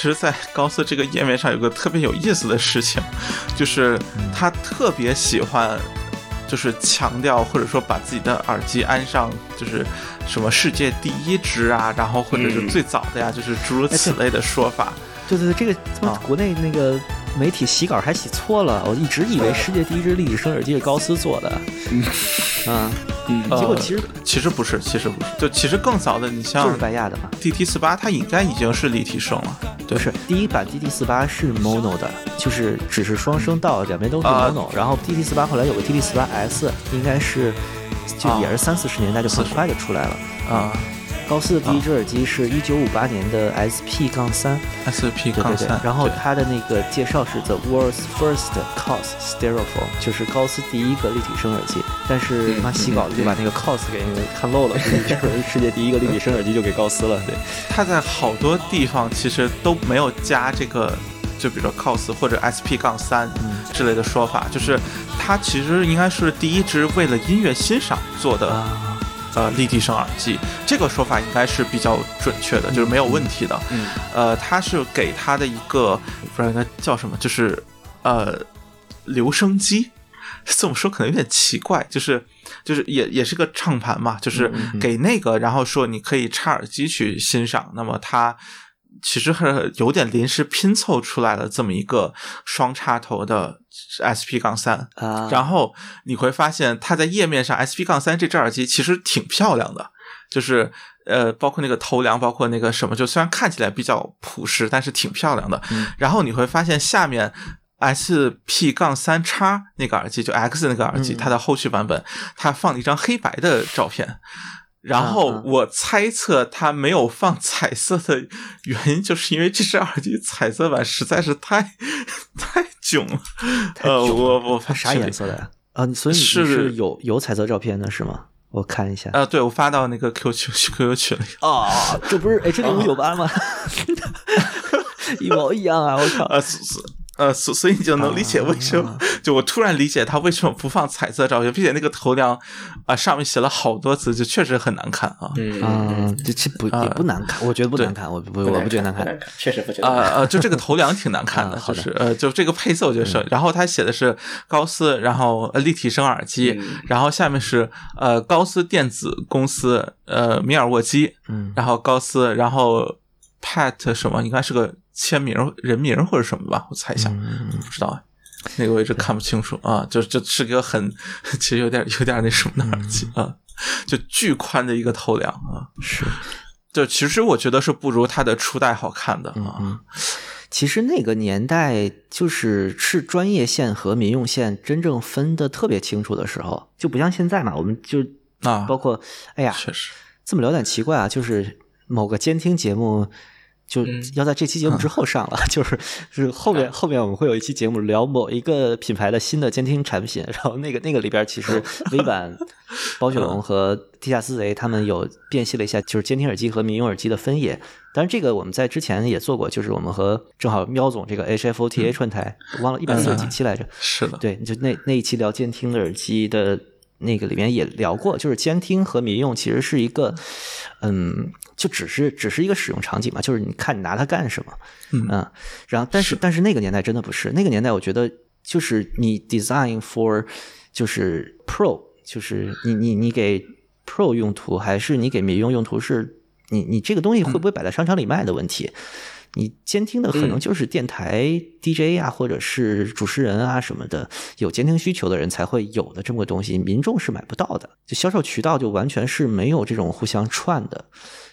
[SPEAKER 3] 实，在高斯这个页面上有个特别有意思的事情，就是他特别喜欢，就是强调或者说把自己的耳机安上，就是什么世界第一支啊，然后或者是最早的呀，就是诸如此类的说法。
[SPEAKER 1] 对对对，这个他妈
[SPEAKER 3] 啊
[SPEAKER 1] 国内那个媒体洗稿还洗错了，我一直以为世界第一只立体声耳机是高斯做的，嗯啊，结果其实
[SPEAKER 3] 呃其实不是，其实不是，就其实更早的，你
[SPEAKER 1] 就
[SPEAKER 3] 像
[SPEAKER 1] 是白亚的嘛。
[SPEAKER 3] DT 四八，它应该已经是立体声了。对。
[SPEAKER 1] 不是，第一版 DT 四八是 mono 的，就是只是双声道，两边都是
[SPEAKER 3] 啊。
[SPEAKER 1] mono。然后 DT 四八后来有个 DT 四八 S，应该是就
[SPEAKER 3] 啊
[SPEAKER 1] 也是三四十年代就很快就出来了。
[SPEAKER 3] 啊。
[SPEAKER 1] 高斯的第一只耳机是一九五八年的 SP 杠三
[SPEAKER 3] ，，SP 杠三，，
[SPEAKER 1] 然后它的那个介绍是 The world's first COS stereophone，就是高斯第一个立体声耳机。但是
[SPEAKER 2] 嗯
[SPEAKER 1] 妈洗稿子就把那个 COS 给看漏了，就是世界第一个立体声耳机就给高斯了。对，
[SPEAKER 3] 他在好多地方其实都没有加这个，就比如说 cos 或者 SP 杠三之类的说法，就是他其实应该是第一支为了音乐欣赏做的、
[SPEAKER 1] 啊
[SPEAKER 3] 呃立体声耳机，这个说法应该是比较准确的，就是没有问题的。
[SPEAKER 2] 嗯
[SPEAKER 3] 呃，它是给它的一个不知道应该叫什么，就是呃留声机。这么说可能有点奇怪，就是就是也也是个唱盘嘛，就是
[SPEAKER 1] 嗯
[SPEAKER 3] 给那个，然后说你可以插耳机去欣赏，那么它其实是有点临时拼凑出来的这么一个双插头的 SP 杠三，
[SPEAKER 1] 啊，
[SPEAKER 3] 然后你会发现它在页面上 SP 杠三这只耳机其实挺漂亮的，就是呃，包括那个头梁，包括那个什么，就虽然看起来比较朴实，但是挺漂亮的。然后你会发现下面 SP 杠三叉那个耳机，就 X 那个耳机，它的后续版本，它放了一张黑白的照片。然后
[SPEAKER 1] 啊啊
[SPEAKER 3] 我猜测它没有放彩色的原因，就是因为这只耳机彩色版实在是太 太囧了。呃，我我
[SPEAKER 1] 它啥颜色的呀？啊，所以你
[SPEAKER 3] 是
[SPEAKER 1] 是有有彩色照片的是吗？我看一下。
[SPEAKER 3] 呃，对我发到那个 QQ QQ 群里。
[SPEAKER 1] 啊，这不是 H 零五九八吗？一毛一样啊！我靠。
[SPEAKER 3] 呃，所所呃，所所以你就能理解为什么，就我突然理解他为什么不放彩色照片，并且那个头梁啊、上面写了好多字，就确实很难看啊。
[SPEAKER 2] 嗯
[SPEAKER 1] 啊，这其不也不难看，我觉得不难看，我不我不觉得难看。
[SPEAKER 2] 确实不觉得
[SPEAKER 3] 啊
[SPEAKER 2] 啊。
[SPEAKER 3] 呃，就这个头梁挺难看的，就是呃，就这个配色我觉得是。然后他写的是高斯，然后呃立体声耳机，
[SPEAKER 2] 嗯
[SPEAKER 3] 然后下面是呃高斯电子公司呃米尔沃基，
[SPEAKER 1] 嗯
[SPEAKER 3] 然后高斯，然后 Pat 什么应该是个签名人名或者什么吧，我猜一下，
[SPEAKER 1] 嗯
[SPEAKER 3] 不知道哎。那个我一直看不清楚啊，就就是个很，其实有点有点那什么的耳机 啊，就巨宽的一个头梁啊，
[SPEAKER 1] 是，
[SPEAKER 3] 就其实我觉得是不如它的初代好看的啊。
[SPEAKER 1] 嗯，其实那个年代就是是专业线和民用线真正分的特别清楚的时候，就不像现在嘛，我们就
[SPEAKER 3] 啊
[SPEAKER 1] 包括哎呀，
[SPEAKER 3] 确实，
[SPEAKER 1] 这么聊点奇怪啊，就是某个监听节目。就
[SPEAKER 2] 嗯。
[SPEAKER 1] 要在这期节目之后上了，就是是后面后面我们会有一期节目聊某一个品牌的新的监听产品，然后那个那个里边其实 微版、包雪龙和地下思维他们有辨析了一下，就是监听耳机和民用耳机的分野。当然这个我们在之前也做过，就是我们和正好喵总这个 HFOTA 串台，忘了一百四十几期来着，
[SPEAKER 3] 是的，
[SPEAKER 1] 对，就那那一期聊监听的耳机的那个里面也聊过，就是监听和民用其实是一个，嗯，就只是只是一个使用场景嘛，就是你看你拿它干什么，
[SPEAKER 3] 嗯。
[SPEAKER 1] 然后但是但是那个年代真的不是，那个年代我觉得就是你 design for 就是 pro，就是你你你给 pro 用途还是你给民用用途是，你你这个东西会不会摆在商场里卖的问题。你监听的可能就是电台 DJ 啊，或者是主持人啊什么的，有监听需求的人才会有的这么个东西，民众是买不到的。就销售渠道就完全是没有这种互相串的。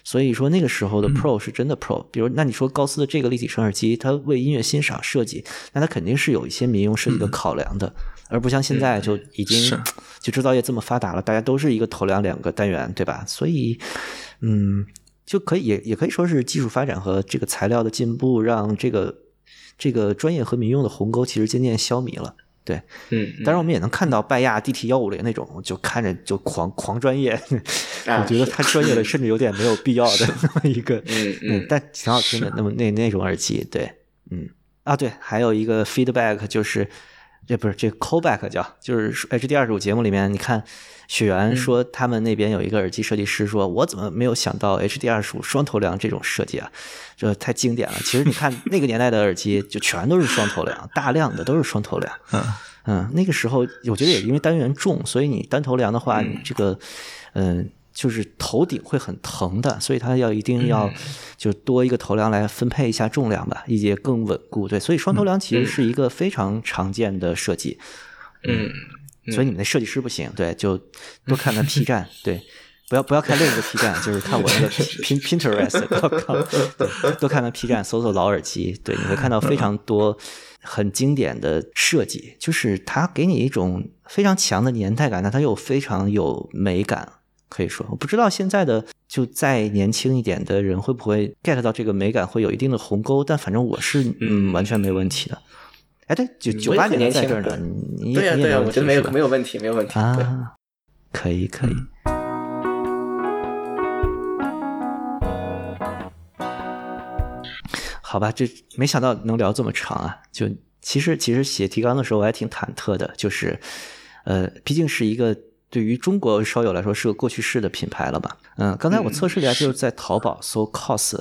[SPEAKER 1] 所以说那个时候的 Pro 是真的 Pro。比如，那你说高斯的这个立体声耳机，它为音乐欣赏设计，那它肯定是有一些民用设计的考量的，而不像现在就已经就制造业这么发达了，大家都是一个头梁两个单元，对吧？所以，嗯。就可以也也可以说是技术发展和这个材料的进步，让这个这个专业和民用的鸿沟其实渐渐消弭了。对，
[SPEAKER 2] 嗯，嗯
[SPEAKER 1] 当然我们也能看到拜亚 DT 幺五零那种，就看着就狂狂专业，
[SPEAKER 2] 啊
[SPEAKER 1] 我觉得
[SPEAKER 2] 是
[SPEAKER 1] 太专业了，甚至有点没有必要的那么一个，
[SPEAKER 2] 嗯嗯
[SPEAKER 1] 但挺好听的。那么那那种耳机，对，嗯啊对，还有一个 feedback 就是。这不是这个 callback 叫，就是 HD 二十五节目里面，你看雪原说他们那边有一个耳机设计师说，我怎么没有想到 HD 二十五双头梁这种设计啊？这太经典了。其实你看那个年代的耳机，就全都是双头梁，大量的都是双头梁。
[SPEAKER 3] 嗯
[SPEAKER 1] 嗯，那个时候我觉得也因为单元重，所以你单头梁的话，你这个嗯。就是头顶会很疼的，所以它要一定要就多一个头梁来分配一下重量吧，也更稳固。对，所以双头梁其实是一个非常常见的设计。
[SPEAKER 2] 嗯，
[SPEAKER 1] 所以你们的设计师不行，对，就多看看 P 站，对，不要不要看另一个 P 站，就是看我那个 Pin Pinterest，多看。对多看看 P 站，搜搜老耳机，对，你会看到非常多很经典的设计，就是它给你一种非常强的年代感，但它又非常有美感。可以说，我不知道现在的就再年轻一点的人会不会 get 到这个美感，会有一定的鸿沟，但反正我是嗯。完全没问题的。哎，对，九九八年在这儿呢，你
[SPEAKER 2] 对呀对呀，我觉得没有没有问题，没有问题。
[SPEAKER 1] 啊，可以可以。好吧，这没想到能聊这么长啊！就其实其实写提纲的时候我还挺忐忑的，就是呃，毕竟是一个对于中国烧友来说是个过去式的品牌了吧？嗯，刚才我测试了一下，就是在淘宝搜 cos，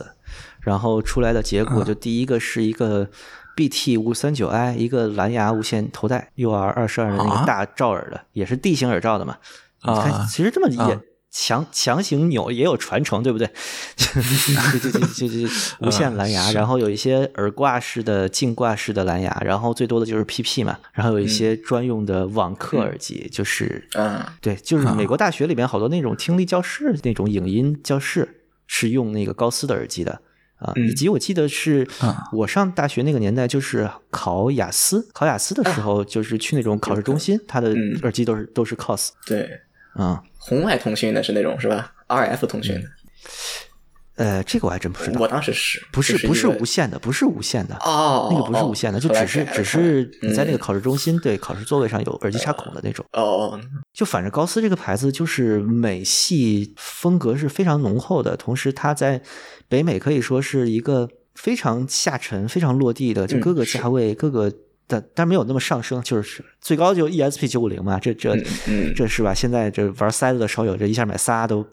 [SPEAKER 1] 然后出来的结果就第一个是一个 BT 五三九 i 一个蓝牙无线头戴 UR 二十二的那
[SPEAKER 3] 啊？
[SPEAKER 1] 个大罩耳的，也是 D 型耳罩的嘛。你看，
[SPEAKER 3] 啊
[SPEAKER 1] 其实这么也
[SPEAKER 3] 啊
[SPEAKER 1] 强强行扭也有传承，对不对？就就就就 无线蓝牙，然后有一些耳挂式的、镜挂式的蓝牙，然后最多的就是 PP 嘛，然后有一些专用的网课耳机，就是
[SPEAKER 2] 啊，
[SPEAKER 1] 对，就是美国大学里边好多那种听力教室、那种影音教室是用那个高斯的耳机的啊，
[SPEAKER 2] 嗯。
[SPEAKER 1] 以及我记得是
[SPEAKER 3] 啊
[SPEAKER 1] 我上大学那个年代，就是考雅思，考雅思的时候，就是去那种考试中心，它的
[SPEAKER 2] 嗯。
[SPEAKER 1] 耳机都是都是 cos
[SPEAKER 2] 对，
[SPEAKER 1] 啊。
[SPEAKER 2] 红外通讯的是那种是吧？RF 通讯的，
[SPEAKER 1] 呃，这个我还真不知道
[SPEAKER 2] 我，当时是
[SPEAKER 1] 不是不是
[SPEAKER 2] 就是
[SPEAKER 1] 无线的，不是无线的。
[SPEAKER 2] 哦，
[SPEAKER 1] 那个不是无线的，就只是只是你在那个
[SPEAKER 2] 嗯
[SPEAKER 1] 考试中心对考试座位上有耳机插孔的那种。
[SPEAKER 2] 哦哦，
[SPEAKER 1] 就反正高斯这个牌子就是美系风格是非常浓厚的，同时它在北美可以说是一个非常下沉、非常落地的，就
[SPEAKER 2] 嗯
[SPEAKER 1] 各个价位、各个但，但没有那么上升，就是最高就 ESP 九五零嘛，这这、这是吧？现在这玩塞子的少有，这一下买仨都、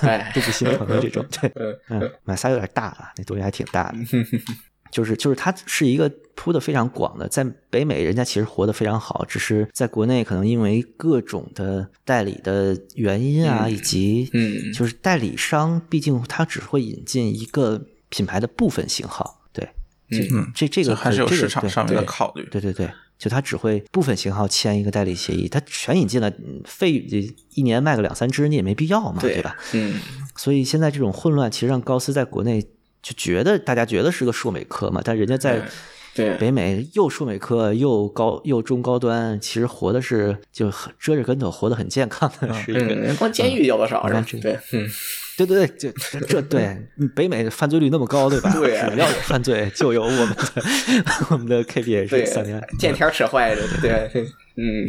[SPEAKER 2] 哎
[SPEAKER 1] 都不心疼的这种，对，
[SPEAKER 2] 嗯
[SPEAKER 1] 嗯，买仨有点大了，那东西还挺大的。就是就是它是一个铺的非常广的，在北美人家其实活得非常好，只是在国内可能因为各种的代理的原因啊，
[SPEAKER 2] 嗯
[SPEAKER 1] 以及
[SPEAKER 2] 嗯
[SPEAKER 1] 就是代理商毕竟它只会引进一个品牌的部分型号，对，这
[SPEAKER 3] 嗯
[SPEAKER 1] 这这个
[SPEAKER 3] 就还是有
[SPEAKER 1] 这个
[SPEAKER 3] 市场上面的考虑。
[SPEAKER 1] 对对对，就他只会部分型号签一个代理协议，他全引进了，嗯费一年卖个两三只你也没必要嘛，
[SPEAKER 2] 对
[SPEAKER 1] 对吧？
[SPEAKER 2] 嗯
[SPEAKER 1] 所以现在这种混乱，其实让高斯在国内就觉得大家觉得是个硕美科嘛，但人家在
[SPEAKER 2] 对
[SPEAKER 1] 北美又硕美科又高又中高端，其实活的是就很遮着跟头，活得很健康的是一个。
[SPEAKER 2] 嗯，光监狱要多少是吧
[SPEAKER 1] 嗯？
[SPEAKER 2] 对，嗯
[SPEAKER 1] 对对对，这这这对嗯北美犯罪率那么高，对吧？
[SPEAKER 2] 对啊
[SPEAKER 1] 只要有犯罪，就有我们的 我们的 KPA 是
[SPEAKER 2] 对
[SPEAKER 1] 三年。，
[SPEAKER 2] 见天儿扯坏的，对，嗯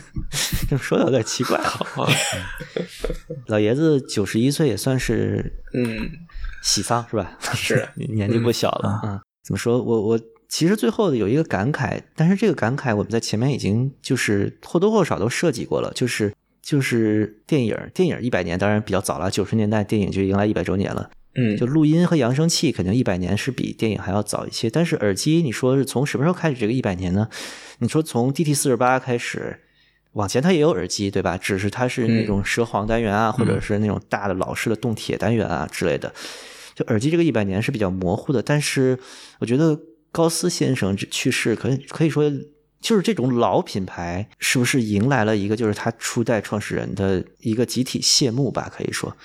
[SPEAKER 1] 这么说的有点奇怪啊。老爷子九十一岁也算是
[SPEAKER 2] 嗯
[SPEAKER 1] 喜丧是吧？
[SPEAKER 2] 是
[SPEAKER 1] 年纪不小了啊。怎么说？我我其实最后有一个感慨，但是这个感慨我们在前面已经就是或多或少都涉及过了，就是就是电影电影一百年，当然比较早了，九十年代电影就迎来一百周年了。
[SPEAKER 2] 嗯，
[SPEAKER 1] 就录音和扬声器肯定一百年是比电影还要早一些，但是耳机你说是从什么时候开始这个一百年呢？你说从 DT 四十八开始，往前它也有耳机对吧？只是它是那种蛇簧单元啊，或者是那种大的老式的动铁单元啊之类的。就耳机这个一百年是比较模糊的，但是我觉得高斯先生这去世，可以可以说就是这种老品牌是不是迎来了一个就是他初代创始人的一个集体谢幕吧？可以说。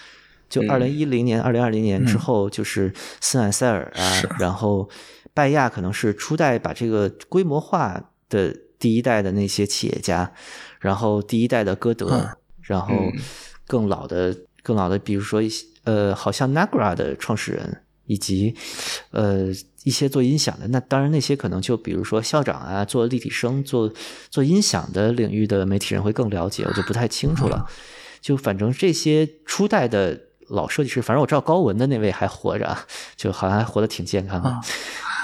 [SPEAKER 1] 就
[SPEAKER 2] 嗯
[SPEAKER 1] 二零一零年、二零二零年之后，就是斯坦塞尔啊，
[SPEAKER 3] 是
[SPEAKER 1] 然后拜亚可能是初代把这个规模化的第一代的那些企业家，然后第一代的歌德，
[SPEAKER 3] 嗯
[SPEAKER 1] 然后
[SPEAKER 2] 嗯
[SPEAKER 1] 更老的、更老的，比如说一些呃，好像 Nagra 的创始人，以及呃一些做音响的，那当然那些可能就比如说校长啊，做立体声、做做音响的领域的媒体人会更了解，我就不太清楚了。就反正这些初代的老设计师，反正我知道高文的那位还活着啊，就好像还活得挺健康的。
[SPEAKER 3] 啊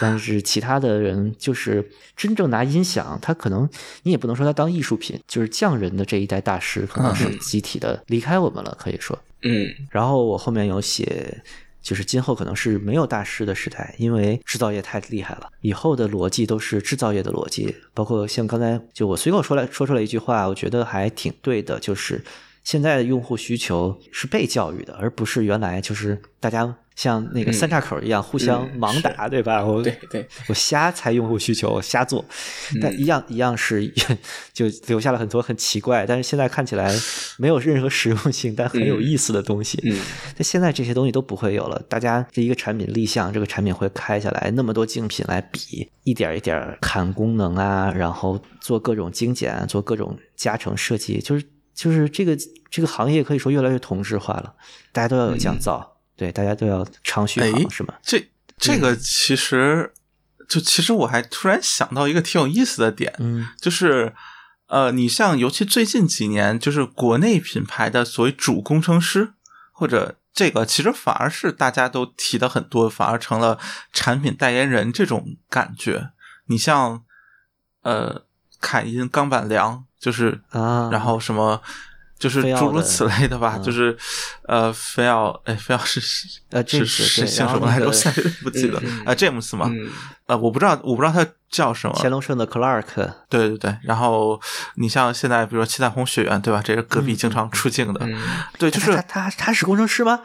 [SPEAKER 1] 但是其他的人，就是真正拿音响，他可能你也不能说他当艺术品，就是匠人的这一代大师，可能是集体的离开我们了，可以说。
[SPEAKER 2] 嗯。
[SPEAKER 1] 然后我后面有写，就是今后可能是没有大师的时代，因为制造业太厉害了，以后的逻辑都是制造业的逻辑，包括像刚才就我随口说来说出来一句话，我觉得还挺对的，就是现在的用户需求是被教育的，而不是原来就是大家像那个三岔口一样互相
[SPEAKER 2] 嗯
[SPEAKER 1] 盲打，对吧？我
[SPEAKER 2] 对对，
[SPEAKER 1] 我瞎猜用户需求，我瞎做，但一样一样是就留下了很多很奇怪，但是现在看起来没有任何实用性，但很有意思的东西。
[SPEAKER 2] 嗯
[SPEAKER 1] 那现在这些东西都不会有了，大家这一个产品立项，这个产品会开下来，那么多竞品来比，一点一点砍功能啊，然后做各种精简啊，做各种加成设计，就是就是这个这个行业可以说越来越同质化了，大家都要有降噪，对，大家都要长续
[SPEAKER 3] 哎
[SPEAKER 1] 航，是吗？
[SPEAKER 3] 这这个其实就其实我还突然想到一个挺有意思的点，
[SPEAKER 1] 嗯
[SPEAKER 3] 就是呃，你像尤其最近几年，就是国内品牌的所谓主工程师或者这个，其实反而是大家都提的很多，反而成了产品代言人这种感觉。你像呃，凯音、冈坂良，就是
[SPEAKER 1] 啊，
[SPEAKER 3] 然后什么。就是诸如此类的吧，
[SPEAKER 1] 嗯
[SPEAKER 3] 就是呃，非要哎，非要是是
[SPEAKER 1] 呃
[SPEAKER 3] 是是姓什么来着？我现在不记得啊，James 嘛，
[SPEAKER 2] 嗯
[SPEAKER 3] 呃，我不知道，我不知道他叫什么。
[SPEAKER 1] 乾隆盛的 Clark，
[SPEAKER 3] 对对对，然后你像现在，比如说七彩虹学院，对吧？这是隔壁经常出镜的，
[SPEAKER 2] 嗯
[SPEAKER 3] 对，就是
[SPEAKER 1] 他他是工程师吗？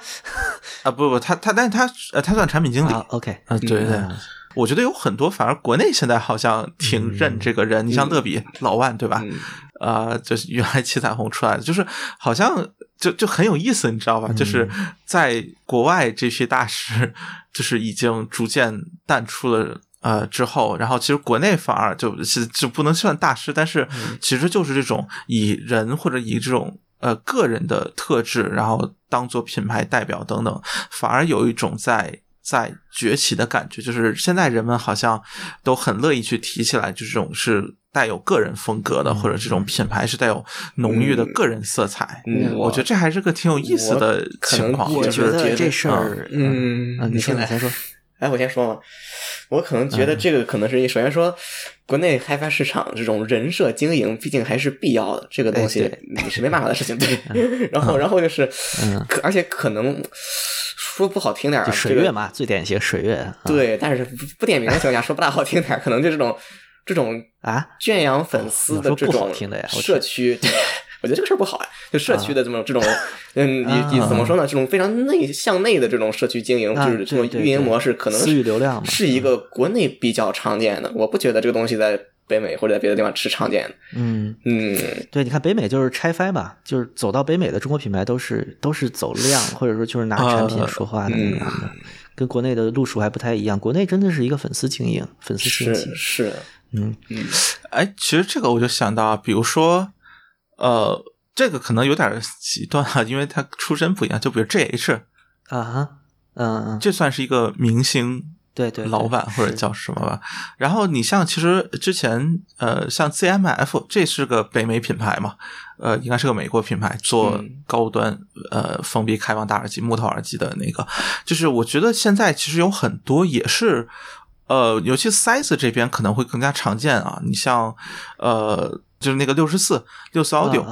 [SPEAKER 3] 啊，不不，他他，但是他呃，他算产品经理
[SPEAKER 1] 啊，OK，
[SPEAKER 3] 啊，对对
[SPEAKER 1] 嗯，
[SPEAKER 3] 我觉得有很多，反而国内现在好像挺认这个人。你像乐比、老万，对吧？
[SPEAKER 2] 嗯
[SPEAKER 3] 呃，就是原来七彩虹出来的，就是好像就就很有意思，你知道吧？就是在国外这批大师，就是已经逐渐淡出了。呃，之后，然后其实国内反而就是就不能算大师，但是其实就是这种以人或者以这种呃个人的特质，然后当做品牌代表等等，反而有一种在在崛起的感觉。就是现在人们好像都很乐意去提起来，就这种是带有个人风格的，或者这种品牌是带有浓郁的个人色彩。
[SPEAKER 2] 嗯
[SPEAKER 3] 我觉得这还是个挺有意思的情况。
[SPEAKER 2] 我
[SPEAKER 1] 我觉得这事儿，
[SPEAKER 2] 嗯
[SPEAKER 1] 啊，你
[SPEAKER 2] 先来
[SPEAKER 1] 你先说，
[SPEAKER 2] 哎，我先说嘛，我可能觉得这个可能是首先说，国内开发市场这种人设经营，毕竟还是必要的，这个东西你是没办法的事情。对，然后然后就是
[SPEAKER 1] 嗯，
[SPEAKER 2] 可而且可能说不好听点儿
[SPEAKER 1] 水
[SPEAKER 2] 这个
[SPEAKER 1] 月嘛，最典型水月，啊。
[SPEAKER 2] 对，但是不不点名的情况下说不大好听点儿，可能就这种这种
[SPEAKER 1] 啊，
[SPEAKER 2] 圈养粉丝的这种社区，我觉得这个事儿不好呀。就社区的这种这种，嗯，
[SPEAKER 1] 啊
[SPEAKER 2] 你你怎么说呢？这种非常内向内的这种社区经营，
[SPEAKER 1] 啊
[SPEAKER 2] 就是这种运营模式，可能
[SPEAKER 1] 私域流量
[SPEAKER 2] 是一个国内比较常见的。我不觉得这个东西在北美或者在别的地方是常见的。
[SPEAKER 1] 嗯，
[SPEAKER 2] 嗯，
[SPEAKER 1] 对，你看北美就是拆分嘛，就是走到北美的中国品牌都是都是走量，或者说就是拿产品说话的那样的，跟国内的路数还不太一样。国内真的是一个粉丝经营，粉丝经济
[SPEAKER 2] 是，是，
[SPEAKER 1] 嗯
[SPEAKER 3] 哎，其实这个我就想到，比如说，呃，这个可能有点极端啊，因为他出身不一样。就比如 JH，
[SPEAKER 1] 啊哈，嗯嗯，
[SPEAKER 3] 这算是一个明星
[SPEAKER 1] 对对，
[SPEAKER 3] 老板或者叫什么吧。然后你像其实之前呃，像 ZMF 这是个北美品牌嘛，呃，应该是个美国品牌，做
[SPEAKER 2] 嗯
[SPEAKER 3] 高端呃封闭开放大耳机、木头耳机的那个。就是我觉得现在其实有很多也是。呃，尤其 size 这边可能会更加常见啊。你像，呃，就是那个六十四六四 audio，、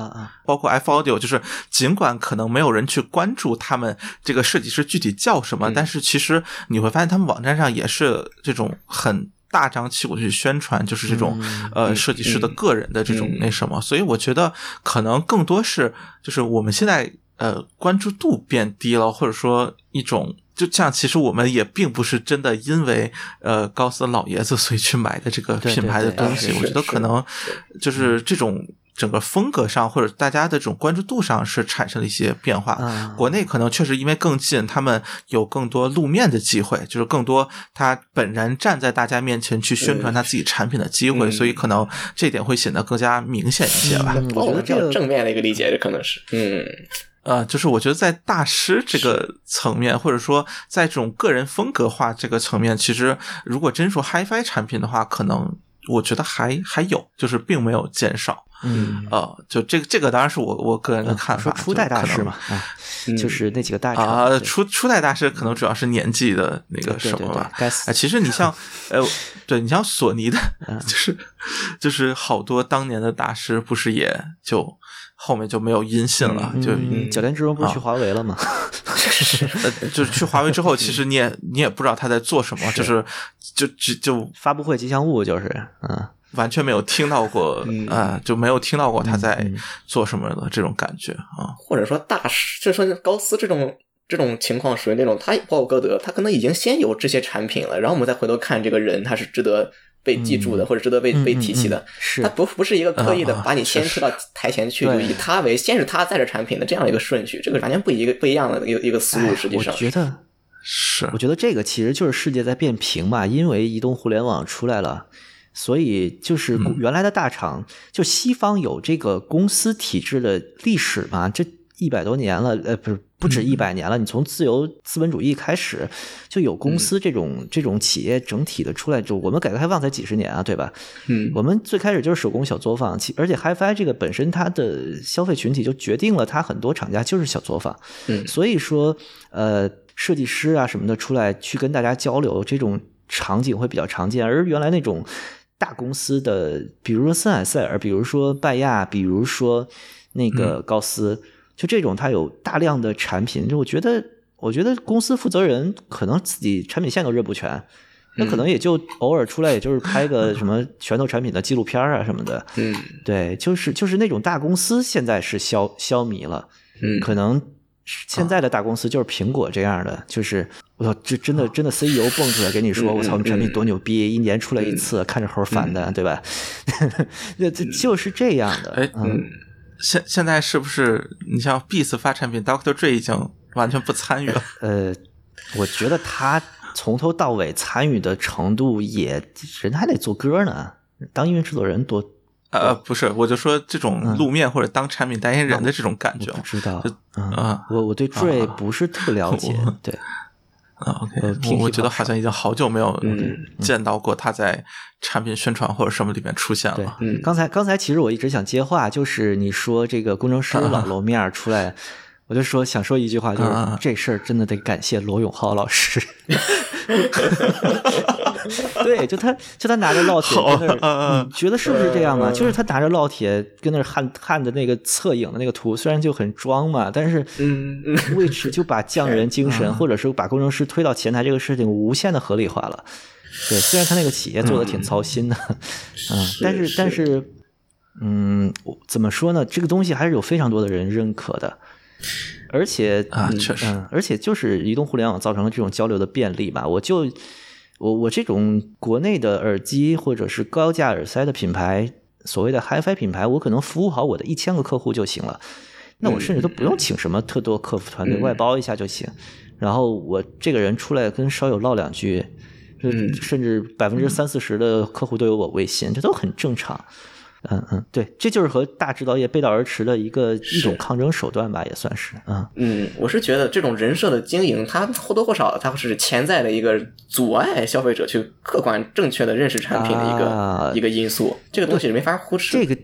[SPEAKER 3] 包括 F Audio，就是尽管可能没有人去关注他们这个设计师具体叫什么，但是其实你会发现他们网站上也是这种很大张旗鼓去宣传，就是这种、呃设计师的个人的这种那什么，所以我觉得可能更多是就是我们现在呃关注度变低了，或者说一种。就这样，其实我们也并不是真的因为呃高斯老爷子所以去买的这个品牌的东西，我觉得可能就是这种整个风格上或者大家的这种关注度上是产生了一些变化。
[SPEAKER 1] 啊
[SPEAKER 3] 国内可能确实因为更近，他们有更多露面的机会，就是更多他本人站在大家面前去宣传他自己产品的机会，
[SPEAKER 2] 嗯
[SPEAKER 3] 所以可能这点会显得更加明显一些吧。
[SPEAKER 1] 嗯我觉得这个
[SPEAKER 2] 比较正面的一个理解，这可能是，嗯，
[SPEAKER 3] 呃，就是我觉得在大师这个层面，或者说在这种个人风格化这个层面，其实如果真说 HiFi 产品的话，可能我觉得还还有，就是并没有减少。
[SPEAKER 1] 嗯，
[SPEAKER 3] 呃，就这个这个当然是我我个人的看法。
[SPEAKER 1] 说初代大师嘛，啊，
[SPEAKER 2] 嗯
[SPEAKER 1] 就是那几个大厂
[SPEAKER 3] 啊，
[SPEAKER 1] 对
[SPEAKER 3] 初初代大师可能主要是年纪的那个什么吧。
[SPEAKER 1] 该死
[SPEAKER 3] 啊，其实你像，呃，对你像索尼的，
[SPEAKER 1] 嗯
[SPEAKER 3] 就是就是好多当年的大师，不是也就后面就没有音信了，就
[SPEAKER 1] 嗯，小田之荣不是去华为了吗？
[SPEAKER 3] 呃，就是去华为之后，其实你也你也不知道他在做什么，就是就就就
[SPEAKER 1] 发布会吉祥物就是，嗯，
[SPEAKER 3] 完全没有听到过，
[SPEAKER 2] 嗯
[SPEAKER 3] 啊，就没有听到过他在
[SPEAKER 1] 嗯
[SPEAKER 3] 做什么的这种感觉啊。
[SPEAKER 2] 或者说大师，就说高斯这种这种情况属于那种，他包括歌德，他可能已经先有这些产品了，然后我们再回头看这个人，他是值得被记住的，或者值得被
[SPEAKER 1] 嗯
[SPEAKER 2] 被提起的。
[SPEAKER 1] 是
[SPEAKER 2] 他不不是一个刻意的把你先
[SPEAKER 3] 是
[SPEAKER 2] 推到台前去，就以他为先是他在这产品的这样一个顺序，这个完全不一个不一样的一个一个思路。实际
[SPEAKER 1] 上我
[SPEAKER 2] 上，
[SPEAKER 1] 觉得
[SPEAKER 3] 是
[SPEAKER 1] 我觉得这个其实就是世界在变平嘛，因为移动互联网出来了，所以就是
[SPEAKER 3] 嗯
[SPEAKER 1] 原来的大厂，就西方有这个公司体制的历史嘛，这一百多年了，呃，不是不止一百年了。你从自由资本主义开始就有公司这种、这种企业整体的出来，就我们改革开放才几十年啊，对吧？
[SPEAKER 2] 嗯
[SPEAKER 1] 我们最开始就是手工小作坊，其而且 HiFi 这个本身它的消费群体就决定了它很多厂家就是小作坊，
[SPEAKER 2] 嗯
[SPEAKER 1] 所以说呃设计师啊什么的出来去跟大家交流，这种场景会比较常见，而原来那种。大公司的，比如说森海塞尔，比如说拜亚，比如说那个高斯，就这种它有大量的产品，就我觉得，我觉得公司负责人可能自己产品线都认不全，那可能也就偶尔出来，也就是拍个什么 拳头产品的纪录片啊什么的。
[SPEAKER 2] 嗯。
[SPEAKER 1] 对，就是就是那种大公司现在是消消弭了，
[SPEAKER 2] 嗯。
[SPEAKER 1] 可能现在的大公司就是苹果这样的，就是我操，这真的真的 CEO 蹦出来跟你说，我操，我们产品多牛逼，一年出来一次，看着猴烦的，对吧？那这就是这样的。
[SPEAKER 3] 哎
[SPEAKER 1] 嗯，
[SPEAKER 3] 现现在是不是你像 Beats 发产品，Doctor Dre 已经完全不参与了？
[SPEAKER 1] 呃，我觉得他从头到尾参与的程度也，人还得做歌呢，当音乐制作人多。
[SPEAKER 3] 呃，不是，我就说这种路面或者当产品代言人的这种感觉
[SPEAKER 1] 我不知道
[SPEAKER 3] 就，
[SPEAKER 1] 嗯
[SPEAKER 3] 啊，
[SPEAKER 1] 我我对 Dre 不是特别了解，对，
[SPEAKER 3] 啊，OK，我我觉得好像已经好久没有
[SPEAKER 2] 嗯
[SPEAKER 3] 见到过他在产品宣传或者什么里面出现了。，
[SPEAKER 2] 嗯
[SPEAKER 1] 刚才刚才其实我一直想接话，就是你说这个工程师 老露面儿出来，我就说想说一句话，就是这事儿真的得感谢罗永浩老师。对，就他就他拿着烙铁跟那儿，
[SPEAKER 3] 好
[SPEAKER 1] 你觉得是不是这样啊？就是他拿着烙铁跟那儿焊焊的那个侧影的那个图，虽然就很装嘛，但是
[SPEAKER 2] 嗯嗯
[SPEAKER 1] Which 就把匠人精神，或者是把工程师推到前台这个事情无限的合理化了。对，虽然他那个企业做的挺操心的，嗯，但是但是，嗯，怎么说呢？这个东西还是有非常多的人认可的，而且嗯
[SPEAKER 3] 啊确实
[SPEAKER 1] 嗯，而且就是移动互联网造成了这种交流的便利吧。我就我我这种国内的耳机或者是高价耳塞的品牌，所谓的 HiFi 品牌，我可能服务好我的一千个客户就行了。那我甚至都不用请什么特多客服团队，
[SPEAKER 2] 嗯
[SPEAKER 1] 外包一下就行。然后我这个人出来跟烧友唠两句，
[SPEAKER 2] 嗯
[SPEAKER 1] 甚至百分之三四十的客户都有我微信，这都很正常。嗯嗯，对，这就是和大制造业背道而驰的一个一种抗争手段吧，也算是。嗯，
[SPEAKER 2] 嗯，我是觉得这种人设的经营，它或多或少它是潜在的一个阻碍消费者去客观正确的认识产品的一个、
[SPEAKER 1] 啊
[SPEAKER 2] 一个因素，这个东西是没法忽视。
[SPEAKER 1] 这个，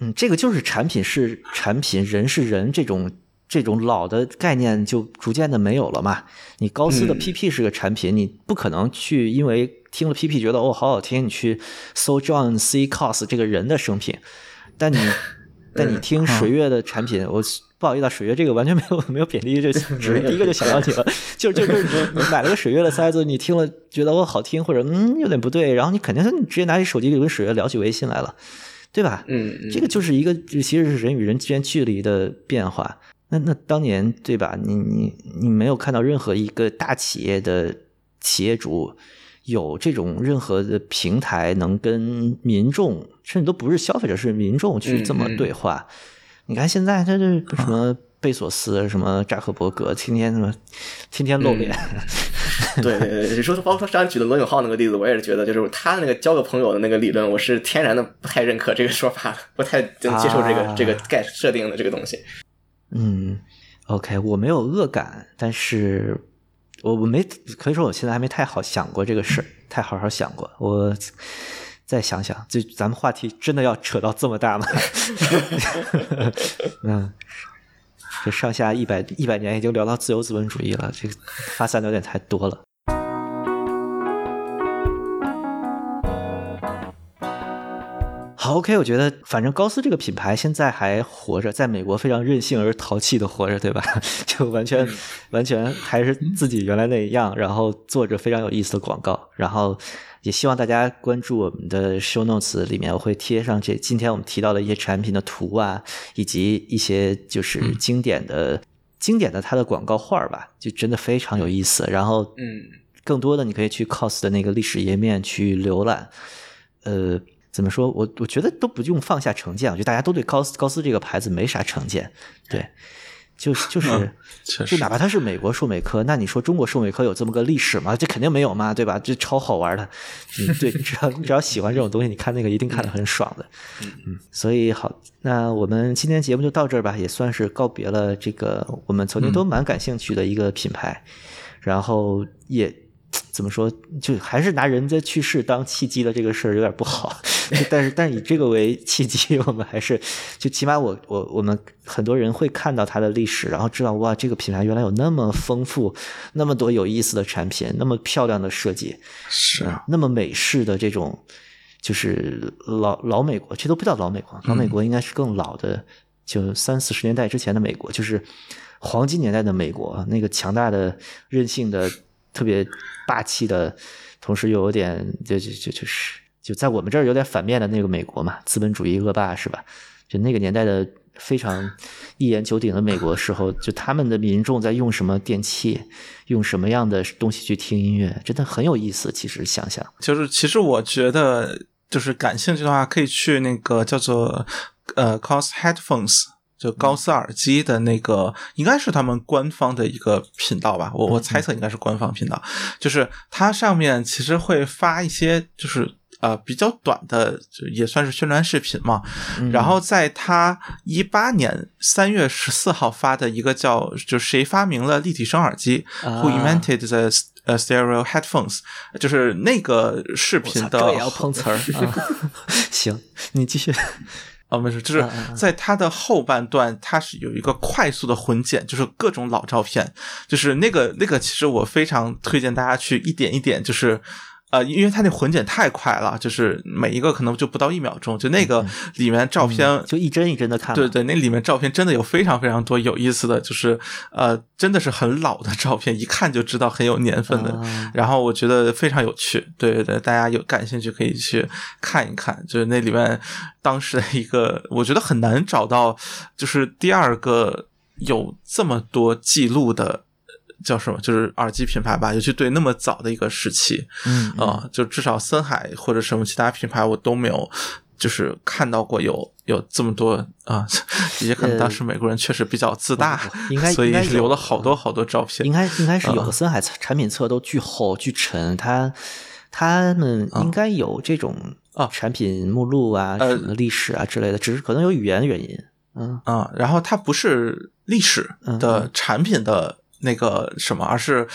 [SPEAKER 1] 嗯，这个就是产品是产品，人是人这种这种老的概念就逐渐的没有了嘛。你高斯的
[SPEAKER 2] 嗯
[SPEAKER 1] PP 是个产品，你不可能去因为听了 PP 觉得哦好好听，你去搜 John C. Cos 这个人的生平，但你 但你听水月的产品，我。不好意思啊，水月这个完全没有没有贬低，这只是第一个 就想到你了，就就就是你你买了个水月的塞子，你听了觉得我好听，或者嗯有点不对，然后你肯定是你直接拿起手机就跟水月聊起微信来了，对吧？
[SPEAKER 2] 嗯，嗯
[SPEAKER 1] 这个就是一个其实是人与人之间距离的变化。那那当年对吧？你你你没有看到任何一个大企业的企业主有这种任何的平台能跟民众，甚至都不是消费者，是民众去这么
[SPEAKER 2] 嗯嗯
[SPEAKER 1] 对话。你看现在他这什么贝索斯、什么扎克伯格，天天什么天天露脸，
[SPEAKER 2] 对对对，你说包括刚才举的罗永浩那个例子，我也是觉得，就是他那个交个朋友的那个理论，我是天然的不太认可这个说法，不太能接受这个、
[SPEAKER 1] 啊
[SPEAKER 2] 这个概设定的这个东西。
[SPEAKER 1] 嗯，OK，我没有恶感，但是我我没可以说我现在还没太好想过这个事儿，太好好想过。我再想想，这咱们话题真的要扯到这么大吗？嗯，这上下一百一百年已经聊到自由资本主义了，这个发散的有点太多了。好，OK，我觉得反正高斯这个品牌现在还活着，在美国非常任性而淘气的活着，对吧？就完全、完全还是自己原来那样，然后做着非常有意思的广告，然后也希望大家关注我们的 show notes 里面，我会贴上这今天我们提到的一些产品的图啊，以及一些就是经典的、经典的它的广告画儿吧，就真的非常有意思。然后，
[SPEAKER 2] 嗯，
[SPEAKER 1] 更多的你可以去 cos 的那个历史页面去浏览，呃。怎么说？我我觉得都不用放下成见，我觉得大家都对高斯高斯这个牌子没啥成见，对，就是就是，就 哪怕它是美国数美科，那你说中国数美科有这么个历史吗？这肯定没有嘛，对吧？这超好玩的，嗯，对，只要你只要喜欢这种东西，你看那个一定看得很爽的，嗯，所以好，那我们今天节目就到这儿吧，也算是告别了这个我们曾经都蛮感兴趣的一个品牌，然后也。怎么说？就还是拿人家去世当契机的这个事儿有点不好，但是但是以这个为契机，我们还是就起码我我我们很多人会看到它的历史，然后知道哇，这个品牌原来有那么丰富、那么多有意思的产品，那么漂亮的设计，
[SPEAKER 3] 是
[SPEAKER 1] 那么美式的这种就是老老美国，这都不叫老美国，老美国应该是更老的，就三四十年代之前的美国，就是黄金年代的美国，那个强大的、任性的、特别霸气的，同时又有点就就就就是就在我们这儿有点反面的那个美国嘛，资本主义恶霸是吧？就那个年代的非常一言九鼎的美国时候，就他们的民众在用什么电器，用什么样的东西去听音乐，真的很有意思。其实想想，
[SPEAKER 3] 就是其实我觉得，就是感兴趣的话，可以去那个叫做呃 Cos Headphones，就高斯耳机的那个，应该是他们官方的一个频道吧。我我猜测应该是官方频道，就是它上面其实会发一些就是。呃，比较短的，就也算是宣传视频嘛。然后在他一八年三月十四号发的一个叫“就谁发明了立体声耳机 ”，Who invented the 呃 stereo headphones，就是那个视频的。
[SPEAKER 1] 这也要碰瓷儿啊！行，你继续。
[SPEAKER 3] 啊，没事，就是在它的后半段，它是有一个快速的混剪，就是各种老照片，就是那个那个，其实我非常推荐大家去一点一点，就是。呃，因为它那混剪太快了，就是每一个可能就不到一秒钟，就那个里面照片
[SPEAKER 1] 就一帧一帧的看。
[SPEAKER 3] 对对，那里面照片真的有非常非常多有意思的，就是呃，真的是很老的照片，一看就知道很有年份的。然后我觉得非常有趣，对对对，大家有感兴趣可以去看一看，就是那里面当时的一个，我觉得很难找到，就是第二个有这么多记录的。叫什么？就是耳机品牌吧，尤其对那么早的一个时期，
[SPEAKER 1] 嗯
[SPEAKER 3] 啊，就至少森海或者什么其他品牌，我都没有就是看到过有有这么多啊，也可能当时美国人确实比较自大，
[SPEAKER 1] 应该
[SPEAKER 3] 所以留了好多好多照片。
[SPEAKER 1] 应该应该是有的，森海产品册都巨厚巨沉，他他们应该有这种
[SPEAKER 3] 啊
[SPEAKER 1] 产品目录啊什么历史啊之类的，只是可能有语言原因，嗯
[SPEAKER 3] 啊，然后它不是历史的产品的。那个什么，而是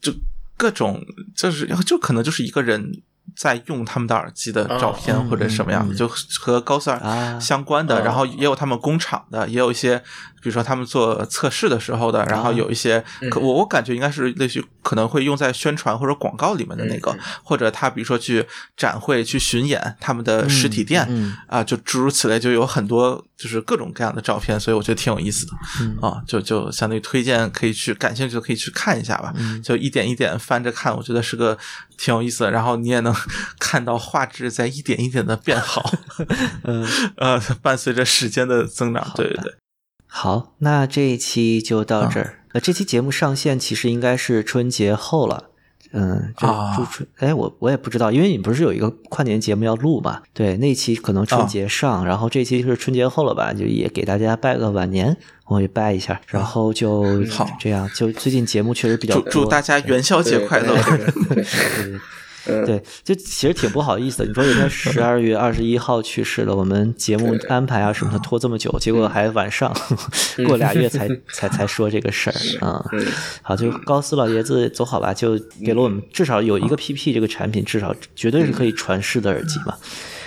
[SPEAKER 3] 就各种，就是就可能就是一个人在用他们的耳机的照片或者什么样的，就和高斯相关的，然后也有他们工厂的，也有一些。比如说他们做测试的时候的，然后有一些，我我感觉应该是类似于可能会用在宣传或者广告里面的那个，或者他比如说去展会去巡演他们的实体店啊，就诸如此类，就有很多就是各种各样的照片，所以我觉得挺有意思的啊，就就相当于推荐可以去感兴趣的可以去看一下吧，就一点一点翻着看，我觉得是个挺有意思的，然后你也能 看到画质在一点一点的变好，
[SPEAKER 1] 嗯
[SPEAKER 3] 呃，伴随着时间的增长，对对对。
[SPEAKER 1] 好，那这一期就到这儿。呃，这期节目上线其实应该是春节后了。嗯，就祝春。哎，我我也不知道，因为你不是有一个跨年节目要录嘛？对，那期可能春节上，然后这期是春节后了吧？就也给大家拜个晚年，我也拜一下。然后就
[SPEAKER 3] 好
[SPEAKER 1] 这样，就最近节目确实比较
[SPEAKER 3] 多。祝祝大家元宵节快乐。
[SPEAKER 1] 对，就其实挺不好意思的。你说人家十二月 二十一号去世了，我们节目安排啊什么的拖这么久，结果还晚上 过俩月才 才才说这个事儿啊。好，就高斯老爷子走好吧，就给了我们至少有一个 PP 这个产品，至少绝对是可以传世的耳机嘛，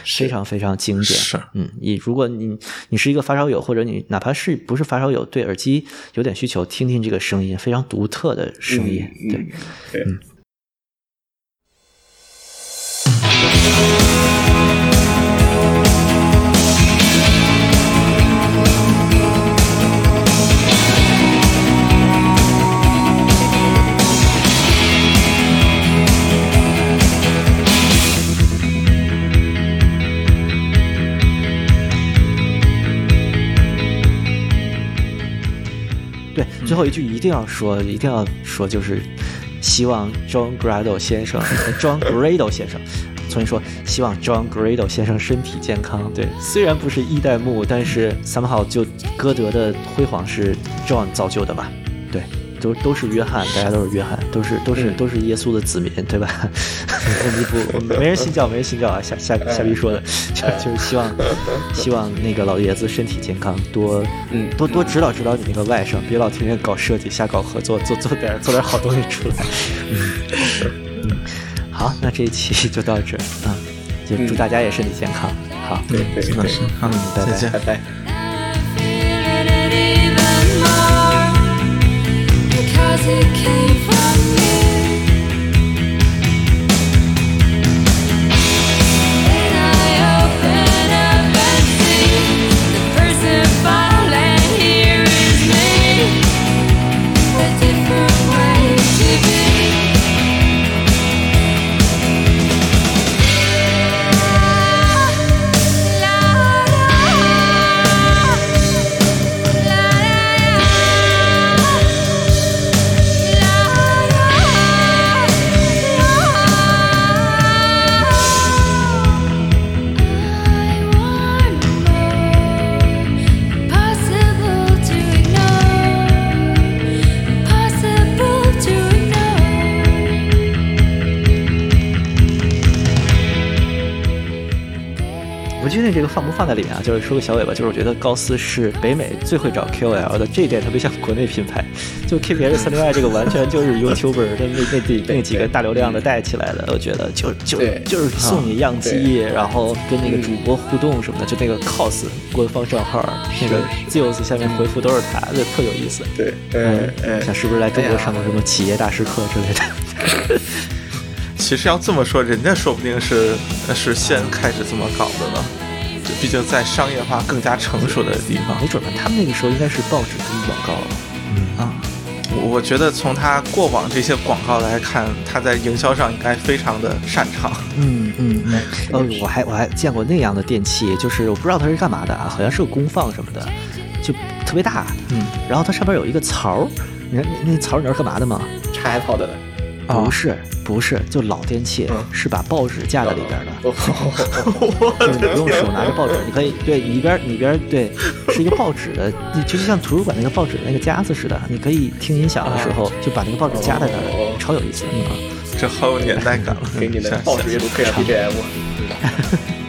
[SPEAKER 1] 非常非常经典。
[SPEAKER 3] 是，
[SPEAKER 1] 嗯，你如果你你是一个发烧友，或者你哪怕是不是发烧友，对耳机有点需求，听听这个声音，非常独特的声音，对，嗯。最后一句一定要说，一定要说，就是希望 John Grado 先生，John Grado 先生。重新说，希望 John Grado 先生身体健康。对，虽然不是一代目，但是 somehow 就歌德的辉煌是 John 造就的吧？对，都都是约翰，大家都是约翰，都是都是都是耶稣的子民，对吧？不，没人信教，没人信教啊！瞎瞎瞎逼说的，就就是希望希望那个老爷子身体健康，多嗯多多指导指导你那个外甥，别老天天搞设计，瞎搞合作，做做点做点好东西出来。嗯。好，那这一期就到这，嗯，就祝大家也身体健康。好，
[SPEAKER 2] 对对对，
[SPEAKER 1] 嗯，拜
[SPEAKER 3] 拜，
[SPEAKER 2] 拜拜。
[SPEAKER 1] 信这个放在里面啊？就是说个小尾巴，就是我觉得高斯是北美最会找 KOL 的，这一点特别像国内品牌。就 KPL 三六二这个完全就是 YouTuber 的那那几那几个大流量的带起来的，我觉得就就就是送你样机，然后跟那个主播互动什么的，就那个 cos 官方账号那个 Zeus 下面回复都是他，就特有意思。
[SPEAKER 2] 对，嗯嗯，
[SPEAKER 1] 像是不是来中国上过什么企业大师课之类的？
[SPEAKER 3] 其实要这么说，人家说不定是是先开始这么搞的呢。就毕竟在商业化更加成熟的地方。
[SPEAKER 1] 没，准呢，他们那个时候应该是报纸跟广告。嗯。
[SPEAKER 3] 啊，我我觉得从他过往这些广告来看，他在营销上应该非常的擅长。
[SPEAKER 1] 嗯嗯嗯，呃，我还我还见过那样的电器，就是我不知道它是干嘛的啊，好像是个功放什么的，就特别大，
[SPEAKER 3] 嗯，
[SPEAKER 1] 然后它上面有一个槽儿，你看那那槽儿你知道是干嘛的吗？
[SPEAKER 2] 插 iPod 的，
[SPEAKER 3] 啊
[SPEAKER 1] 不是不是，就老电器，
[SPEAKER 2] 嗯
[SPEAKER 1] 是把报纸架在里边的。
[SPEAKER 2] 哦，
[SPEAKER 1] 就是你不用手拿着报纸，你可以对里边里边对是一个报纸的，你就是像图书馆那个报纸的那个夹子似的，你可以听音响的时候就把那个报纸夹在那
[SPEAKER 2] 哦
[SPEAKER 1] 儿，超有意思。嗯，
[SPEAKER 3] 这好有年代感了，
[SPEAKER 2] 给你的
[SPEAKER 3] 像
[SPEAKER 2] 报纸也都配上 BGM。